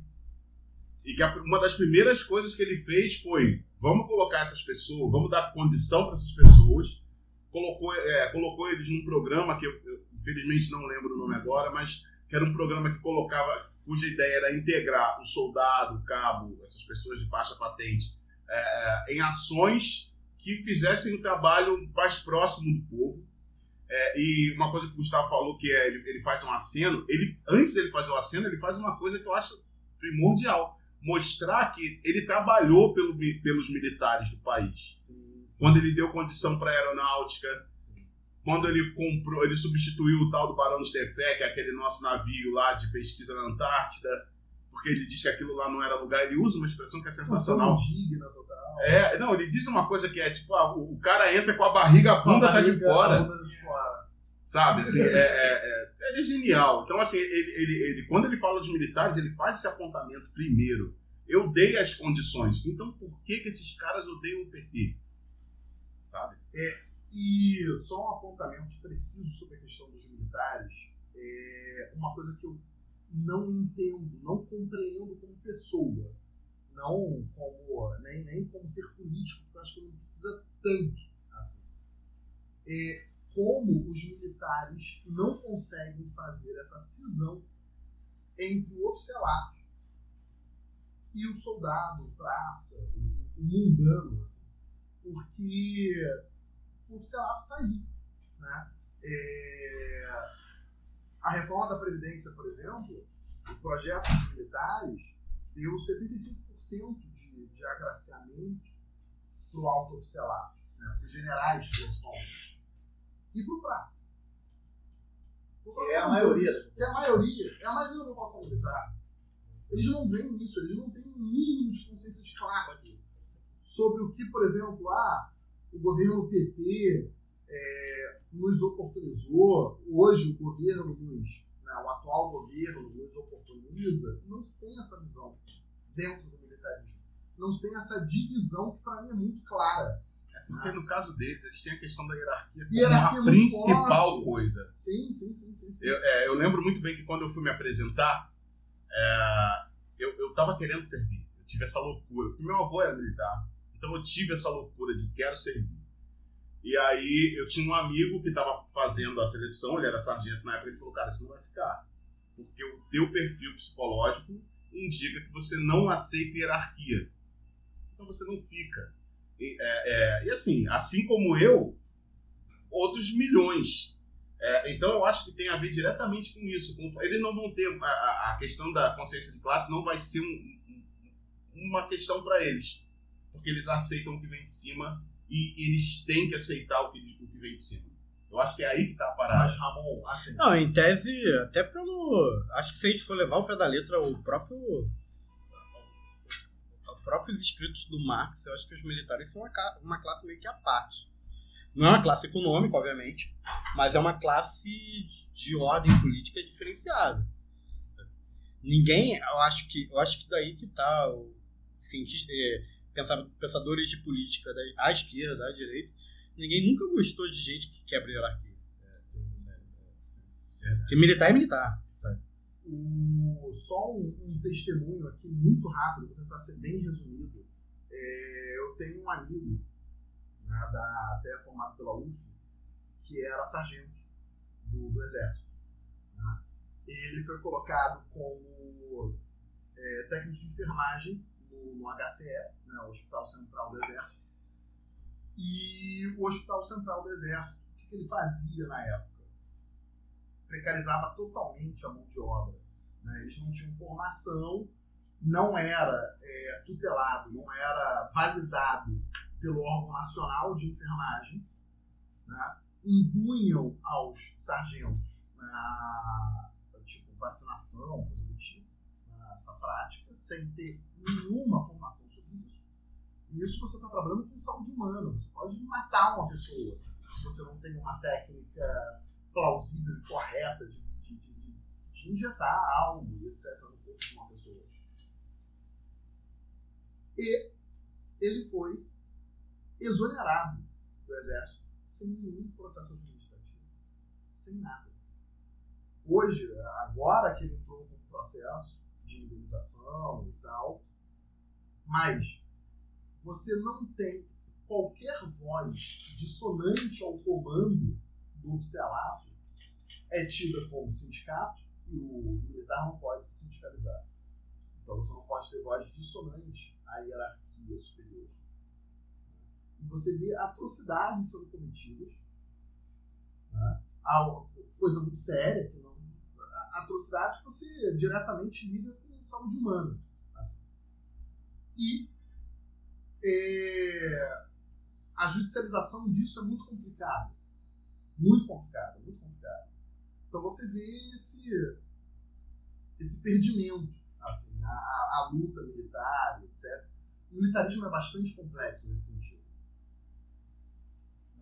E que uma das primeiras coisas que ele fez foi: vamos colocar essas pessoas, vamos dar condição para essas pessoas. Colocou, é, colocou eles num programa que eu, eu, infelizmente não lembro o nome agora, mas que era um programa que colocava, cuja ideia era integrar o soldado, o cabo, essas pessoas de baixa patente, é, em ações que fizessem o trabalho mais próximo do povo. É, e uma coisa que o Gustavo falou que é ele, ele faz um aceno, ele antes dele fazer o aceno, ele faz uma coisa que eu acho primordial, mostrar que ele trabalhou pelo, pelos militares do país. Sim, sim, Quando ele deu condição para aeronáutica, sim. quando ele comprou, ele substituiu o tal do Barão de Tefé, que é aquele nosso navio lá de pesquisa na Antártida, porque ele diz que aquilo lá não era lugar, ele usa uma expressão que é sensacional. Total. É, não, ele diz uma coisa que é tipo, ah, o cara entra com a barriga, a bunda tá de Barriga, fora. a bunda de fora. Sabe, assim, é, é, é, ele é genial. Então, assim, ele, ele, ele, quando ele fala dos militares, ele faz esse apontamento primeiro. Eu dei as condições. Então, por que, que esses caras odeiam o PT? Sabe? E só um apontamento preciso sobre a questão dos militares. É uma coisa que eu não entendo, não compreendo como pessoa. Não como, nem, nem como ser político, porque eu acho que não precisa tanto assim. É como os militares não conseguem fazer essa cisão entre o oficialato e o soldado, o praça, o, o mundano, assim. Porque o oficialato está aí. Né? É, a reforma da Previdência, por exemplo, o projeto dos militares deu 75% de, de agraciamento para o alto oficialato, né? para os generais, principalmente, e para o praça. É a maioria. é a maioria. É a maioria da população militar. Eles não veem isso, eles não têm um mínimo de consciência de classe sobre o que, por exemplo, ah, o governo PT é, nos oportunizou, hoje o governo nos, né, o atual governo nos oportuniza, não se tem essa visão dentro do militarismo. Não se tem essa divisão que para mim é muito clara. Porque no caso deles, eles têm a questão da hierarquia como Hierarquia a muito principal forte. coisa. Sim, sim, sim, sim. sim. Eu, é, eu lembro muito bem que quando eu fui me apresentar, é, eu, eu tava querendo servir. Eu tive essa loucura. Porque meu avô era militar. Então eu tive essa loucura de quero servir. E aí eu tinha um amigo que estava fazendo a seleção, ele era sargento na época, ele falou, cara, você não vai ficar. Porque o teu perfil psicológico indica que você não aceita hierarquia. Então você não fica. E, é, é, e assim, assim como eu, outros milhões. É, então eu acho que tem a ver diretamente com isso. Com- eles não vão ter a, a- questão da consciência de classe não vai ser um- um- uma questão para eles, porque eles aceitam o que vem de cima e eles têm que aceitar o que, o que vem de cima. Eu acho que é aí que tá a parada. Mas, Ramon, assim, Não, em tese, até pelo. Acho que se a gente for levar ao pé da letra o próprio. Os próprios escritos do Marx, eu acho que os militares são uma, uma classe meio que à parte. Não é uma classe econômica, obviamente, mas é uma classe de ordem política diferenciada. Ninguém, eu acho que, eu acho que daí que tá o cientista, é, pensadores de política da, à esquerda, à direita, ninguém nunca gostou de gente que quebra hierarquia. sim, sim, sim, sim. Certo? Porque militar é militar, sabe? O- só um, um testemunho aqui muito rápido, vou tentar ser bem resumido. É, eu tenho um amigo, né, da, até formado pela UF, que era sargento do, do Exército. né. Ele foi colocado como é, técnico de enfermagem no, HCE, né, o Hospital Central do Exército. E o Hospital Central do Exército, o que ele fazia na época? precarizava totalmente a mão de obra. né? Eles não tinham formação, não era é, tutelado, não era validado pelo órgão nacional de enfermagem, né? impunham aos sargentos né, tipo vacinação, coisa do tipo, né, essa prática, sem ter nenhuma formação sobre isso. E isso você está trabalhando com saúde humana, você pode matar uma pessoa se você não tem uma técnica plausível e correta de, de, de- de injetar algo, etc., no corpo de uma pessoa. E ele foi exonerado do exército sem nenhum processo administrativo. Sem nada. Hoje, agora que ele entrou com processo de indenização e tal, mas você não tem qualquer voz dissonante ao comando do oficialato é tida como sindicato e o militar não pode se sindicalizar. Então você não pode ter voz dissonante à hierarquia superior. E você vê atrocidades sendo cometidas, né? Coisa muito séria, que não, atrocidades que você diretamente liga com saúde humana. E é, a judicialização disso é muito complicada. Muito complicada, muito complicada. Então você vê esse, esse perdimento, assim, a, a, a luta militar, etc. O militarismo é bastante complexo nesse sentido.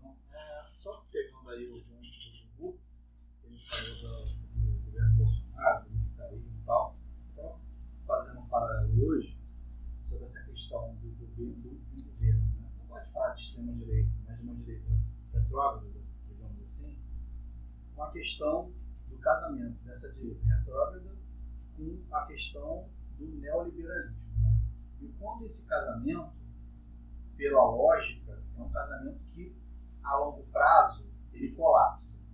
Não, é, só pegando aí o ponto do Gugu, que ele falou do, do governo Bolsonaro, do militarismo e tal, então, fazendo um paralelo hoje sobre essa questão do governo, do, do governo, né? não pode falar de extrema-direita, mas de uma direita retrógrada, digamos assim, com a questão do casamento dessa direita retrógrada com a questão do neoliberalismo. Né? E quando esse casamento, pela lógica, é um casamento que a longo prazo ele colapsa.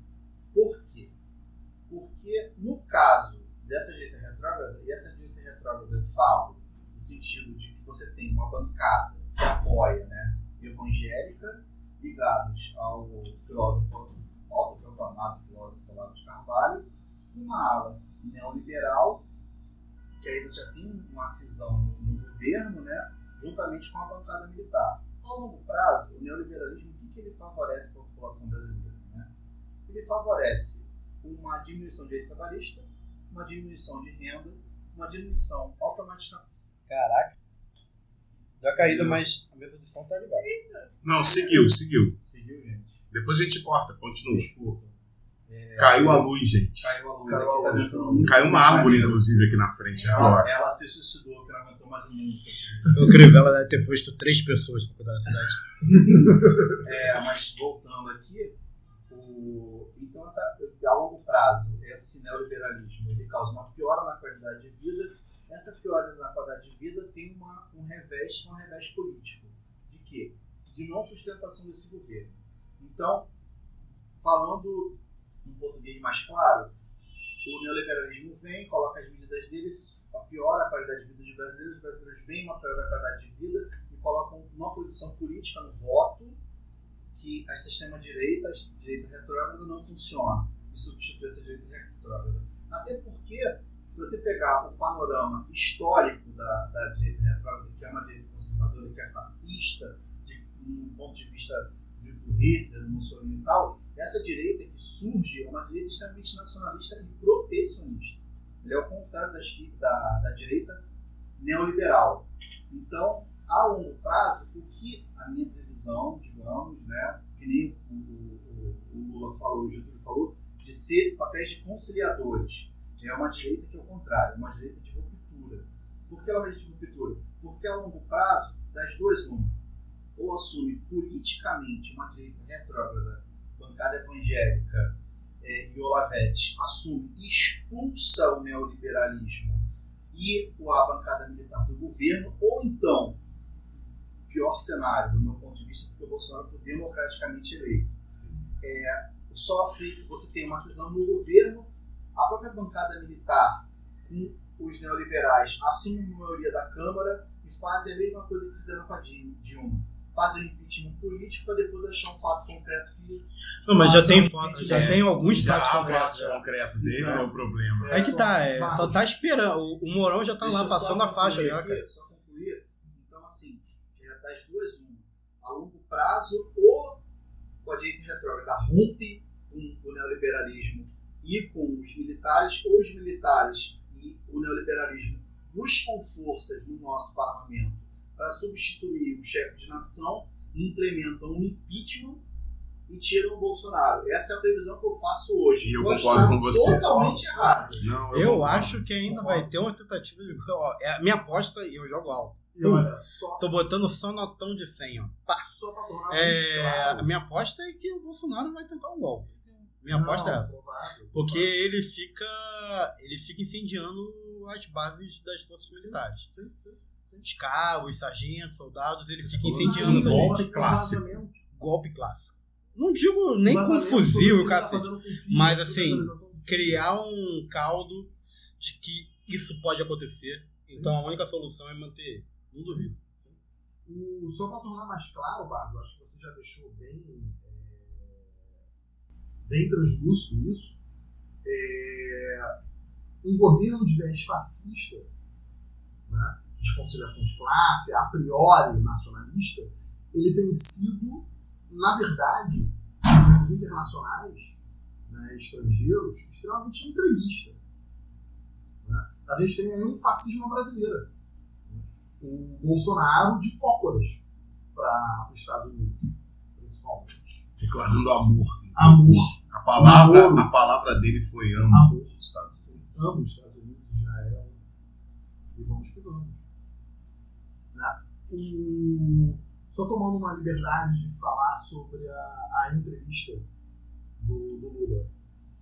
Por quê? Porque no caso dessa direita retrógrada, e essa direita retrógrada eu falo no sentido de que você tem uma bancada que apoia né, evangélica, ligados ao filósofo, autoproclamado filósofo Olavo de Carvalho, uma ala neoliberal, que aí você tem uma cisão no governo, né, juntamente com a bancada militar. Ao longo prazo, o neoliberalismo, o que, que ele favorece para a população brasileira? Né? Ele favorece uma diminuição de direito trabalhista, uma diminuição de renda, uma diminuição automática. Caraca. Deu a caída, mas a mesa de som tá ligada. Não, seguiu, seguiu. Seguiu, gente? Depois a gente corta, continua. Desculpa. É, Caiu a luz, gente. Caiu a luz Caiu aqui, a tá luz, vendo? então. Caiu uma árvore, inclusive, aqui na frente Ela, agora. ela se suicidou, que não aguentou mais um minuto. O Crivella deve ter posto três pessoas pra cuidar da cidade. É, mas voltando aqui, o, então essa, a longo prazo, esse neoliberalismo ele causa uma piora na qualidade de vida. Essa piora na qualidade de vida tem uma, um revés, um revés político. De quê? De não sustentação desse governo. Então, falando um português mais claro, o neoliberalismo vem, coloca as medidas deles, piora a qualidade de vida dos brasileiros, os brasileiros veem uma piora da qualidade de vida e colocam uma posição política no voto que a sistema-direita, a direita retrógrada, não funciona e substitui essa direita retrógrada. Até porque, se você pegar o panorama histórico da, da direita retrógrada, que é uma direita conservadora, que é fascista, de um ponto de vista de, do Hitler, do Mussolini e tal, essa direita que surge é uma direita extremamente nacionalista e protecionista. Ele é o contrário da, da, da direita neoliberal. Então, a longo prazo, o que a minha previsão, digamos, né, que nem o, o- o Lula falou, o Getúlio falou, de ser papéis de conciliadores. É uma direita que é o contrário, é uma direita de. Por que ela é de ruptura? Porque a longo prazo, das duas, uma, ou assume politicamente uma direita retrógrada, bancada evangélica é, e Olavete assume e expulsa o neoliberalismo e o- a bancada militar do governo, ou então, pior cenário, do meu ponto de vista, porque o Bolsonaro foi democraticamente eleito. É, sofre, você tem uma cisão no governo, a própria bancada militar com os neoliberais assumem a maioria da Câmara e fazem a mesma coisa que fizeram com a Di- Dilma. Fazem um impeachment político para depois achar um fato concreto que. Não, mas já tem foto, impeachment. já tem alguns Já fatos há concretos. fatos concretos, esse é o problema. Aí que tá, é, só tá esperando. O, o Morão já tá Deixa lá passando a faixa já, cara. Só concluir. Então, assim, é das duas, uma. A longo prazo, ou com a direita retrógrada rompe com o neoliberalismo e com os militares, ou os militares o neoliberalismo buscam forças no nosso parlamento para substituir o chefe de nação implementam um impeachment e tiram o Bolsonaro. Essa é a previsão que eu faço hoje. E eu concordo com você. Totalmente errado. Não, Eu concordo. acho que ainda vai ter uma tentativa de. Ó, é a minha aposta e eu jogo alto. E olha, só, Tô botando só notão de 100, ó. Pá. só pra tornar É, claro. a minha aposta é que o Bolsonaro vai tentar um golpe. Minha Não, aposta é essa. Porque ele fica. ele fica incendiando as bases das forças militares. Sim, sim, sim. Os cabos, sargentos, soldados, ele fica falou incendiando um golpe clássico. Golpe clássico. Não digo nem com fuzil e o tá cacete. o Mas, assim, criar um caldo de que isso pode acontecer. Sim. Então a única solução é manter. Não duvido. O, só para tornar mais claro, Barros, acho que você já deixou bem, bem translúcido isso. É, um governo de viés fascista, né, de conciliação de classe, a priori nacionalista, ele tem sido, na verdade, os internacionais, né, estrangeiros, extremamente entreguista. Né? A gente tem aí um fascismo brasileiro o Bolsonaro de cócoras para os Estados Unidos, principalmente. Declarando amor. Amor. A palavra, a palavra dele foi amo. Amor. Sabe? Sim, ambos os Estados Unidos já eram. E vamos que vamos. Né? O... Só tomando uma liberdade de falar sobre a, a entrevista do, do Lula.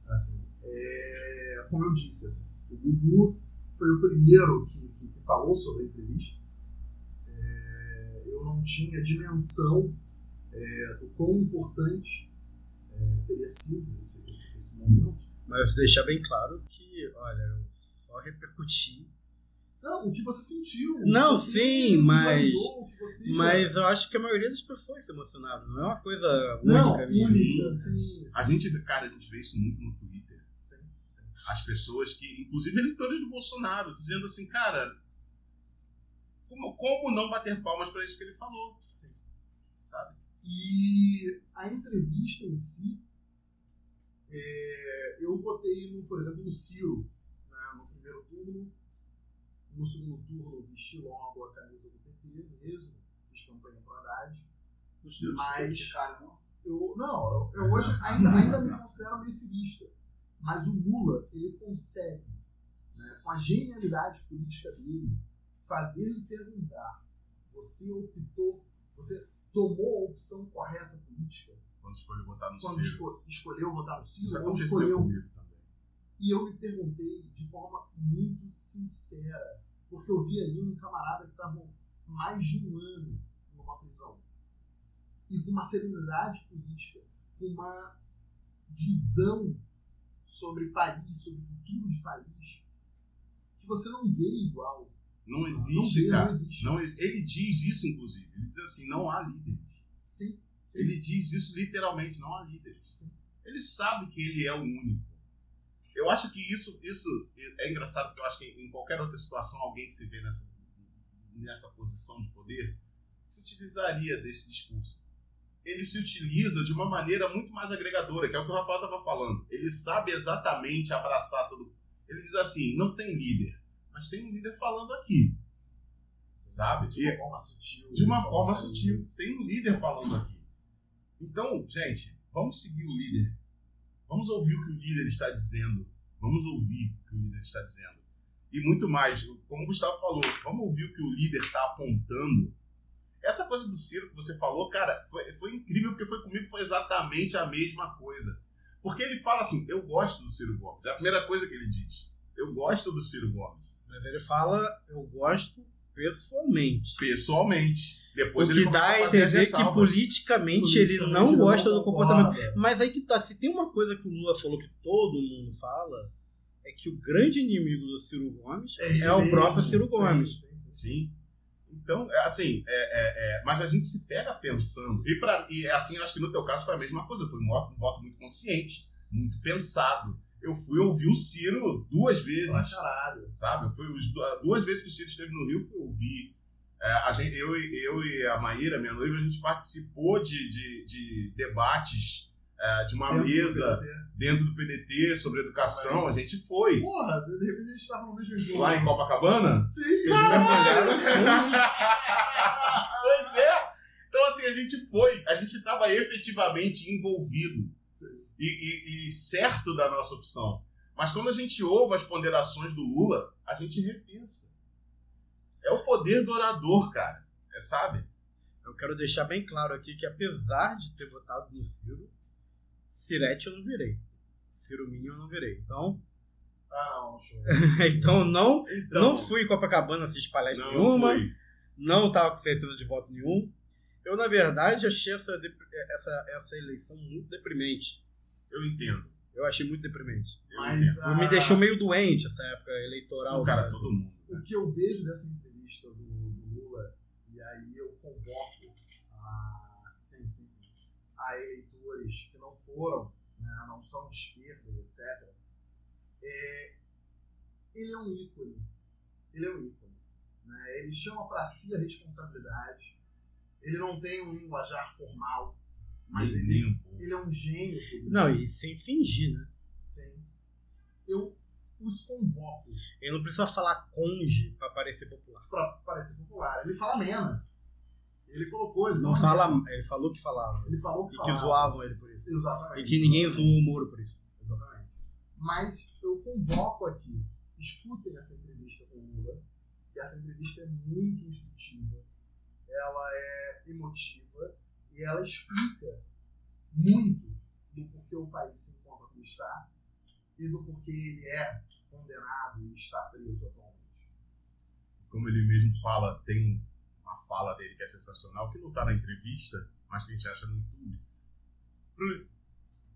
Assim, é, como eu disse, assim, o Gugu foi o primeiro que, que, que falou sobre a entrevista. É, eu não tinha dimensão é, do quão importante é, teria sido esse, esse, esse momento. Mas deixar bem claro que, olha, eu só repercuti. Não, o que você sentiu. Não, você sim, mas- você- Mas eu acho que a maioria das pessoas se emocionaram. Não é uma coisa Não, única única, sim. A sim, gente, vê- cara, a gente vê isso muito no Twitter. sim, sim. As pessoas que, inclusive eleitores do Bolsonaro, dizendo assim, cara, como, como não bater palmas para isso que ele falou? Sabe? E a entrevista em si, é, eu votei, no, por exemplo, no Ciro, né, no primeiro turno. No segundo turno, vesti logo a camisa do PT mesmo, fiz campanha para Haddad. Os deus Mas- criticaram, não? Eu, não, eu, eu hoje ainda, ainda me considero meio cirista. Mas o Lula, ele consegue, né, com a genialidade política dele, fazer me perguntar: você optou, você tomou a opção correta política Quando escolheu votar no quando Ciro. esco- escolheu votar no Isso Ciro ou aconteceu escolheu comigo também. e eu me perguntei de forma muito sincera, porque eu vi ali um camarada que estava mais de um ano numa prisão. E com uma serenidade política, com uma visão sobre país, sobre o futuro de país, que você não vê igual. Não Não existe, vê, cara. não existe. Não ele diz isso, inclusive. Ele diz assim, não há líderes. Sim. Ele diz isso literalmente, não há líderes. Sim. Ele sabe que ele é o único. Eu acho que isso, isso é engraçado, porque eu acho que em qualquer outra situação, alguém que se vê nessa, nessa posição de poder se utilizaria desse discurso. Ele se utiliza de uma maneira muito mais agregadora, que é o que o Rafael estava falando. Ele sabe exatamente abraçar todo. Ele diz assim: não tem líder, mas tem um líder falando aqui. Sabe? De uma forma sutil. de uma forma sutil. Tem um líder falando aqui. Então, gente, vamos seguir o líder. Vamos ouvir o que o líder está dizendo. Vamos ouvir o que o líder está dizendo. E muito mais, como o Gustavo falou, vamos ouvir o que o líder está apontando. Essa coisa do Ciro que você falou, cara, foi, foi incrível porque foi comigo, foi exatamente a mesma coisa. Porque ele fala assim: eu gosto do Ciro Gomes. É a primeira coisa que ele diz. Eu gosto do Ciro Gomes. Mas ele fala, eu gosto pessoalmente. Pessoalmente. Depois o ele que dá a entender que politicamente, ele não gosta do comportamento. Mas aí que tá, se tem uma coisa que o Lula falou que todo mundo fala, é que o grande inimigo do Ciro Gomes é, esse o próprio Ciro Sim, Gomes. sim, sim, sim. Sim. Então, é assim, é, é, é, mas a gente se pega pensando. E, pra, e assim, eu acho que no teu caso foi a mesma coisa. Foi um voto, um voto muito consciente, muito pensado. Eu fui ouvir o Ciro duas vezes, Pra caralho. sabe? Eu fui os du- duas vezes que o Ciro esteve no Rio, eu fui ouvir. É, a gente, eu, e- eu e a Maíra, minha noiva, a gente participou de, de, de debates é, de uma do mesa dentro do PDT sobre educação. A gente foi. Porra, de repente a gente tava no mesmo jogo. Lá em Copacabana? Sim, sim. pois é. Então, assim, a gente foi, a gente estava efetivamente envolvido e, e- e certo da nossa opção. Mas quando a gente ouve as ponderações do Lula, a gente repensa. É o poder do orador, cara. É, sabe? Eu quero deixar bem claro aqui que apesar de ter votado no Ciro, Cirete eu não virei. Ciro Minho eu não virei. Então, Ah, não, show. então não, Então, não fui em Copacabana assistir palestra não nenhuma. foi. não tava com certeza de voto nenhum. Eu, na verdade, achei essa, essa, essa eleição muito deprimente. Eu entendo. Eu achei muito deprimente. Eu Mas a- Me deixou meio doente essa época eleitoral. Não, cara, Brasil. todo mundo. o que eu vejo dessa entrevista do, do Lula, e aí eu convoco a, sim, sim, sim, a eleitores que não foram, né, não são de esquerda, etc., é, ele é um ícone. Ele é um ícone. Né? Ele chama para si a responsabilidade. Ele não tem um linguajar formal, mas ele, nem um pouco. Ele é um gênio. Não, e sem fingir, né? Sim. Eu os convoco Ele não precisa falar conge pra parecer popular. para parecer popular. Ele fala menos. Ele colocou, ele Não fala menos. ele falou que falava. Ele falou que E que falava. zoavam ele por isso. Exatamente. E que ninguém zoou o Moro por isso. Exatamente. Mas eu convoco aqui, escutem essa entrevista com o Lula, que essa entrevista é muito instrutiva, ela é emotiva e ela explica muito do porquê o país se encontra como está e do porquê ele é condenado e está preso atualmente. Como ele mesmo fala, tem uma fala dele que é sensacional, que não tá na entrevista, mas que a gente acha no YouTube.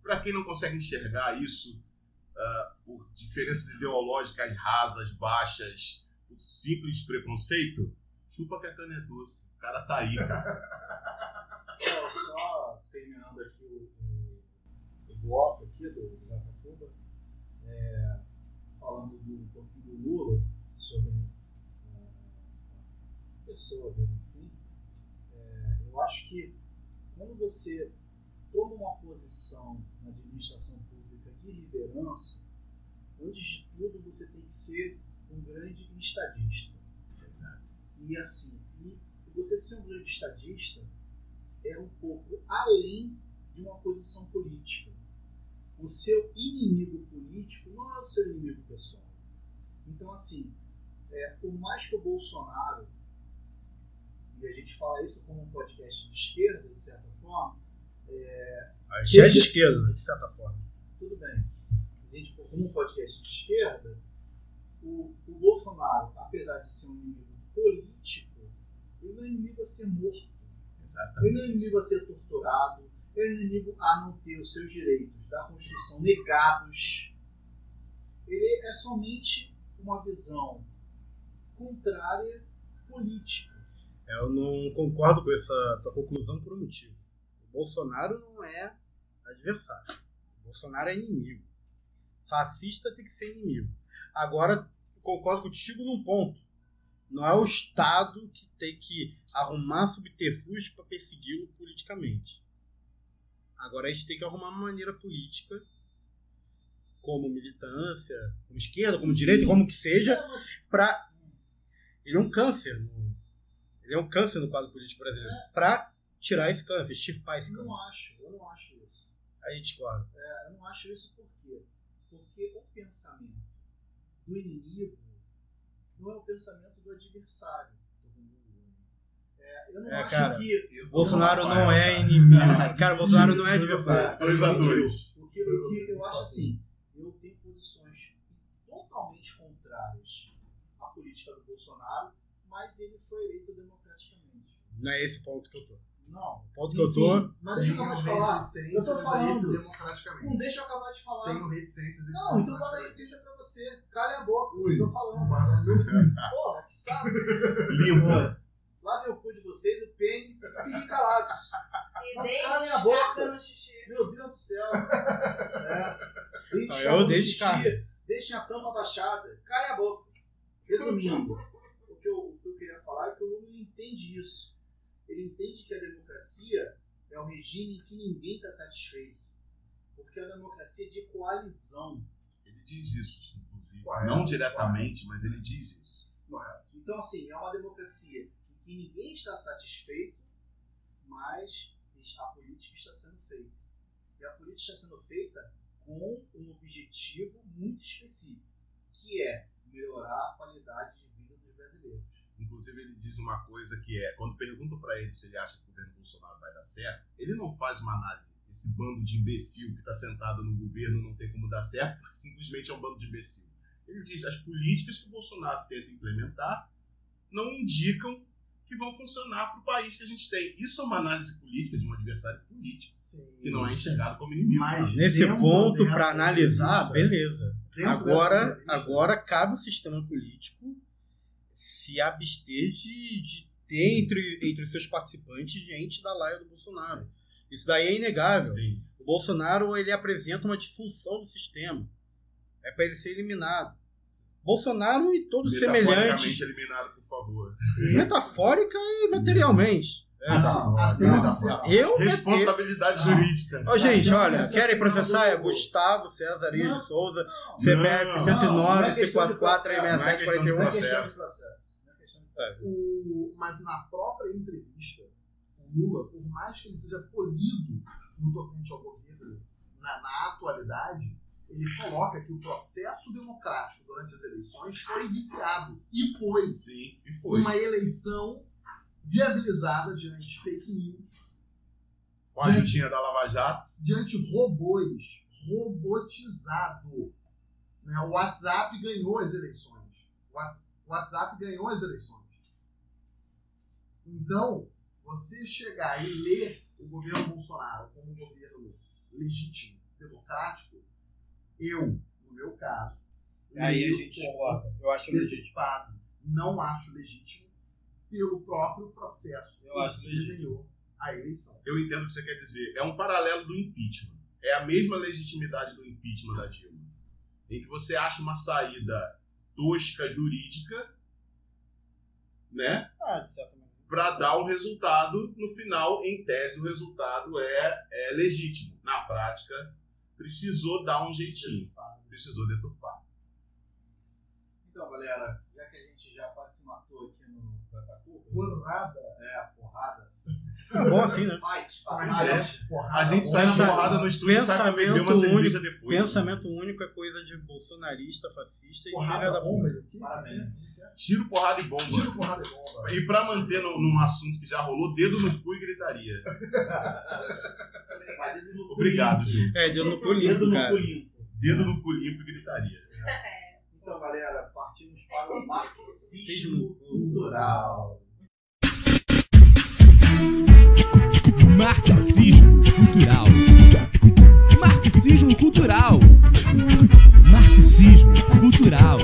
Pra quem não consegue enxergar isso ah, por diferenças ideológicas rasas, baixas, por simples preconceito, chupa que a cana é doce. O cara tá aí, cara. Só, só terminando aqui o, o, o bloco aqui do Gatatuba, é, falando do, um pouquinho do Lula, sobre é, a pessoa dele, enfim, é, eu acho que quando você toma uma posição na administração pública de liderança, antes de tudo você tem que ser um grande estadista. E assim, e você ser um grande estadista é um pouco além de uma posição política. O seu inimigo político não é o seu inimigo pessoal. Então, assim, é, por mais que o Bolsonaro, e a gente fala isso como um podcast de esquerda, de certa forma, é, A gente é de esquerda, de certa forma. tudo bem. A gente, como um podcast de esquerda, o, o Bolsonaro, apesar de ser um inimigo político, ele não é inimigo a ser morto. Ele não é inimigo a ser torturado, ele é inimigo a não ter os seus direitos da Constituição negados. Ele é somente uma visão contrária política. Eu não concordo com essa tua conclusão por um motivo. O Bolsonaro não é adversário. O Bolsonaro é inimigo. Fascista tem que ser inimigo. Agora, concordo contigo num ponto. Não é o Estado que tem que arrumar subterfúgios para persegui-lo politicamente. Agora a gente tem que arrumar uma maneira política, como militância, como esquerda, como direita, como que seja, para ele é um câncer. no- Ele é um câncer no quadro político brasileiro. Pra tirar esse câncer, extirpar esse Eu não câncer. acho, eu não acho isso. Aí discorda. É, eu não acho isso por quê? Porque o pensamento do inimigo não é o pensamento do adversário. É, eu não É, acho cara, que. Bolsonaro eu não é inimigo. Cara, o Bolsonaro não é adversário. Dois a dois. O que, eu acho assim, eu tenho posições totalmente contrárias à política do Bolsonaro, mas ele foi eleito democraticamente. Não é esse ponto que eu tô. Não. O ponto que eu tô. Enfim, Mas deixa eu acabar de falar. Eu tô isso falando. democraticamente. Não deixa eu acabar de falar. Tenho reticências isso Não, então bota a democraticamente. reticência pra você. Calha a boca. Ui. Eu tô falando. Guarda. Porra, que saco. Limpo. Lavem o cu de vocês, o pênis e fiquem calados. E Não dei cala minha boca. no xixi. Meu Deus do céu. É. Descarga eu no dei xixi. Deixem a tampa baixada. Calem a boca. Resumindo, o que, eu, o que eu queria falar é que o Lula entende isso. Ele entende que a democracia é um regime em que ninguém está satisfeito. Porque a democracia é de coalizão. Ele diz isso, inclusive. Correto, Não diretamente, mas ele diz isso. Então, assim, é uma democracia em que ninguém está satisfeito mas a política está sendo feita. E a política está sendo feita com um objetivo muito específico, que é melhorar a qualidade de vida dos brasileiros. Inclusive, ele diz uma coisa que é: quando perguntam para ele se ele acha que o governo Bolsonaro vai dar certo, ele não faz uma análise. Esse bando de imbecil que está sentado no governo não tem como dar certo, porque simplesmente é um bando de imbecil. Ele diz: as políticas que o Bolsonaro tenta implementar não indicam que vão funcionar para o país que a gente tem. Isso é uma análise política de um adversário político, que não é enxergado como inimigo. Mas nesse ponto, para analisar, beleza. Agora, agora cabe o sistema político se abster de, de ter entre, entre seus participantes gente da laia do Bolsonaro. Isso daí é inegável. Sim. O Bolsonaro ele apresenta uma disfunção do sistema. É para ele ser eliminado. Bolsonaro e todos semelhantes, eliminado, por favor. metafórica e materialmente. É. até Tá fora. certa- Eu, Responsabilidade jurídica. Ó, gente, olha, querem processar? É. Gustavo César Não, Souza, CBF 109, é de 144, processo, não é questão de 6741. Não questão processo. de processo. Não questão de Sabe? processo. O- mas na própria entrevista, o Lula, por mais que ele seja polido no tocante ao governo na, na atualidade, ele coloca que o processo democrático durante as eleições foi viciado. E foi. Sim, e foi. Uma eleição viabilizada diante de fake news, Com a ajudinha da Lava Jato. diante de robôs, robotizado. Né? O WhatsApp ganhou as eleições. O WhatsApp ganhou as eleições. Então, você chegar e ler o governo Bolsonaro como um governo legítimo, democrático, eu, no meu caso, Aí a gente discorda. Eu acho legítimo. não acho legítimo, pelo próprio processo Eu acho que desenhou a eleição. Eu entendo o que você quer dizer. É um paralelo do impeachment. É a mesma legitimidade do impeachment da Dilma. Em que você acha uma saída tosca jurídica, né? Ah, de certa maneira. Para dar um resultado, no final, em tese, o resultado é, é legítimo. Na prática, precisou dar um jeitinho. Precisou deturpar. Então, galera, já que a gente já quase se matou aqui no Porrada. é, porrada. É bom assim, né? Fight, é, porrada, A gente sai na porrada no estúdio e sai pra beber uma pensamento cerveja depois. Pensamento único é coisa de bolsonarista, fascista e filha da bomba. Parabéns. Tiro, porrada e bomba. Tiro, porrada e bomba. E pra manter no- num assunto que já rolou, dedo no cu e gritaria. No Obrigado, Gil. É, deu no Dedo pulinho, no cara. pulinho. Dedo no cu limpo e gritaria. Então, galera, partimos para o marxismo cultural. Marxismo cultural. Marxismo cultural. Marxismo cultural.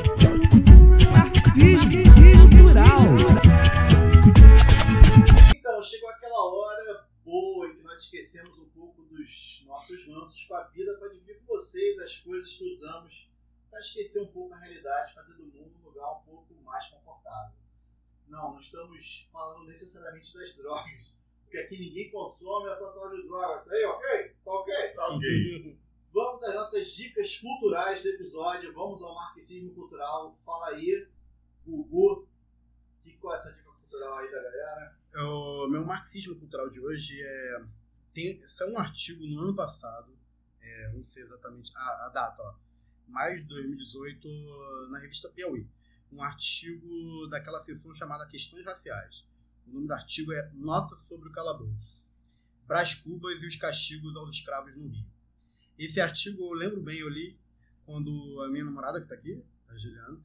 Falando necessariamente das drogas, porque aqui ninguém consome essa sala de drogas. Aí, ok? Tá ok? Tá ok. Vamos às nossas dicas culturais do episódio. Vamos ao marxismo cultural. Fala aí, Gugu. Que, qual é essa dica cultural aí da galera? O meu marxismo cultural de hoje é. Tem, saiu um artigo no ano passado, é, não sei exatamente a, a data, ó, maio de 2018, na revista Piauí. Um artigo daquela seção chamada Questões Raciais. O nome do artigo é Nota sobre o Calabouço. Brás Cubas e os castigos aos escravos no Rio. Esse artigo eu lembro bem, eu li quando a minha namorada, que tá aqui, a Juliana,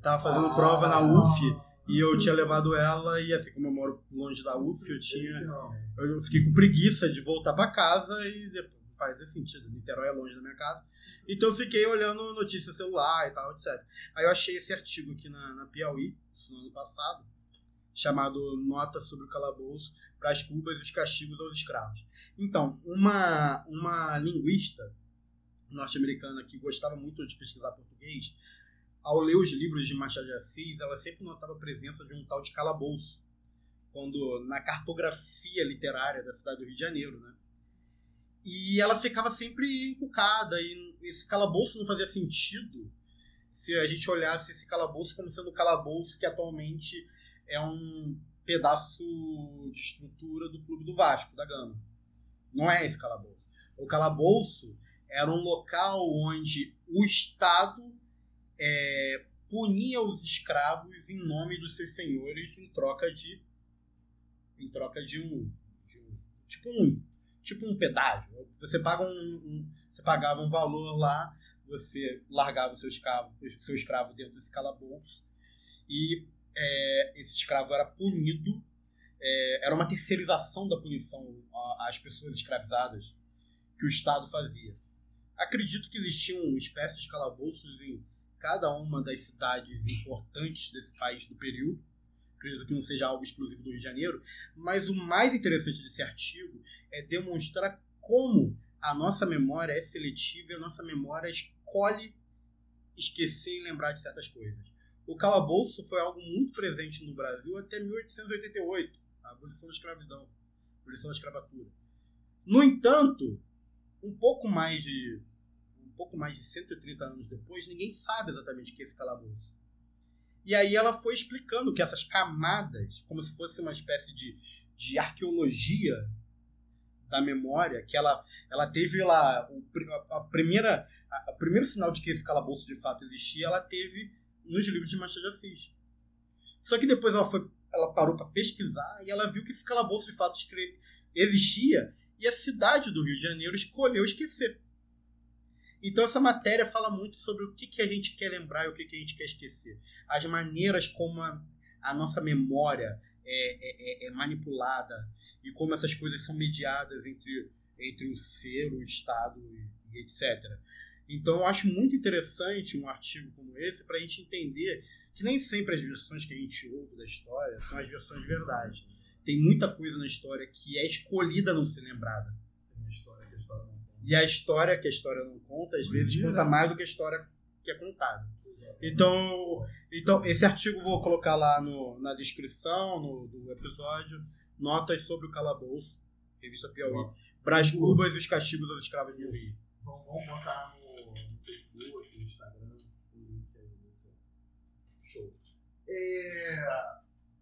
tava fazendo prova na UF e eu tinha levado ela e assim como eu moro longe da UF, eu tinha eu fiquei com preguiça de voltar pra casa e depois, fazia sentido, Niterói é longe da minha casa. Então eu fiquei olhando notícia no celular e tal, etc. Aí eu achei esse artigo aqui na, na Piauí, no ano passado, chamado Nota sobre o Calabouço para as Cubas e os Castigos aos Escravos. Então, uma, uma linguista norte-americana que gostava muito de pesquisar português, ao ler os livros de Machado de Assis, ela sempre notava a presença de um tal de calabouço, quando na cartografia literária da cidade do Rio de Janeiro, né? E ela ficava sempre encucada e esse calabouço não fazia sentido se a gente olhasse esse calabouço como sendo o calabouço que atualmente é um pedaço de estrutura do Clube do Vasco, da Gama. Não é esse calabouço. O calabouço era um local onde o Estado é, punia os escravos em nome dos seus senhores em troca de em troca de um, de um tipo um tipo um pedágio você paga um, um, você pagava um valor lá você largava o seu escravo seu escravo dentro desse calabouço e é, esse escravo era punido é, era uma terceirização da punição às pessoas escravizadas que o Estado fazia acredito que existiam espécies de calabouços em cada uma das cidades importantes desse país do período. Acredito que não seja algo exclusivo do Rio de Janeiro, mas o mais interessante desse artigo é demonstrar como a nossa memória é seletiva e a nossa memória escolhe esquecer e lembrar de certas coisas. O calabouço foi algo muito presente no Brasil até 1888, a abolição da escravidão, a abolição da escravatura. No entanto, um pouco mais de pouco mais de 130 anos depois, ninguém sabe exatamente o que é esse calabouço. E aí ela foi explicando que essas camadas, como se fosse uma espécie de, de arqueologia da memória, que ela, ela teve lá o, a, a primeira a, o primeiro sinal de que esse calabouço de fato existia, ela teve nos livros de Machado de Assis. Só que depois ela foi ela parou para pesquisar e ela viu que esse calabouço de fato existia e a cidade do Rio de Janeiro escolheu esquecer. Então essa matéria fala muito sobre o que, que a gente quer lembrar e o que, que a gente quer esquecer. As maneiras como a, a nossa memória é, é, é, manipulada e como essas coisas são mediadas entre, entre o ser, o Estado e, e etc. Então eu acho muito interessante um artigo como esse para a gente entender que nem sempre as versões que a gente ouve da história são as versões de verdade. Tem muita coisa na história que é escolhida não ser lembrada. Tem história que a história não e a história que a história não conta, às vezes conta mais do que a história que é contada. Então, então esse artigo eu vou colocar lá no, na descrição no, do episódio. Notas sobre o calabouço, revista Piauí. Brás Cubas e os castigos aos escravos do Rio. Vamos botar no, no Facebook, no Instagram, o link aí show. É,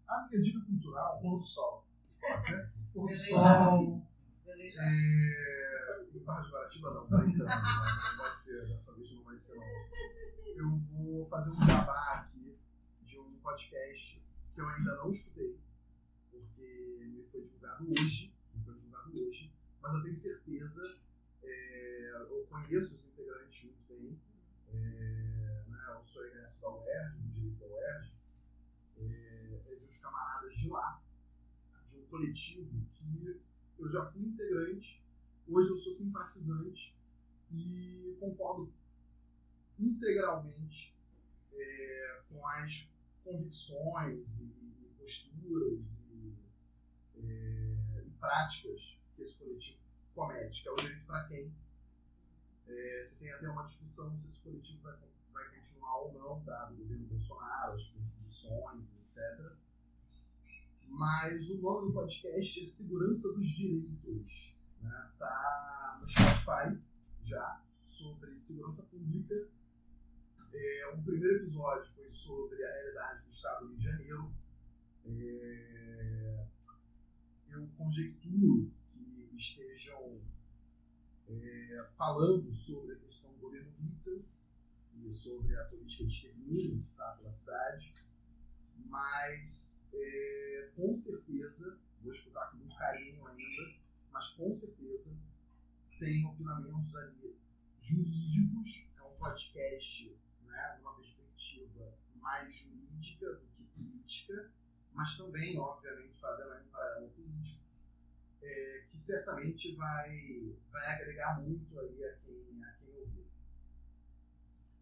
a minha dica cultural, pôr do sol. Pode ser? Pôr do sol. É, em Barra de Guaratiba não, então, não vai ser, dessa vez não vai ser não. Eu vou fazer um jabá aqui de um podcast que eu ainda não escutei, porque me foi divulgado hoje, me foi divulgado hoje, mas eu tenho certeza, é, eu conheço os integrantes muito bem, é, né, eu sou egresso da UERJ, do Direito da UERJ, é, é de uns camaradas de lá, de um coletivo que eu já fui integrante, hoje eu sou simpatizante e concordo integralmente é, com as convicções e posturas e, é, e, práticas que esse coletivo comete, que é o direito para quem. É, se tem até uma discussão se esse coletivo vai, vai continuar ou não, dado o governo Bolsonaro, as perseguições, etc mas o nome do podcast é Segurança dos Direitos. Né? Tá no Spotify já, sobre segurança pública. É, o primeiro episódio foi sobre a realidade do Estado do Rio de Janeiro. É, eu conjecturo que estejam é, falando sobre a questão do governo Witzel e sobre a política de extermínio que está pela cidade mas é, com certeza, vou escutar com muito carinho ainda, mas com certeza tem opinamentos ali jurídicos, é um podcast né, numa perspectiva mais jurídica do que política, mas também, obviamente, fazendo um paralelo político, é, que certamente vai, vai agregar muito aí a quem, a quem ouvir.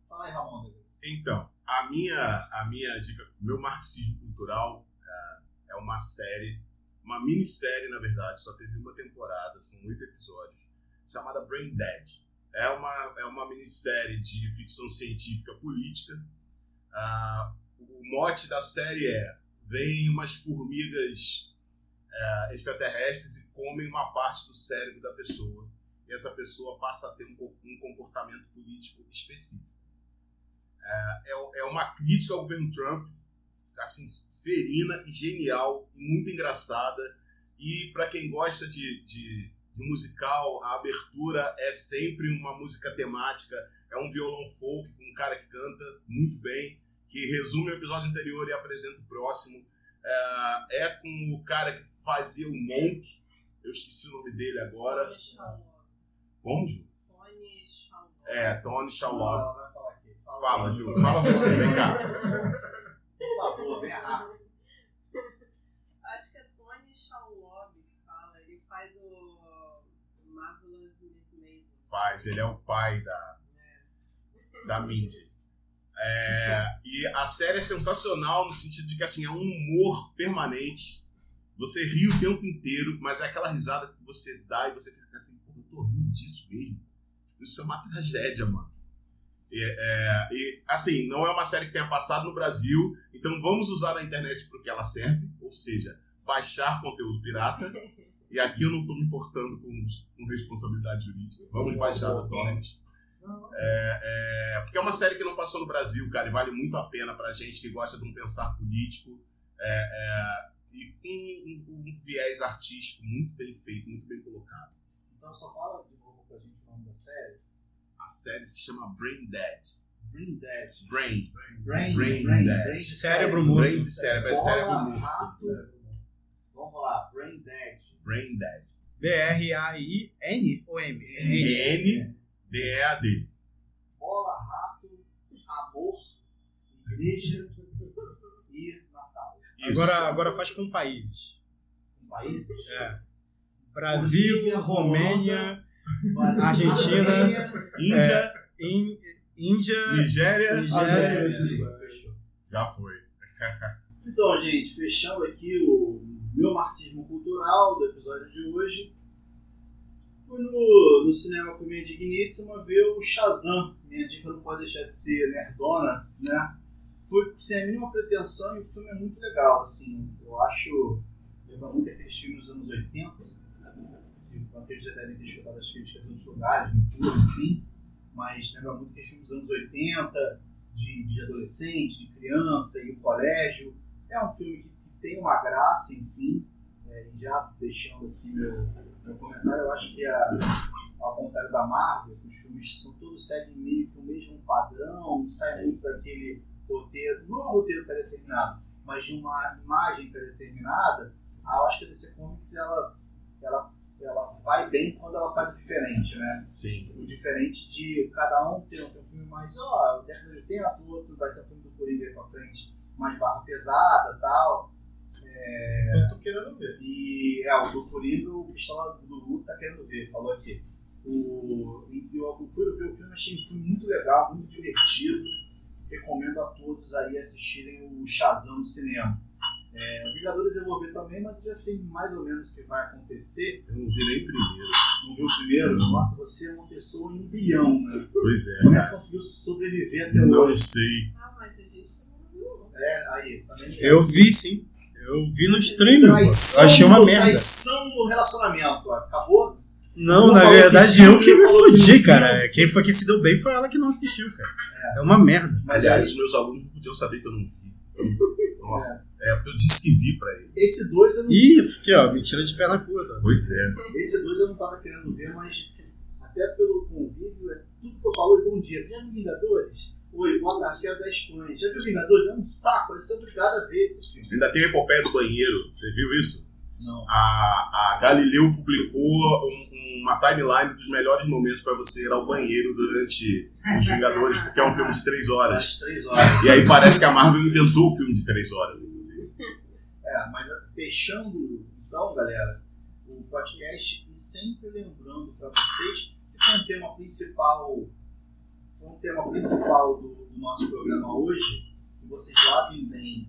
Fala aí, Ramon. Então, a minha, a minha dica, meu marxismo cultural é, é uma série, uma minissérie, na verdade, só teve uma temporada, são oito episódios, chamada Brain Dead. É uma, é uma minissérie de ficção científica política. Uh, o mote da série é: vem umas formigas uh, extraterrestres e comem uma parte do cérebro da pessoa. E essa pessoa passa a ter um, um comportamento político específico. É, é, é uma crítica ao governo Trump, assim, ferina e genial, muito engraçada, E para quem gosta de, de, de musical, a abertura é sempre uma música temática. É um violão folk com um cara que canta muito bem, que resume o episódio anterior e apresenta o próximo. É, é com o cara que fazia o Monk. Eu esqueci o nome dele agora. Como, Ju? Tony Shalom. É, Tony Shalom. Ela vai falar aqui. Fala, Fala, Ju. Fala você, vem cá. Por favor, venha rápido. Acho que é Tony Shalom que fala. Ele faz o Marvelous Miss Maisel. Faz, ele é o pai da, da Mindy. É, e a série é sensacional no sentido de que assim, é um humor permanente. Você ri o tempo inteiro, mas é aquela risada que você dá e você fica assim, pô, eu tô rindo disso mesmo. Isso é uma tragédia, mano. E, é, e, assim, não é uma série que tenha passado no Brasil, então vamos usar a internet para o que ela serve, ou seja, baixar conteúdo pirata. E aqui eu não estou me importando com, com responsabilidade jurídica. Vamos baixar o torrent. É, é, porque é uma série que não passou no Brasil, cara, e vale muito a pena pra gente que gosta de um pensar político é, é, e com um, um viés artístico muito bem feito, muito bem colocado. Então só fala de novo pra gente o nome da série. A série se chama Brain Dead. Brain Dead. Brain. Brain, Brain brain, Dead. brain de Cérebro morto. Brain de cérebro, é cérebro morto. Vamos lá, Brain Dead. Brain Dead. B-R-A-I-N ou M? N. D-E-A-D. Bola, rato, amor, igreja e Natal. Isso. Agora, agora faz com países. Com países? É. Brasil, Bolívia, Romênia, Bahia, Argentina. Índia, In- Índia, Nigéria, Nigéria. Argélia. já foi. Então, gente, fechando aqui o meu marxismo cultural do episódio de hoje. Fui no, no cinema com minha digníssima ver o Shazam. Minha dica não pode deixar de ser nerdona, né? Fui sem a mínima pretensão e o filme é muito legal, assim. Eu acho. Lembra muito aqueles filmes dos anos 80. que Vocês já devem ter escutado as críticas nos lugares, no YouTube, enfim. Mas lembra muito aqueles filmes dos anos 80, de, de adolescente, de criança e o colégio. É um filme que, que tem uma graça, enfim. É, já deixando aqui meu, meu comentário, eu acho que a, ao contrário da Marvel, os filmes são todos seguem meio que o mesmo padrão, não sai muito daquele roteiro, não é um roteiro pré-determinado, mas de uma imagem pré-determinada. Ah, eu acho que a DC Comics ela, ela, ela vai bem quando ela faz o diferente, né? Sim. o diferente de cada um ter um, um filme mais, ó, década de 80, o outro vai ser um filme do Coringa aí pra frente, mais barra pesada e tal. É, Só tô querendo ver. e é, o do Coringa, o Pistola do Lula tá querendo ver, falou aqui. O, e eu, eu fui ver o filme, achei um filme muito legal, muito divertido. Recomendo a todos aí assistirem o Shazam no cinema. É, o Vingadores eu vou ver também, mas eu já sei mais ou menos o que vai acontecer. Eu não vi nem primeiro. Não viu o primeiro? Nossa, você é uma pessoa em um bilhão, né? Pois é. Como é que você conseguiu sobreviver até Não hoje? sei. Ah, mas a gente não viu. É, aí, também. Eu vi sim. Eu vi no. Eu Traição achei uma merda. Traição no relacionamento, ó. Acabou? Não, Não na verdade que eu que me que fudi, filme. cara. Quem foi que se deu bem foi ela que não assistiu, cara. É uma merda. Mas Aliás, meus alunos não podiam saber que eu não vi. Eu- Nossa, é porque eu disse que vi pra ele. esse dois eu não Isso aqui, ó, mentira de perna curta. Pois é. Esse dois eu não tava querendo ver, mas até pelo convívio, é tudo que eu falo, oi, bom dia. Já viu Oi, boa tarde, quero 10 pães. Já viu Vingadores? É um saco, eu sou obrigado a ver esse filme. Ainda tem a epopeia do banheiro. Você viu isso? Não. A, a Galileu publicou um- uma timeline dos melhores momentos pra você ir ao banheiro durante Os Vingadores, porque é um filme de três horas. 3 horas. E aí parece que a Marvel inventou o filme de três horas, inclusive. É, mas fechando então, galera, o podcast e sempre lembrando para vocês que foi um tema principal, tema principal do, do nosso programa hoje, que vocês lavem bem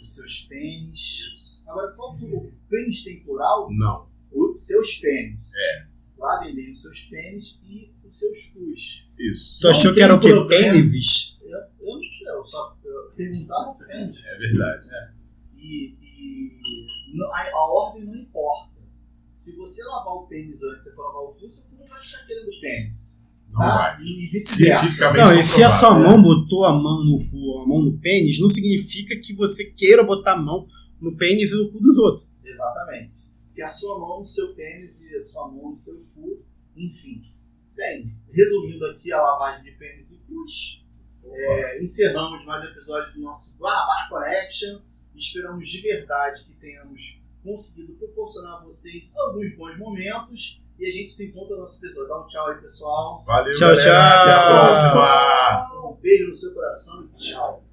os seus pênis. Agora, qual que o pênis tem plural? Não. Os seus pênis. É. Lavem bem os seus pênis e os seus cus. Isso. Tu achou que era o quê? Pênis? Eu, eu não sei, eu só não ofende. É verdade. E, e não- a, a ordem não importa. Se você lavar o pênis antes de lavar o cu, cu não vai estar querendo pênis. Não Tá? vai. E. Cientificamente Não, e se a sua mão botou a mão no cu, a mão no pênis, não significa que você queira botar a mão no pênis e no cu dos outros. Exatamente. Porque que a sua mão no seu pênis e a sua mão no seu cu, enfim. Bem, resumindo aqui a lavagem de pênis e pus, é, encerramos mais um episódio do nosso Guanabara Connection. Esperamos de verdade que tenhamos conseguido proporcionar a vocês alguns bons momentos. E a gente se encontra no nosso episódio. Dá um tchau aí, pessoal. Valeu, Tchau, galera. tchau. Até a próxima. Um beijo no seu coração e tchau.